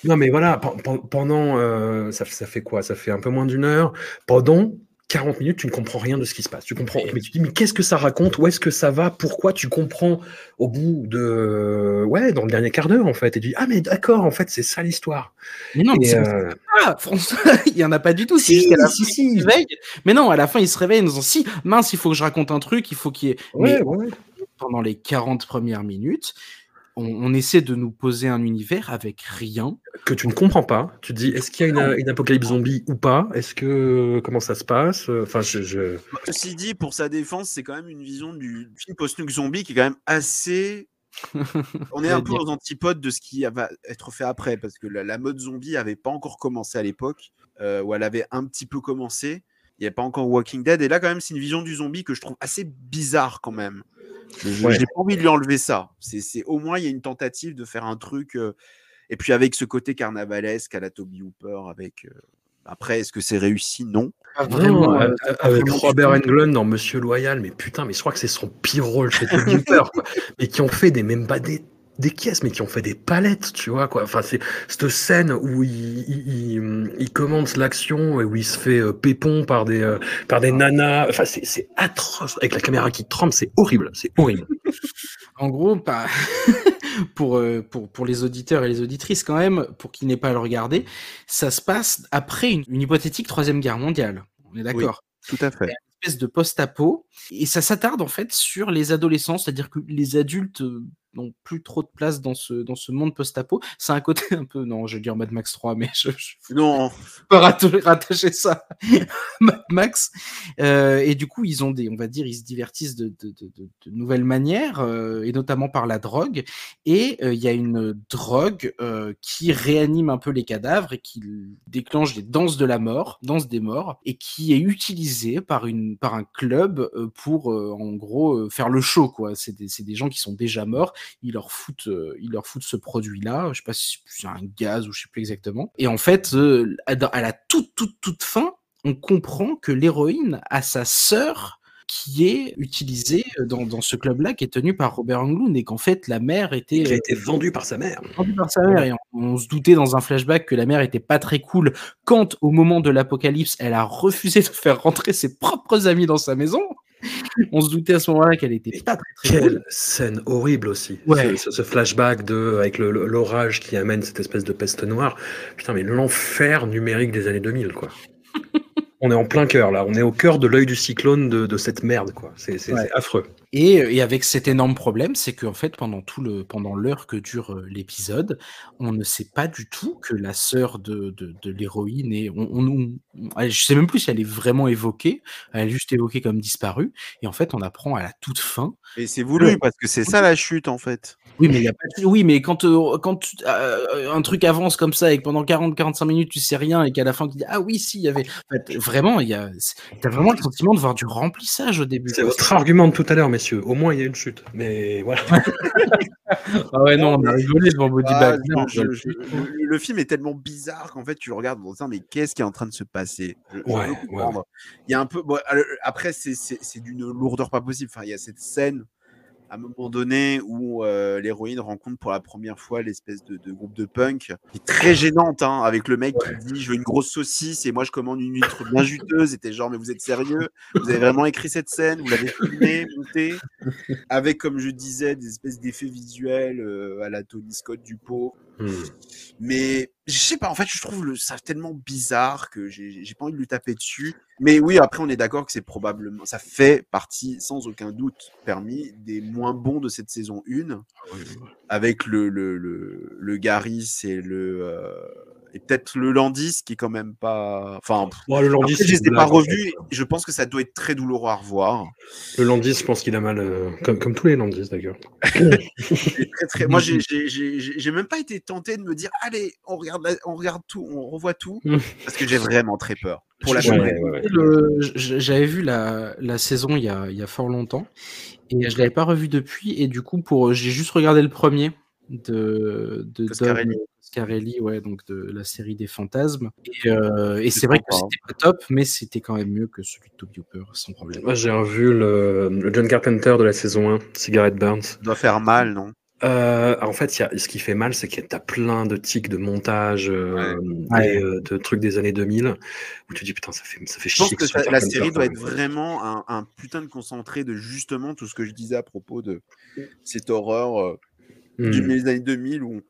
Non, mais voilà, pen- pen- pendant, euh, ça, ça fait quoi? Ça fait un peu moins d'une heure. Pendant 40 minutes, tu ne comprends rien de ce qui se passe. Tu comprends, mais tu te dis, mais qu'est-ce que ça raconte? Où est-ce que ça va? Pourquoi tu comprends au bout de, ouais, dans le dernier quart d'heure en fait, et tu dis, ah mais d'accord, en fait, c'est ça l'histoire. Mais non, mais euh, pas François, il y en a pas du tout. Si, la si, fin, si. il se réveille. Mais non, à la fin, il se réveille en disant si, mince, il faut que je raconte un truc, il faut qu'il y ait. ouais, Mais ouais. pendant les 40 premières minutes, on, on essaie de nous poser un univers avec rien. que tu ne comprends pas. Tu te dis, est-ce qu'il y a une, une apocalypse zombie ou pas? Est-ce que comment ça se passe? Enfin, je, je- Ceci dit, pour sa défense, c'est quand même une vision du film post-nuke zombie qui est quand même assez. On est un peu aux antipodes de ce qui va être fait après, parce que la, la mode zombie avait pas encore commencé à l'époque, euh, où elle avait un petit peu commencé. Il n'y avait pas encore Walking Dead, et là, quand même, c'est une vision du zombie que je trouve assez bizarre quand même. Je Ouais. j'ai pas envie de lui enlever ça. C'est c'est- au moins il y a une tentative de faire un truc, euh, et puis avec ce côté carnavalesque à la Toby Hooper. Avec euh, après, est-ce que c'est réussi? Non. Non, vraiment. euh, euh, avec vraiment Robert. Englund dans Monsieur Loyal, mais putain, mais je crois que c'est son pire rôle chez Toby Hooper, quoi. Mais qui ont fait des même pas des, caisses, mais qui ont fait des palettes, tu vois, quoi. Enfin, c'est cette scène où il, il, il- il commence l'action et où il se fait euh, pépon par des, euh, par des nanas. Enfin, c'est c'est atroce. Avec la caméra qui tremble, c'est horrible, c'est horrible. En gros, pas- pour, euh, pour, pour les auditeurs et les auditrices quand même, pour qu'ils n'aient pas à le regarder, ça se passe après une, une hypothétique troisième guerre mondiale. On est d'accord Tout à fait. espèce de post-apo et ça s'attarde en fait sur les adolescents, c'est-à-dire que les adultes n'ont plus trop de place dans ce, dans ce monde post-apo. C'est un côté un peu, non, je vais dire Mad Max 3, mais je, je Non, peux ratta- rattacher ça Mad Max. Euh, et du coup, ils ont des, on va dire, ils se divertissent de, de, de, de- nouvelles manières, euh, et notamment par la drogue. Et euh, il y a une drogue euh, qui réanime un peu les cadavres et qui déclenche les danses de la mort, danse des morts, et qui est utilisée par une, par un club euh, pour, euh, en gros, euh, faire le show, quoi. C'est des, c'est des gens qui sont déjà morts. Ils leur foutent, euh, ils leur foutent ce produit-là. Je sais pas si c'est un gaz ou je sais plus exactement. Et en fait, euh, à la toute, toute, toute fin, on comprend que l'héroïne a sa sœur qui est utilisée dans, dans ce club-là, qui est tenu par Robert Englund, et qu'en fait, la mère était, Qui a euh, été vendu par sa mère. vendue par sa mère. Et on, on se doutait dans un flashback que la mère était pas très cool quand, au moment de l'apocalypse, elle a refusé de faire rentrer ses propres amis dans sa maison. On se doutait à ce moment-là qu'elle était Et pas très, très Quelle cool. scène horrible aussi. Ouais. Ce, flashback de, avec l'orage qui amène cette espèce de peste noire. Putain, mais l'enfer numérique des années 2000, quoi. on est en plein cœur, là. On est au cœur de l'œil du cyclone de, de cette merde, quoi. C'est, c'est- Ouais. c'est affreux. Et, et avec cet énorme problème, c'est qu'en fait, pendant tout le, pendant l'heure que dure euh, l'épisode, on ne sait pas du tout que la sœur de, de, de l'héroïne est. On, on, on- je sais même plus si elle est vraiment évoquée. Elle est juste évoquée comme disparue. Et en fait, on apprend à la toute fin. Et c'est voulu parce que c'est ça la chute en fait. Oui, mais il y a pas de- oui, mais quand euh, quand tu- euh, un truc avance comme ça et que pendant 40-45 minutes tu sais rien et qu'à la fin tu dis ah oui si il y avait en fait, vraiment il y a t'as vraiment le sentiment de voir du remplissage au début. C'est votre argument de tout à l'heure, messieurs. Au moins, il y a une chute. Mais voilà. Ah ouais non on a rigolé devant Body Ah, Bag. je- Non, je- je- je- le, le film est tellement bizarre qu'en fait tu le regardes en disant mais qu'est-ce qui est en train de se passer? Je- Ouais, ouais. Il y a un peu bon, après c'est d'une lourdeur pas possible. Enfin il y a cette scène à un moment donné où euh, l'héroïne rencontre pour la première fois l'espèce de, de groupe de punk qui est très gênante hein, avec le mec qui dit je veux une grosse saucisse et moi je commande une huître bien juteuse. Et t'es genre mais vous êtes sérieux? Vous avez vraiment écrit cette scène? Vous l'avez filmée montée? Avec comme je disais des espèces d'effets visuels euh, à la Tony Scott du pot Hmm. mais je sais pas, en fait, je trouve le, ça tellement bizarre que j'ai j'ai pas envie de lui taper dessus. Mais oui, après, on est d'accord que c'est probablement, ça fait partie, sans aucun doute permis, des moins bons de cette saison 1, avec le, le, le, le Garis et le. euh, et peut-être le Landis qui est quand même pas. Enfin, le Landis, après, je les ai pas revus. Je pense que ça doit être très douloureux à revoir. Le Landis, je pense qu'il a mal, euh, comme, comme tous les Landis d'ailleurs. Très, très- Moi, j'ai- même pas été tenté de me dire, allez, on regarde, la- on regarde tout, on revoit tout, parce que j'ai vraiment très peur. Pour la Ouais. Le- J'avais vu la, la saison il y, a, il y a fort longtemps et je l'avais pas revu depuis et du coup pour j'ai juste regardé le premier de de Coscarelli, ouais donc de la série des fantasmes et, euh, et C'est vrai que sympa, hein. c'était pas top mais c'était quand même mieux que celui de Toby Hooper sans problème. Moi, j'ai revu le, le John Carpenter de la saison 1, Cigarette Burns. Ça doit faire mal, non? Euh, en fait, il y a, ce qui fait mal, c'est que tu as plein de tics de montage euh, Ouais. et euh, de trucs des années 2000 où tu dis putain, ça fait, ça fait Je pense chier. que ça- la série doit être vraiment un, un putain de concentré de justement tout ce que je disais à propos de cette horreur euh, du Hmm. milieu des années 2000 où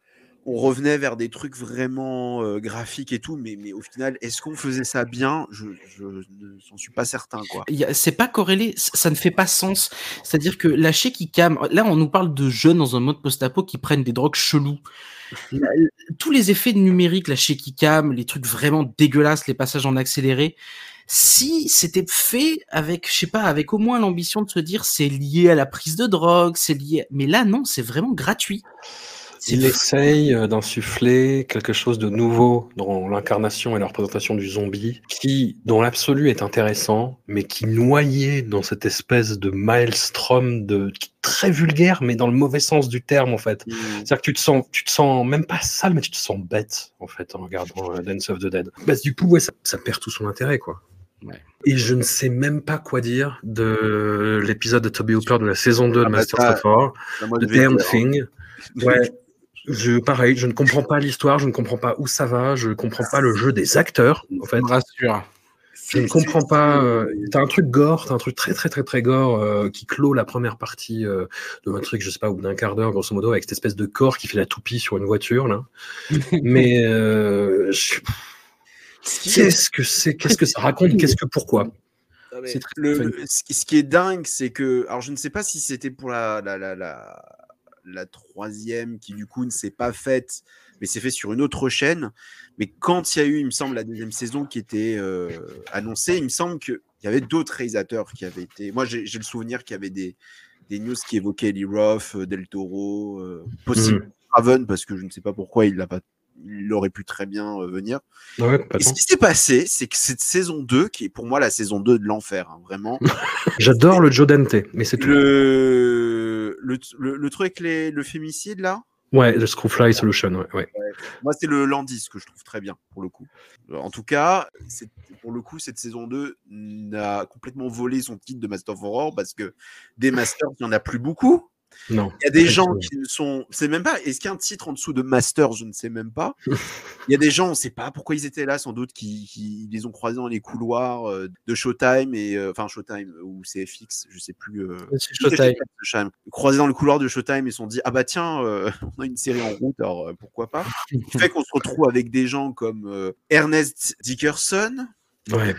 on, revenait vers des trucs vraiment euh, graphiques et tout, mais, mais au final, est-ce qu'on faisait ça bien? Je je ne s'en suis pas certain, quoi. C'est pas corrélé, ça ne fait pas sens. C'est-à-dire que la shaky cam, là on nous parle de jeunes dans un mode post-apo qui prennent des drogues chelous. La- tous les effets numériques, la shaky cam, les trucs vraiment dégueulasses, les passages en accéléré, si c'était fait avec, je sais pas, avec au moins l'ambition de se dire c'est lié à la prise de drogue, c'est lié. Mais là non, c'est vraiment gratuit. Il essaye euh, d'insuffler quelque chose de nouveau dans l'incarnation et la représentation du zombie, qui, dans l'absolu, est intéressant, mais qui noyé dans cette espèce de maelstrom de très vulgaire, mais dans le mauvais sens du terme, en fait. C'est-à-dire que tu te sens, tu te sens même pas sale, mais tu te sens bête, en fait, en regardant euh, Dance of the Dead. Bah, du coup, ouais, ça, ça perd tout son intérêt, quoi. Ouais. Et je ne sais même pas quoi dire de l'épisode de Toby Hooper de la saison 2 Ah de bah Masters ça, of mode The. Damn Thing. Ouais. Je, pareil, je ne comprends pas l'histoire, je ne comprends pas où ça va, je ne comprends pas le jeu des acteurs, en fait. rassure. Je ne comprends pas. Euh, t'as un truc gore, t'as un truc très très très très gore euh, qui clôt la première partie euh, de un truc, je sais pas, ou d'un quart d'heure grosso modo, avec cette espèce de corps qui fait la toupie sur une voiture là. Mais euh, je- qu'est-ce que c'est Qu'est-ce que ça raconte Qu'est-ce que pourquoi? Non, mais C'est très le- fun. le- ce, qui- ce qui est dingue, c'est que, alors je ne sais pas si c'était pour la, la, la, la, la troisième qui du coup ne s'est pas faite, mais c'est fait sur une autre chaîne. Mais quand il y a eu, il me semble, la deuxième saison qui était euh, annoncée, il me semble qu'il y avait d'autres réalisateurs qui avaient été. Moi, j'ai le souvenir qu'il y avait des, des news qui évoquaient Lee Roth, euh, Del Toro, euh, possible Raven, parce que je ne sais pas pourquoi il l'a pas. Il aurait pu très bien euh, venir. Ouais, Et complètement. ce qui s'est passé, c'est que cette saison 2, qui est pour moi la saison 2 de l'enfer, hein, vraiment, J'adore le Joe Dante, mais c'est tout. le, le, le, le truc avec les, le fémicide là, Ouais, le Screwfly Solution, ouais. ouais. moi c'est le Landis que je trouve très bien pour le coup. En tout cas, c'est- pour le coup, cette saison 2 n'a complètement volé son titre de Master of Horror parce que des Masters, il n'y en a plus beaucoup. Non. Il y a des gens qui ne sont. C'est même pas. Est-ce qu'il y a un titre en dessous de Master Je ne sais même pas. Il y a des gens, on ne sait pas pourquoi ils étaient là, sans doute, qui, qui les ont croisés dans les couloirs euh, de Showtime et euh, enfin Showtime ou CFX, je sais plus. euh, C'est Showtime. Showtime. Croisés dans le couloir de Showtime, ils se sont dit ah bah tiens, euh, on a une série en route, alors euh, pourquoi pas. Ce qui fait qu'on se retrouve avec des gens comme Ernest Dickerson Ouais.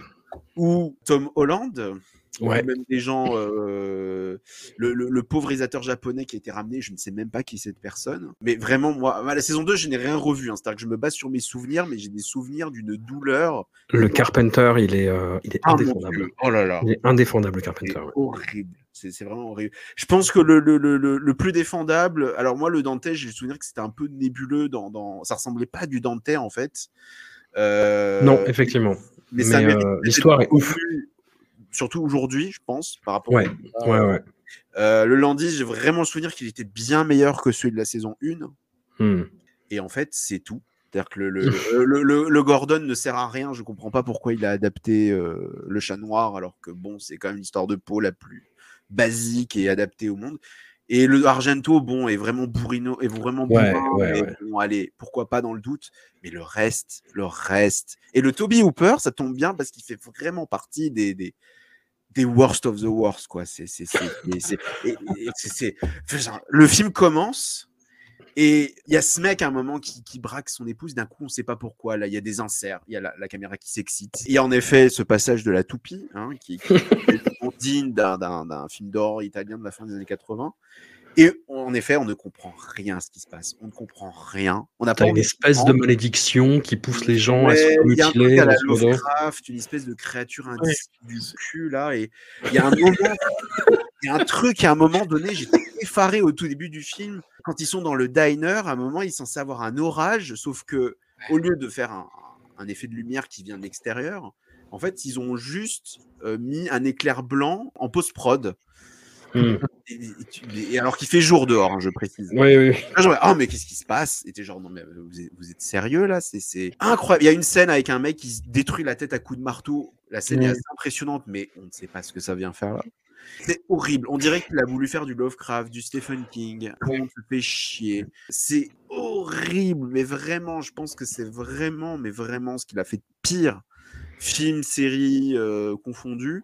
ou Tom Holland. Ouais. Même des gens, euh, le, le- le pauvre réalisateur japonais qui a été ramené, je ne sais même pas qui est cette personne. Mais vraiment, moi, la saison 2, je n'ai rien revu. hein. C'est-à-dire que je me base sur mes souvenirs, mais j'ai des souvenirs d'une douleur. Le Carpenter, il est, euh, il est Ah, indéfendable. Oh là là. Il est indéfendable, le Carpenter. ouais. horrible. C'est vraiment horrible. Je pense que le, le, le, le- plus défendable, alors moi, le Dante, j'ai le souvenir que c'était un peu nébuleux dans, dans. Ça ressemblait pas à du Dante, en fait. Euh, Non, effectivement. mais, ça mais, euh, l'histoire est ouf. plus- Surtout aujourd'hui, je pense, par rapport Ouais, au- ouais, ouais. Euh, le Landy, j'ai vraiment le souvenir qu'il était bien meilleur que celui de la saison 1. Hmm. Et en fait, c'est tout. C'est-à-dire que le, le, le, Gordon ne sert à rien. Je comprends pas pourquoi il a adapté euh, le chat noir, alors que bon, c'est quand même l'histoire de peau la plus basique et adaptée au monde. Et le Argento, bon, est vraiment bourrino, est vraiment Ouais, bourrin, ouais, ouais. bon, allez, pourquoi pas dans le doute. Mais le reste, le reste. Et le Toby Hooper, ça tombe bien parce qu'il fait vraiment partie des, des, des worst of the worst, quoi. C'est, le film commence et il y a ce mec à un moment qui, qui braque son épouse. D'un coup, on ne sait pas pourquoi. Là, il y a des inserts, il y a la, caméra qui s'excite. Il y a en effet ce passage de la toupie, hein, qui, qui est digne d'un film d'or italien de la fin des années 80. Et en effet, on ne comprend rien à ce qui se passe. On ne comprend rien. On n'a pas une espèce de malédiction qui pousse les gens à se il y a un truc mutiler. à la. Lovecraft, une espèce de créature indicible du cul là, et il y a un moment, il y a un truc à un moment donné, j'étais effaré au tout début du film quand ils sont dans le diner. À un moment, ils sont censés avoir un orage, sauf que au lieu de faire un, un effet de lumière qui vient de l'extérieur, en fait, ils ont juste euh, mis un éclair blanc en post Hmm. Et, et tu- et alors qu'il fait jour dehors, hein, je précise. Oui, oui. Là, genre, oh, mais qu'est-ce qui se passe? Et t'es genre, non, mais euh, vous êtes, vous êtes sérieux là? C'est incroyable. Il y a une scène avec un mec qui se détruit la tête à coups de marteau. La scène est Mm. assez impressionnante, mais on ne sait pas ce que ça vient faire là. C'est horrible. On dirait qu'il a voulu faire du Lovecraft, du Stephen King. On se fait chier. C'est horrible, mais vraiment, je pense que c'est vraiment, mais vraiment ce qu'il a fait de pire. Film, série euh, confondu.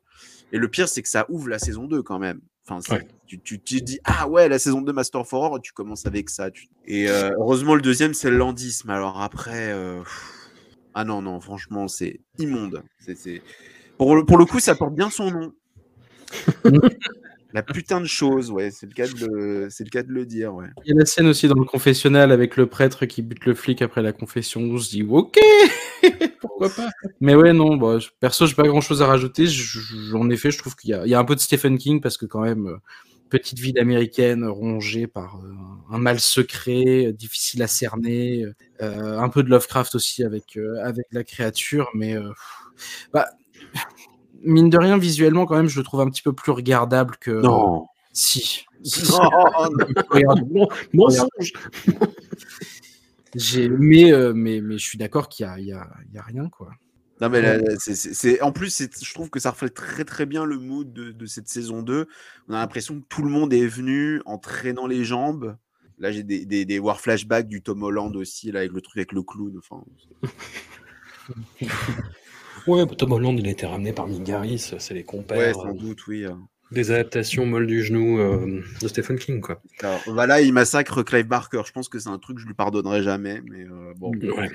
Et le pire, c'est que ça ouvre la saison 2 quand même. Enfin, Ouais. tu, tu, dis, ah ouais, la saison 2 Master of Horror, tu commences avec ça. tu- Et euh, heureusement, le deuxième, c'est le landisme. Alors après, euh, ah non, non, franchement, c'est immonde. C'est, c'est- Pour, le, pour le coup, ça porte bien son nom. la putain de chose, ouais, c'est le cas de le, c'est le, cas de le dire, ouais. Il y a la scène aussi dans le confessionnal avec le prêtre qui bute le flic après la confession. On se dit, ok, pourquoi pas. Mais ouais, non, bah, je- perso, j'ai pas grand chose à rajouter. En effet, je trouve qu'il y, a- il y a un peu de Stephen King parce que quand même, euh, petite ville américaine rongée par euh, un mal secret, euh, difficile à cerner, euh, un peu de Lovecraft aussi avec, euh, avec la créature, mais euh, bah, mine de rien, visuellement, quand même, je le trouve un petit peu plus regardable que. Non. Si. Non, non. Non, mensonge. j'ai, mais, euh, mais, mais je suis d'accord qu'il y a, il y, a, il y a rien, quoi. Non, mais là, là, c'est- c'est- c'est- en plus, je trouve que ça reflète très très bien le mood de, de cette saison 2. On a l'impression que tout le monde est venu en traînant les jambes. Là, j'ai des, des, des war flashbacks du Tom Holland aussi, là, avec le truc avec le clown. Enfin, Ouais, Tom Holland, il a été ramené par Migaris, c'est les compères. ouais, sans euh, doute, oui. euh. des adaptations molles du genou euh, de Stephen King, quoi. Alors, voilà, il massacre Clive Barker. Je pense que c'est un truc que je lui pardonnerai jamais. Mais euh, bon. Ouais,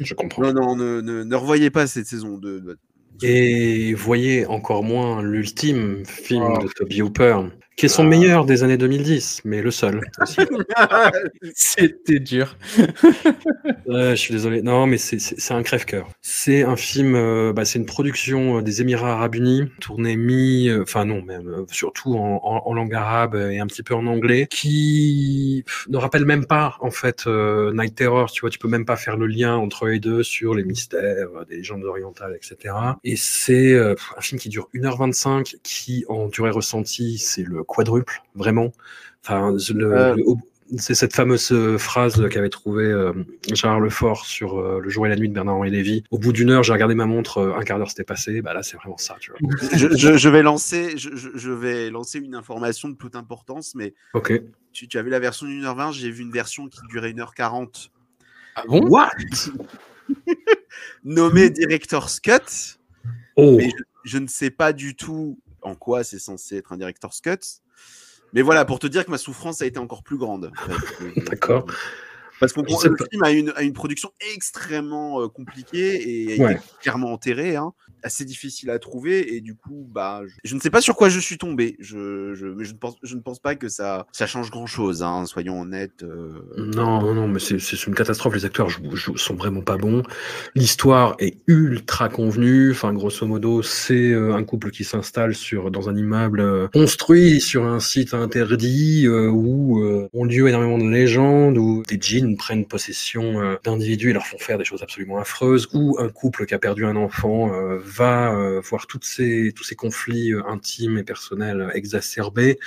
je comprends. Non, non, ne, ne, ne revoyez pas cette saison 2. Et voyez encore moins l'ultime film Oh. de Toby Hooper, qui est son Ah. meilleur des années 2010, mais le seul. C'était dur. Je suis désolé. Non, mais c'est- un crève-cœur. C'est un film, euh, bah, c'est une production euh, des Émirats Arabes Unis, tournée mi, euh, enfin non, même surtout en, en- en langue arabe et un petit peu en anglais, qui ne rappelle même pas en fait Night Terror. Tu vois, tu peux même pas faire le lien entre les deux sur les mystères des légendes orientales, etc. Et c'est un film qui dure 1h25, qui en durée ressentie, c'est le quadruple, vraiment. Enfin, le, le- au- c'est cette fameuse euh, phrase qu'avait trouvée euh, Gérard Lefort sur euh, Le jour et la nuit de Bernard-Henri Lévy. Au bout d'une heure, j'ai regardé ma montre, euh, un quart d'heure s'était passé. Bah là, c'est vraiment ça, tu vois. je, je- je vais lancer, je, vais lancer une information de toute importance, mais Ok. tu, tu as vu la version d'une heure 20 j'ai vu une version qui durait 1h40. Ah bon? What? Nommé Director's Cut. Oh, Mais je ne sais pas du tout en quoi c'est censé être un Director's Cut. Mais voilà, pour te dire que ma souffrance a été encore plus grande. D'accord. Parce qu'on le film a une, a une production extrêmement euh, compliquée et a Ouais. été clairement enterré, hein, assez difficile à trouver. Et du coup, bah, je, je ne sais pas sur quoi je suis tombé. Je, je, mais je ne, pense, je ne pense pas que ça, ça change grand chose, hein, soyons honnêtes. euh. Non, non, non, mais c'est une catastrophe. Les acteurs sont vraiment pas bons. L'histoire est ultra convenue. Enfin, grosso modo, c'est euh, un couple qui s'installe sur dans un immeuble construit sur un site interdit euh, où ont lieu énormément de légendes, où des djinns prennent possession euh, d'individus et leur font faire des choses absolument affreuses, où un couple qui a perdu un enfant euh, va euh, voir toutes ces, tous ces conflits intimes et personnels exacerbés.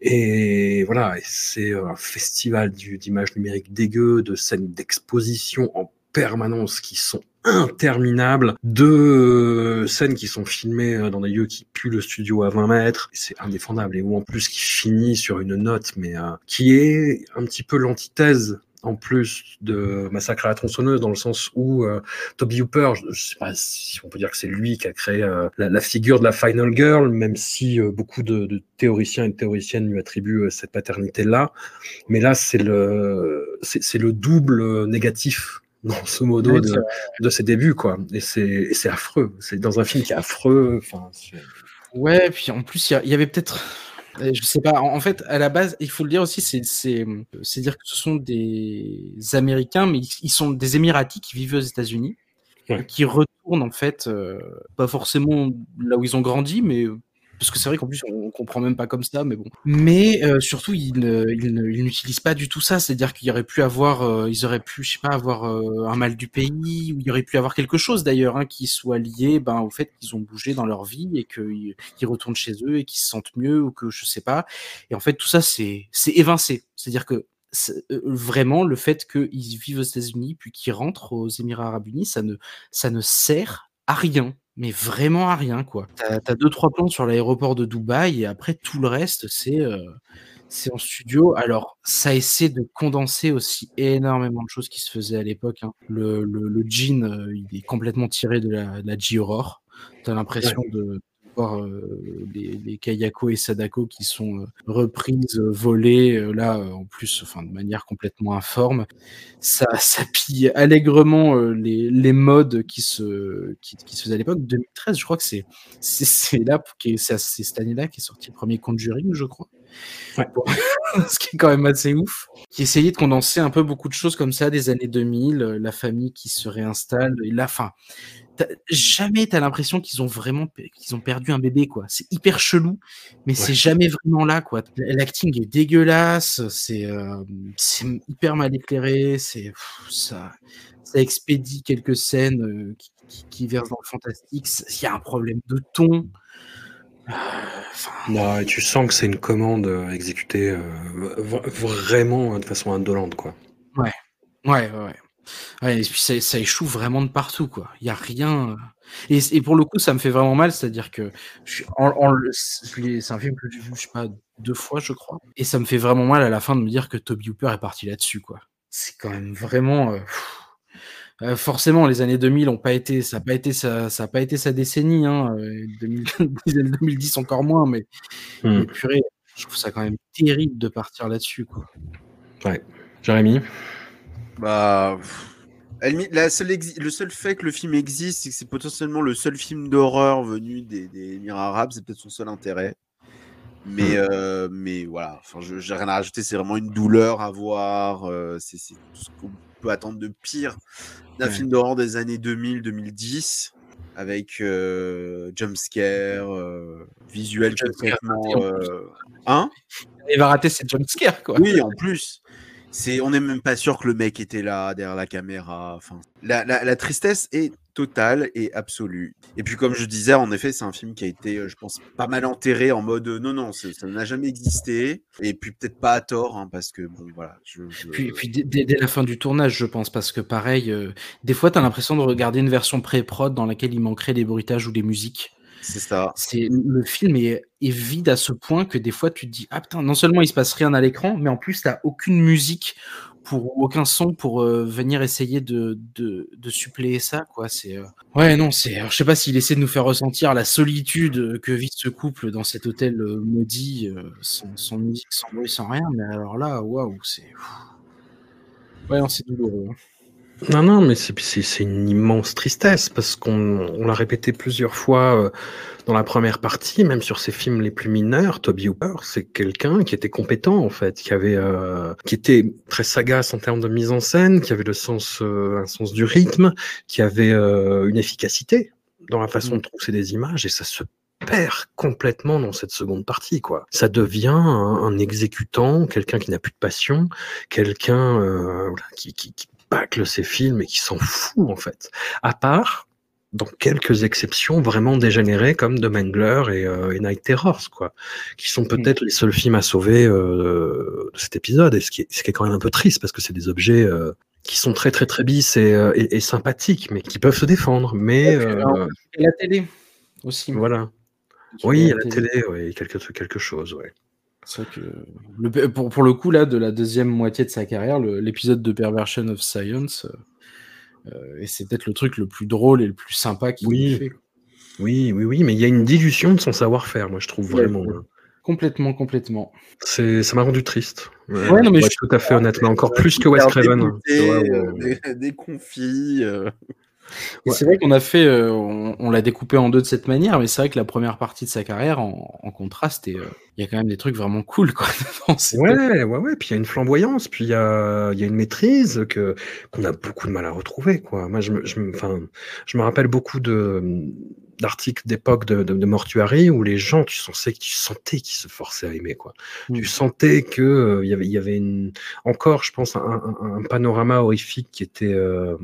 Et voilà, c'est un festival d'images numériques dégueu, de scènes d'exposition en permanence qui sont interminables, de scènes qui sont filmées dans des lieux qui puent le studio à 20 mètres. C'est indéfendable. Et où en plus qui finit sur une note, mais qui est un petit peu l'antithèse en plus de Massacre à la tronçonneuse, dans le sens où euh, Toby Hooper, je, je sais pas si on peut dire que c'est lui qui a créé euh, la, la figure de la Final Girl, même si euh, beaucoup de, de théoriciens et de théoriciennes lui attribuent cette paternité-là. Mais là, c'est le, c'est c'est le double négatif, grosso modo, Ouais, de, ses débuts, quoi. Et c'est affreux. C'est dans un film qui est affreux. Enfin, Ouais, puis en plus, il y a- il y, avait peut-être. Je sais pas, en fait, à la base, il faut le dire aussi, c'est dire que ce sont des Américains, mais ils sont des Émiratis qui vivent aux États-Unis, Ouais. qui retournent en fait, euh, pas forcément là où ils ont grandi, mais parce que c'est vrai qu'en plus on, comprend même pas comme ça, mais bon. Mais euh, surtout, ils n'utilisent pas du tout ça, c'est-à-dire qu'il y aurait pu avoir, euh, ils auraient pu, je sais pas, avoir euh, un mal du pays, ou il y aurait pu avoir quelque chose d'ailleurs hein, qui soit lié, ben, au fait qu'ils ont bougé dans leur vie et qu'ils retournent chez eux et qu'ils se sentent mieux ou que je sais pas. Et en fait, tout ça, c'est c'est évincé. C'est-à-dire que euh, vraiment, le fait qu'ils vivent aux États-Unis puis qu'ils rentrent aux Émirats Arabes Unis, ça ne, ça ne sert à rien. Mais vraiment à rien, quoi. T'as as deux, trois plans sur l'aéroport de Dubaï et après, tout le reste, c'est euh, c'est en studio. Alors, ça essaie de condenser aussi énormément de choses qui se faisaient à l'époque. hein. Le, le, le jean, euh, il est complètement tiré de la, de la J-Aurore. T'as l'impression de euh, les, les Kayako et Sadako qui sont euh, reprises, euh, volées, là, en plus, enfin, de manière complètement informe. Ça, ça pille allègrement les, les modes qui se, qui, qui se faisaient à l'époque. 2013, je crois que c'est c'est c'est là, c'est c'est cette année-là qui est sorti le premier Conjuring, je crois. Ouais. Ce qui est quand même assez ouf. Qui essayait de condenser un peu beaucoup de choses comme ça des années 2000, euh, la famille qui se réinstalle, et la fin. Jamais t'as l'impression qu'ils ont vraiment qu'ils ont perdu un bébé quoi. C'est hyper chelou, mais c'est jamais vraiment là quoi. L'acting est dégueulasse, c'est euh, hyper mal éclairé, c'est ça ça expédie quelques scènes euh, qui, qui, qui versent dans le fantastique. Il y a un problème de ton. Enfin, Non, et tu sens que c'est une commande euh, exécutée euh, vraiment euh, de façon indolente, quoi. Ouais, ouais, ouais. Ouais, et puis ça, ça échoue vraiment de partout, quoi. Il y a rien. euh. Et, et pour le coup, ça me fait vraiment mal, c'est-à-dire que c'est un film que j'ai vu, je sais pas, deux fois, je crois. Et ça me fait vraiment mal à la fin de me dire que Toby Hooper est parti là-dessus, quoi. C'est quand même vraiment. euh. Euh, forcément, les années 2000 ont pas été, ça n'a pas été sa, ça a pas été sa décennie, hein. euh, 2000 2010 encore moins, mais, Hmm. mais purée, je trouve ça quand même terrible de partir là-dessus, quoi. Ouais. Jérémy? Bah. la seule le seul fait que le film existe, c'est que c'est potentiellement le seul film d'horreur venu des, des Émirats arabes, c'est peut-être son seul intérêt. Mais, euh, mais voilà, enfin, je j'ai rien à rajouter, c'est vraiment une douleur à voir. euh, c'est tout ce qu'on peut attendre de pire d'un Ouais. film d'horreur des années 2000-2010, avec euh, jumpscare, euh, visuel complètement. Hein? Il va rater cette jumpscare, quoi. oui, en plus. C'est, on n'est même pas sûr que le mec était là derrière la caméra. Enfin, la, la- la tristesse est totale et absolue. Et puis, comme je disais, en effet, c'est un film qui a été, euh, je pense, pas mal enterré en mode euh, non, non, ça n'a jamais existé. Et puis peut-être pas à tort, hein, parce que bon, voilà. Je, Puis, puis dès la fin du tournage, je pense, parce que pareil, euh, des fois, tu as l'impression de regarder une version pré-prod dans laquelle il manquerait des bruitages ou des musiques. C'est ça. C'est le film est, vide à ce point que des fois, tu te dis ah putain, non seulement il se passe rien à l'écran, mais en plus, t'as aucune musique pour aucun son pour euh, venir essayer de, de, de suppléer ça quoi. C'est euh, ouais non, c'est je sais pas s'il essaie de nous faire ressentir la solitude que vit ce couple dans cet hôtel euh, maudit, sans, musique, sans bruit, sans rien. Mais alors là, waouh, c'est Ouais, c'est douloureux. Hein. Non, non, mais c'est une immense tristesse parce qu'on l'a répété plusieurs fois euh, dans la première partie, même sur ses films les plus mineurs. Toby Hooper, c'est quelqu'un qui était compétent en fait, qui avait, euh, qui était très sagace en termes de mise en scène, qui avait le sens, euh, un sens du rythme, qui avait une efficacité dans la façon de trouver des images et ça se perd complètement dans cette seconde partie, quoi. Ça devient un, exécutant, quelqu'un qui n'a plus de passion, quelqu'un euh, qui, qui, qui bâcle ses films et qui s'en fout, en fait. À part dans quelques exceptions vraiment dégénérées comme The Mangler et, euh, et Night Terrors, quoi, qui sont peut-être les seuls films à sauver euh, de cet épisode, et ce qui, est, ce qui est quand même un peu triste, parce que c'est des objets euh, qui sont très très très bis et, et, et, sympathiques, mais qui peuvent se défendre. Mais euh, la télé aussi. Voilà. Oui, à la télé, oui, quelque, quelque chose, ouais. C'est vrai que le, pour, pour, le coup, là, de la deuxième moitié de sa carrière, l'épisode de Perversion of Science, euh, et c'est peut-être le truc le plus drôle et le plus sympa qu'il oui. fait. Oui, oui, oui, mais il y a une dilution de son savoir-faire, moi, je trouve ouais, vraiment. Ouais. Complètement, complètement. C'est, ça m'a rendu triste. Ouais, ouais non, mais je... tout à fait honnêtement, encore plus que Wes Craven. Des, Ouais. C'est vrai qu'on a fait, euh, on, on l'a découpé en deux de cette manière, mais c'est vrai que la première partie de sa carrière, en, en contraste, il euh, y a quand même des trucs vraiment cool, quoi. ouais, ouais, ouais. Puis il y a une flamboyance, puis il y a, y a une maîtrise que qu'on a beaucoup de mal à retrouver, quoi. Moi, je me, je, enfin, je me rappelle beaucoup de d'articles d'époque de, de, de, Mortuary où les gens, tu sentais, tu sentais qu'ils se forçaient à aimer, quoi. Mmh. Tu sentais que euh, y avait, il y avait une, encore, je pense, un, un, un panorama horrifique qui était euh,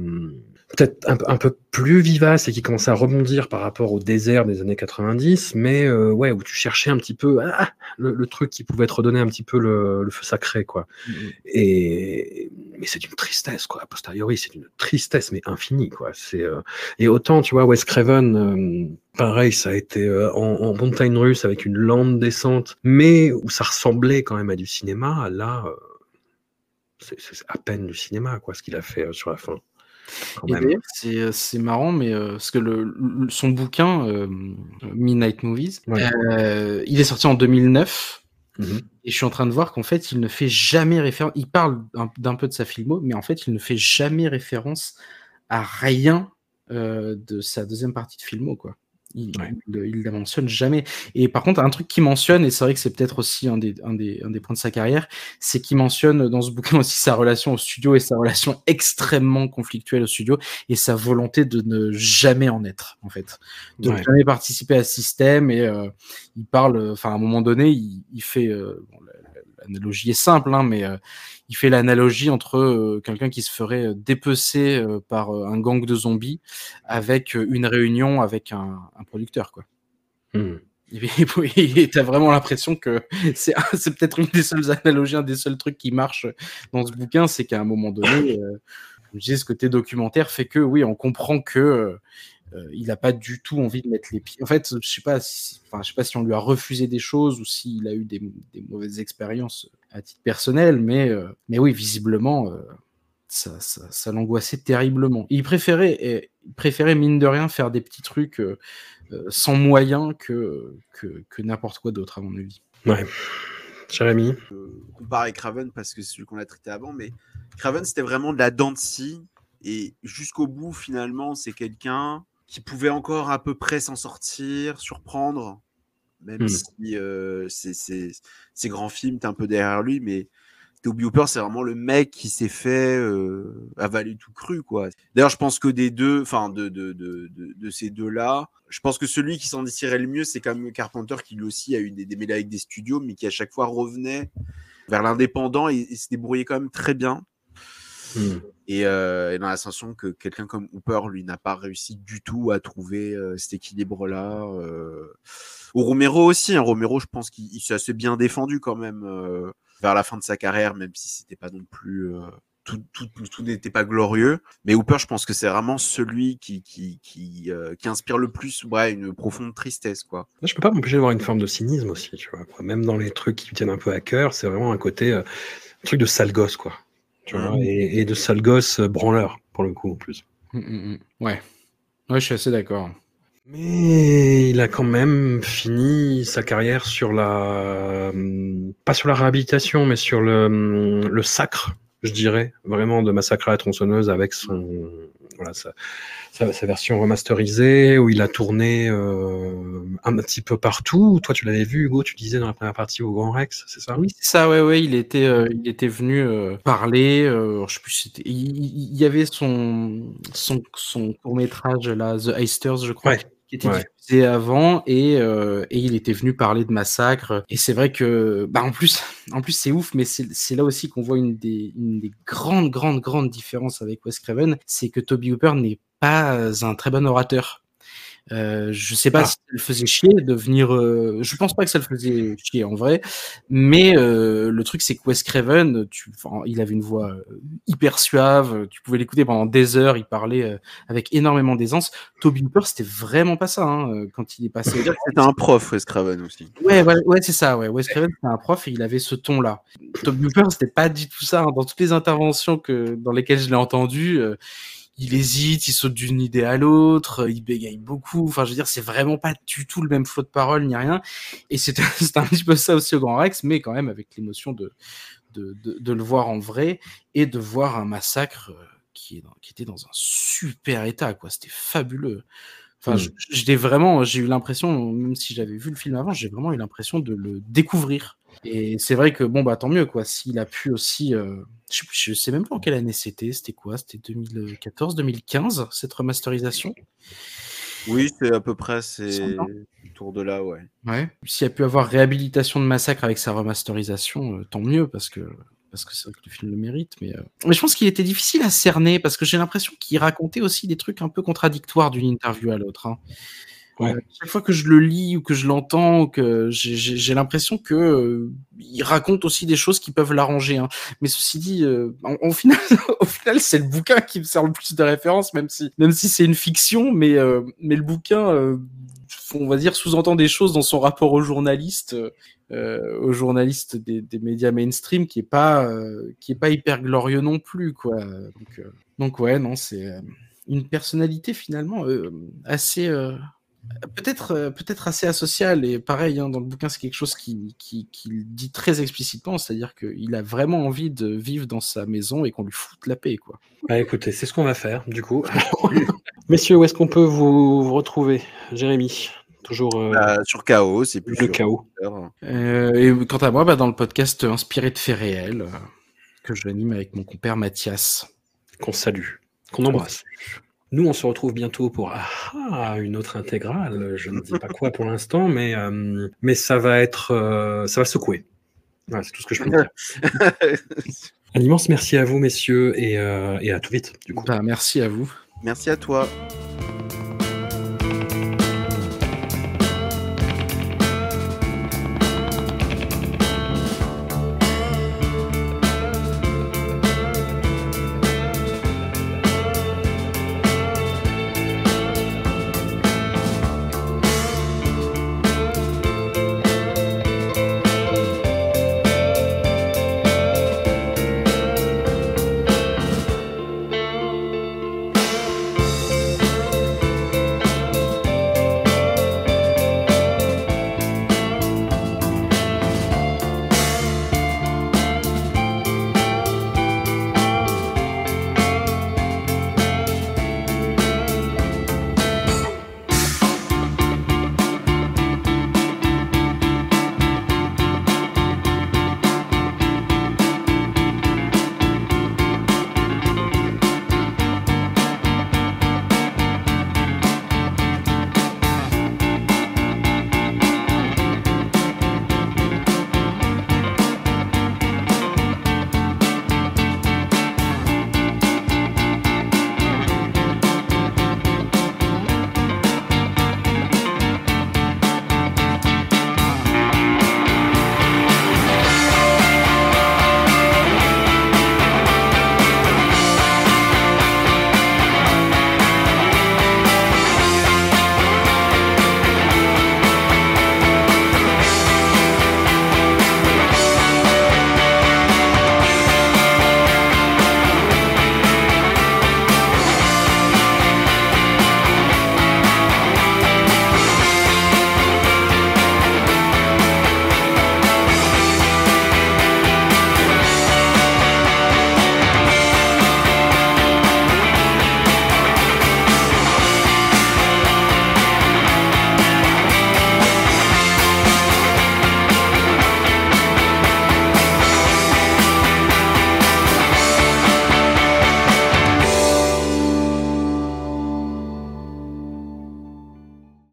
peut-être un, un, peu plus vivace et qui commençait à rebondir par rapport au désert des années 90, mais euh, ouais, où tu cherchais un petit peu ah, le, le, truc qui pouvait te redonner un petit peu le, le feu sacré, quoi. Mmh. Et mais c'est d'une tristesse, quoi. A posteriori, c'est une tristesse, mais infinie, quoi. C'est euh... et autant, tu vois, Wes Craven, euh, pareil, ça a été en, en, montagne russe avec une lente descente, mais où ça ressemblait quand même à du cinéma. Là, c'est à peine du cinéma, quoi, ce qu'il a fait sur la fin. C'est, c'est marrant, mais euh, parce que le, le, son bouquin, euh, Midnight Movies, ouais. euh, il est sorti en 2009. Mmh. Et je suis en train de voir qu'en fait, il ne fait jamais référence. Il parle d'un, peu de sa filmo, mais en fait, il ne fait jamais référence à rien euh, de sa deuxième partie de filmo, quoi. Il, ouais. il, il, la mentionne jamais. Et par contre, un truc qu'il mentionne, et c'est vrai que c'est peut-être aussi un des, un, des, un des points de sa carrière, c'est qu'il mentionne dans ce bouquin aussi sa relation au studio et sa relation extrêmement conflictuelle au studio et sa volonté de ne jamais en être, en fait. De ouais. jamais participer à ce système. Et euh, il parle, enfin, à un moment donné, il, il fait, euh, bon, l'analogie est simple, hein, mais euh, il fait l'analogie entre euh, quelqu'un qui se ferait dépecer euh, par un gang de zombies avec une réunion avec un, un producteur, quoi. Et tu as vraiment l'impression que c'est, c'est peut-être une des seules analogies, un des seuls trucs qui marche dans ce bouquin, c'est qu'à un moment donné, je disais, ce côté documentaire fait que, oui, on comprend que euh, il n'a pas du tout envie de mettre les pieds. En fait, je sais pas, si, enfin, je sais pas si on lui a refusé des choses ou s'il a eu des, des, mauvaises expériences à titre personnel, mais, euh, mais oui, visiblement, euh, ça, ça, ça l'angoissait terriblement. il préférait, il préférait mine de rien faire des petits trucs euh, sans moyens que, que, que n'importe quoi d'autre, à mon avis. Ouais. Jérémy euh, Comparé Craven, parce que c'est celui qu'on a traité avant, mais Craven, c'était vraiment de la dent et jusqu'au bout, finalement, c'est quelqu'un qui pouvait encore à peu près s'en sortir, surprendre, même mmh. si euh, ces grands films, t'es un peu derrière lui, mais Toby Hooper, c'est vraiment le mec qui s'est fait euh, avaler tout cru, quoi. D'ailleurs, je pense que des deux, enfin, de, de, de, de, ces deux-là, je pense que celui qui s'en tirait le mieux, c'est quand même Carpenter, qui lui aussi a eu des, des mêlées avec des studios, mais qui à chaque fois revenait vers l'indépendant et, et se débrouillait quand même très bien. Mmh. Et, euh, et, dans la sensation que quelqu'un comme Hooper, lui, n'a pas réussi du tout à trouver euh, cet équilibre-là. Euh... Ou Romero aussi. Hein. Romero, je pense qu'il s'est assez bien défendu quand même euh, vers la fin de sa carrière, même si c'était pas non plus. Tout, tout, tout n'était pas glorieux. Mais Hooper, je pense que c'est vraiment celui qui, qui, qui, euh, qui, inspire le plus ouais, une profonde tristesse. Quoi. Je peux pas m'empêcher d'avoir une forme de cynisme aussi. Tu vois. Même dans les trucs qui me tiennent un peu à cœur, c'est vraiment un côté. un truc de sale gosse, quoi tu vois, mmh. et, et, de sale gosse branleur, pour le coup, en plus. Mmh, ouais. Ouais, je suis assez d'accord. Mais il a quand même fini sa carrière sur la, pas sur la réhabilitation, mais sur le, le sacre je dirais, vraiment de Massacre à la tronçonneuse avec son voilà, sa, sa, sa, version remasterisée où il a tourné euh, un petit peu partout. Toi, tu l'avais vu, Hugo, tu disais dans la première partie au Grand Rex, c'est ça? Oui, c'est ça, ouais, ouais. Il était, euh, il était venu euh, parler. Je sais plus, il, il, y avait son, son, son court métrage là, The Heisters, je crois. Ouais. Qui était ouais. Avant et, euh, et il était venu parler de massacre et c'est vrai que bah en plus en plus c'est ouf mais c'est là aussi qu'on voit une des, une des grandes grandes grandes différences avec Wes Craven c'est que Toby Hooper n'est pas un très bon orateur euh, je sais pas ah. si ça le faisait chier de venir. Euh, je pense pas que ça le faisait chier en vrai, mais euh, le truc c'est que Wes Craven, tu, il avait une voix euh, hyper suave. Tu pouvais l'écouter pendant des heures. Il parlait euh, avec énormément d'aisance. Toby Hooper, c'était vraiment pas ça hein, quand il est passé. C'était un prof, Wes Craven aussi. Ouais, ouais, ouais c'est ça. Ouais, Wes Craven c'était un prof et il avait ce ton-là. Toby Hooper, c'était pas du tout ça. Hein. Dans toutes les interventions que dans lesquelles je l'ai entendu il hésite, il saute d'une idée à l'autre, il bégaye beaucoup. Enfin, je veux dire, c'est vraiment pas du tout le même flot de parole ni rien. Et c'est un petit peu ça aussi au Grand Rex, mais quand même avec l'émotion de, de, de, de, le voir en vrai et de voir un massacre qui, est dans, qui était dans un super état, quoi. C'était fabuleux. Enfin, mmh. j'ai vraiment, j'ai eu l'impression, même si j'avais vu le film avant, j'ai vraiment eu l'impression de le découvrir. Et c'est vrai que bon bah tant mieux quoi. S'il a pu aussi, euh, je, je, sais, même pas en quelle année c'était. C'était quoi? C'était 2014, 2015 cette remasterisation? Oui, c'est à peu près c'est autour de là, ouais. Ouais. S'il a pu avoir réhabilitation de massacre avec sa remasterisation, euh, tant mieux parce que parce que c'est vrai que le film le mérite. Mais, euh... mais je pense qu'il était difficile à cerner parce que j'ai l'impression qu'il racontait aussi des trucs un peu contradictoires d'une interview à l'autre. Hein. Ouais. Euh, chaque fois que je le lis ou que je l'entends, que j'ai l'impression que euh, il raconte aussi des choses qui peuvent l'arranger. Hein. Mais ceci dit, euh, en, final, au final, c'est le bouquin qui me sert le plus de référence, même si même si c'est une fiction, mais euh, mais le bouquin, euh, on va dire, sous-entend des choses dans son rapport aux journalistes, aux journalistes des, des, médias mainstream, qui est pas qui est pas hyper glorieux non plus, quoi. Donc donc ouais, non, c'est une personnalité finalement assez peut-être euh, peut-être assez asocial et pareil hein, dans le bouquin c'est quelque chose qui, qui, qui dit très explicitement c'est-à-dire qu'il a vraiment envie de vivre dans sa maison et qu'on lui foute la paix quoi. Bah écoutez c'est ce qu'on va faire du coup. Messieurs où est-ce qu'on peut vous, vous retrouver Jérémy? Toujours euh... bah, sur chaos c'est plus le chaos. Euh, et quant à moi bah, dans le podcast inspiré de faits réels euh, que je anime avec mon compère Mathias qu'on salue qu'on embrasse. Nous, on se retrouve bientôt pour ah, une autre intégrale. Je ne dis pas quoi pour l'instant, mais, euh, mais ça va être, euh, ça va secouer. Voilà, c'est tout ce que je peux dire. Un immense merci à vous, messieurs, et, euh, et à tout vite. Du coup. Bah, merci à vous. Merci à toi.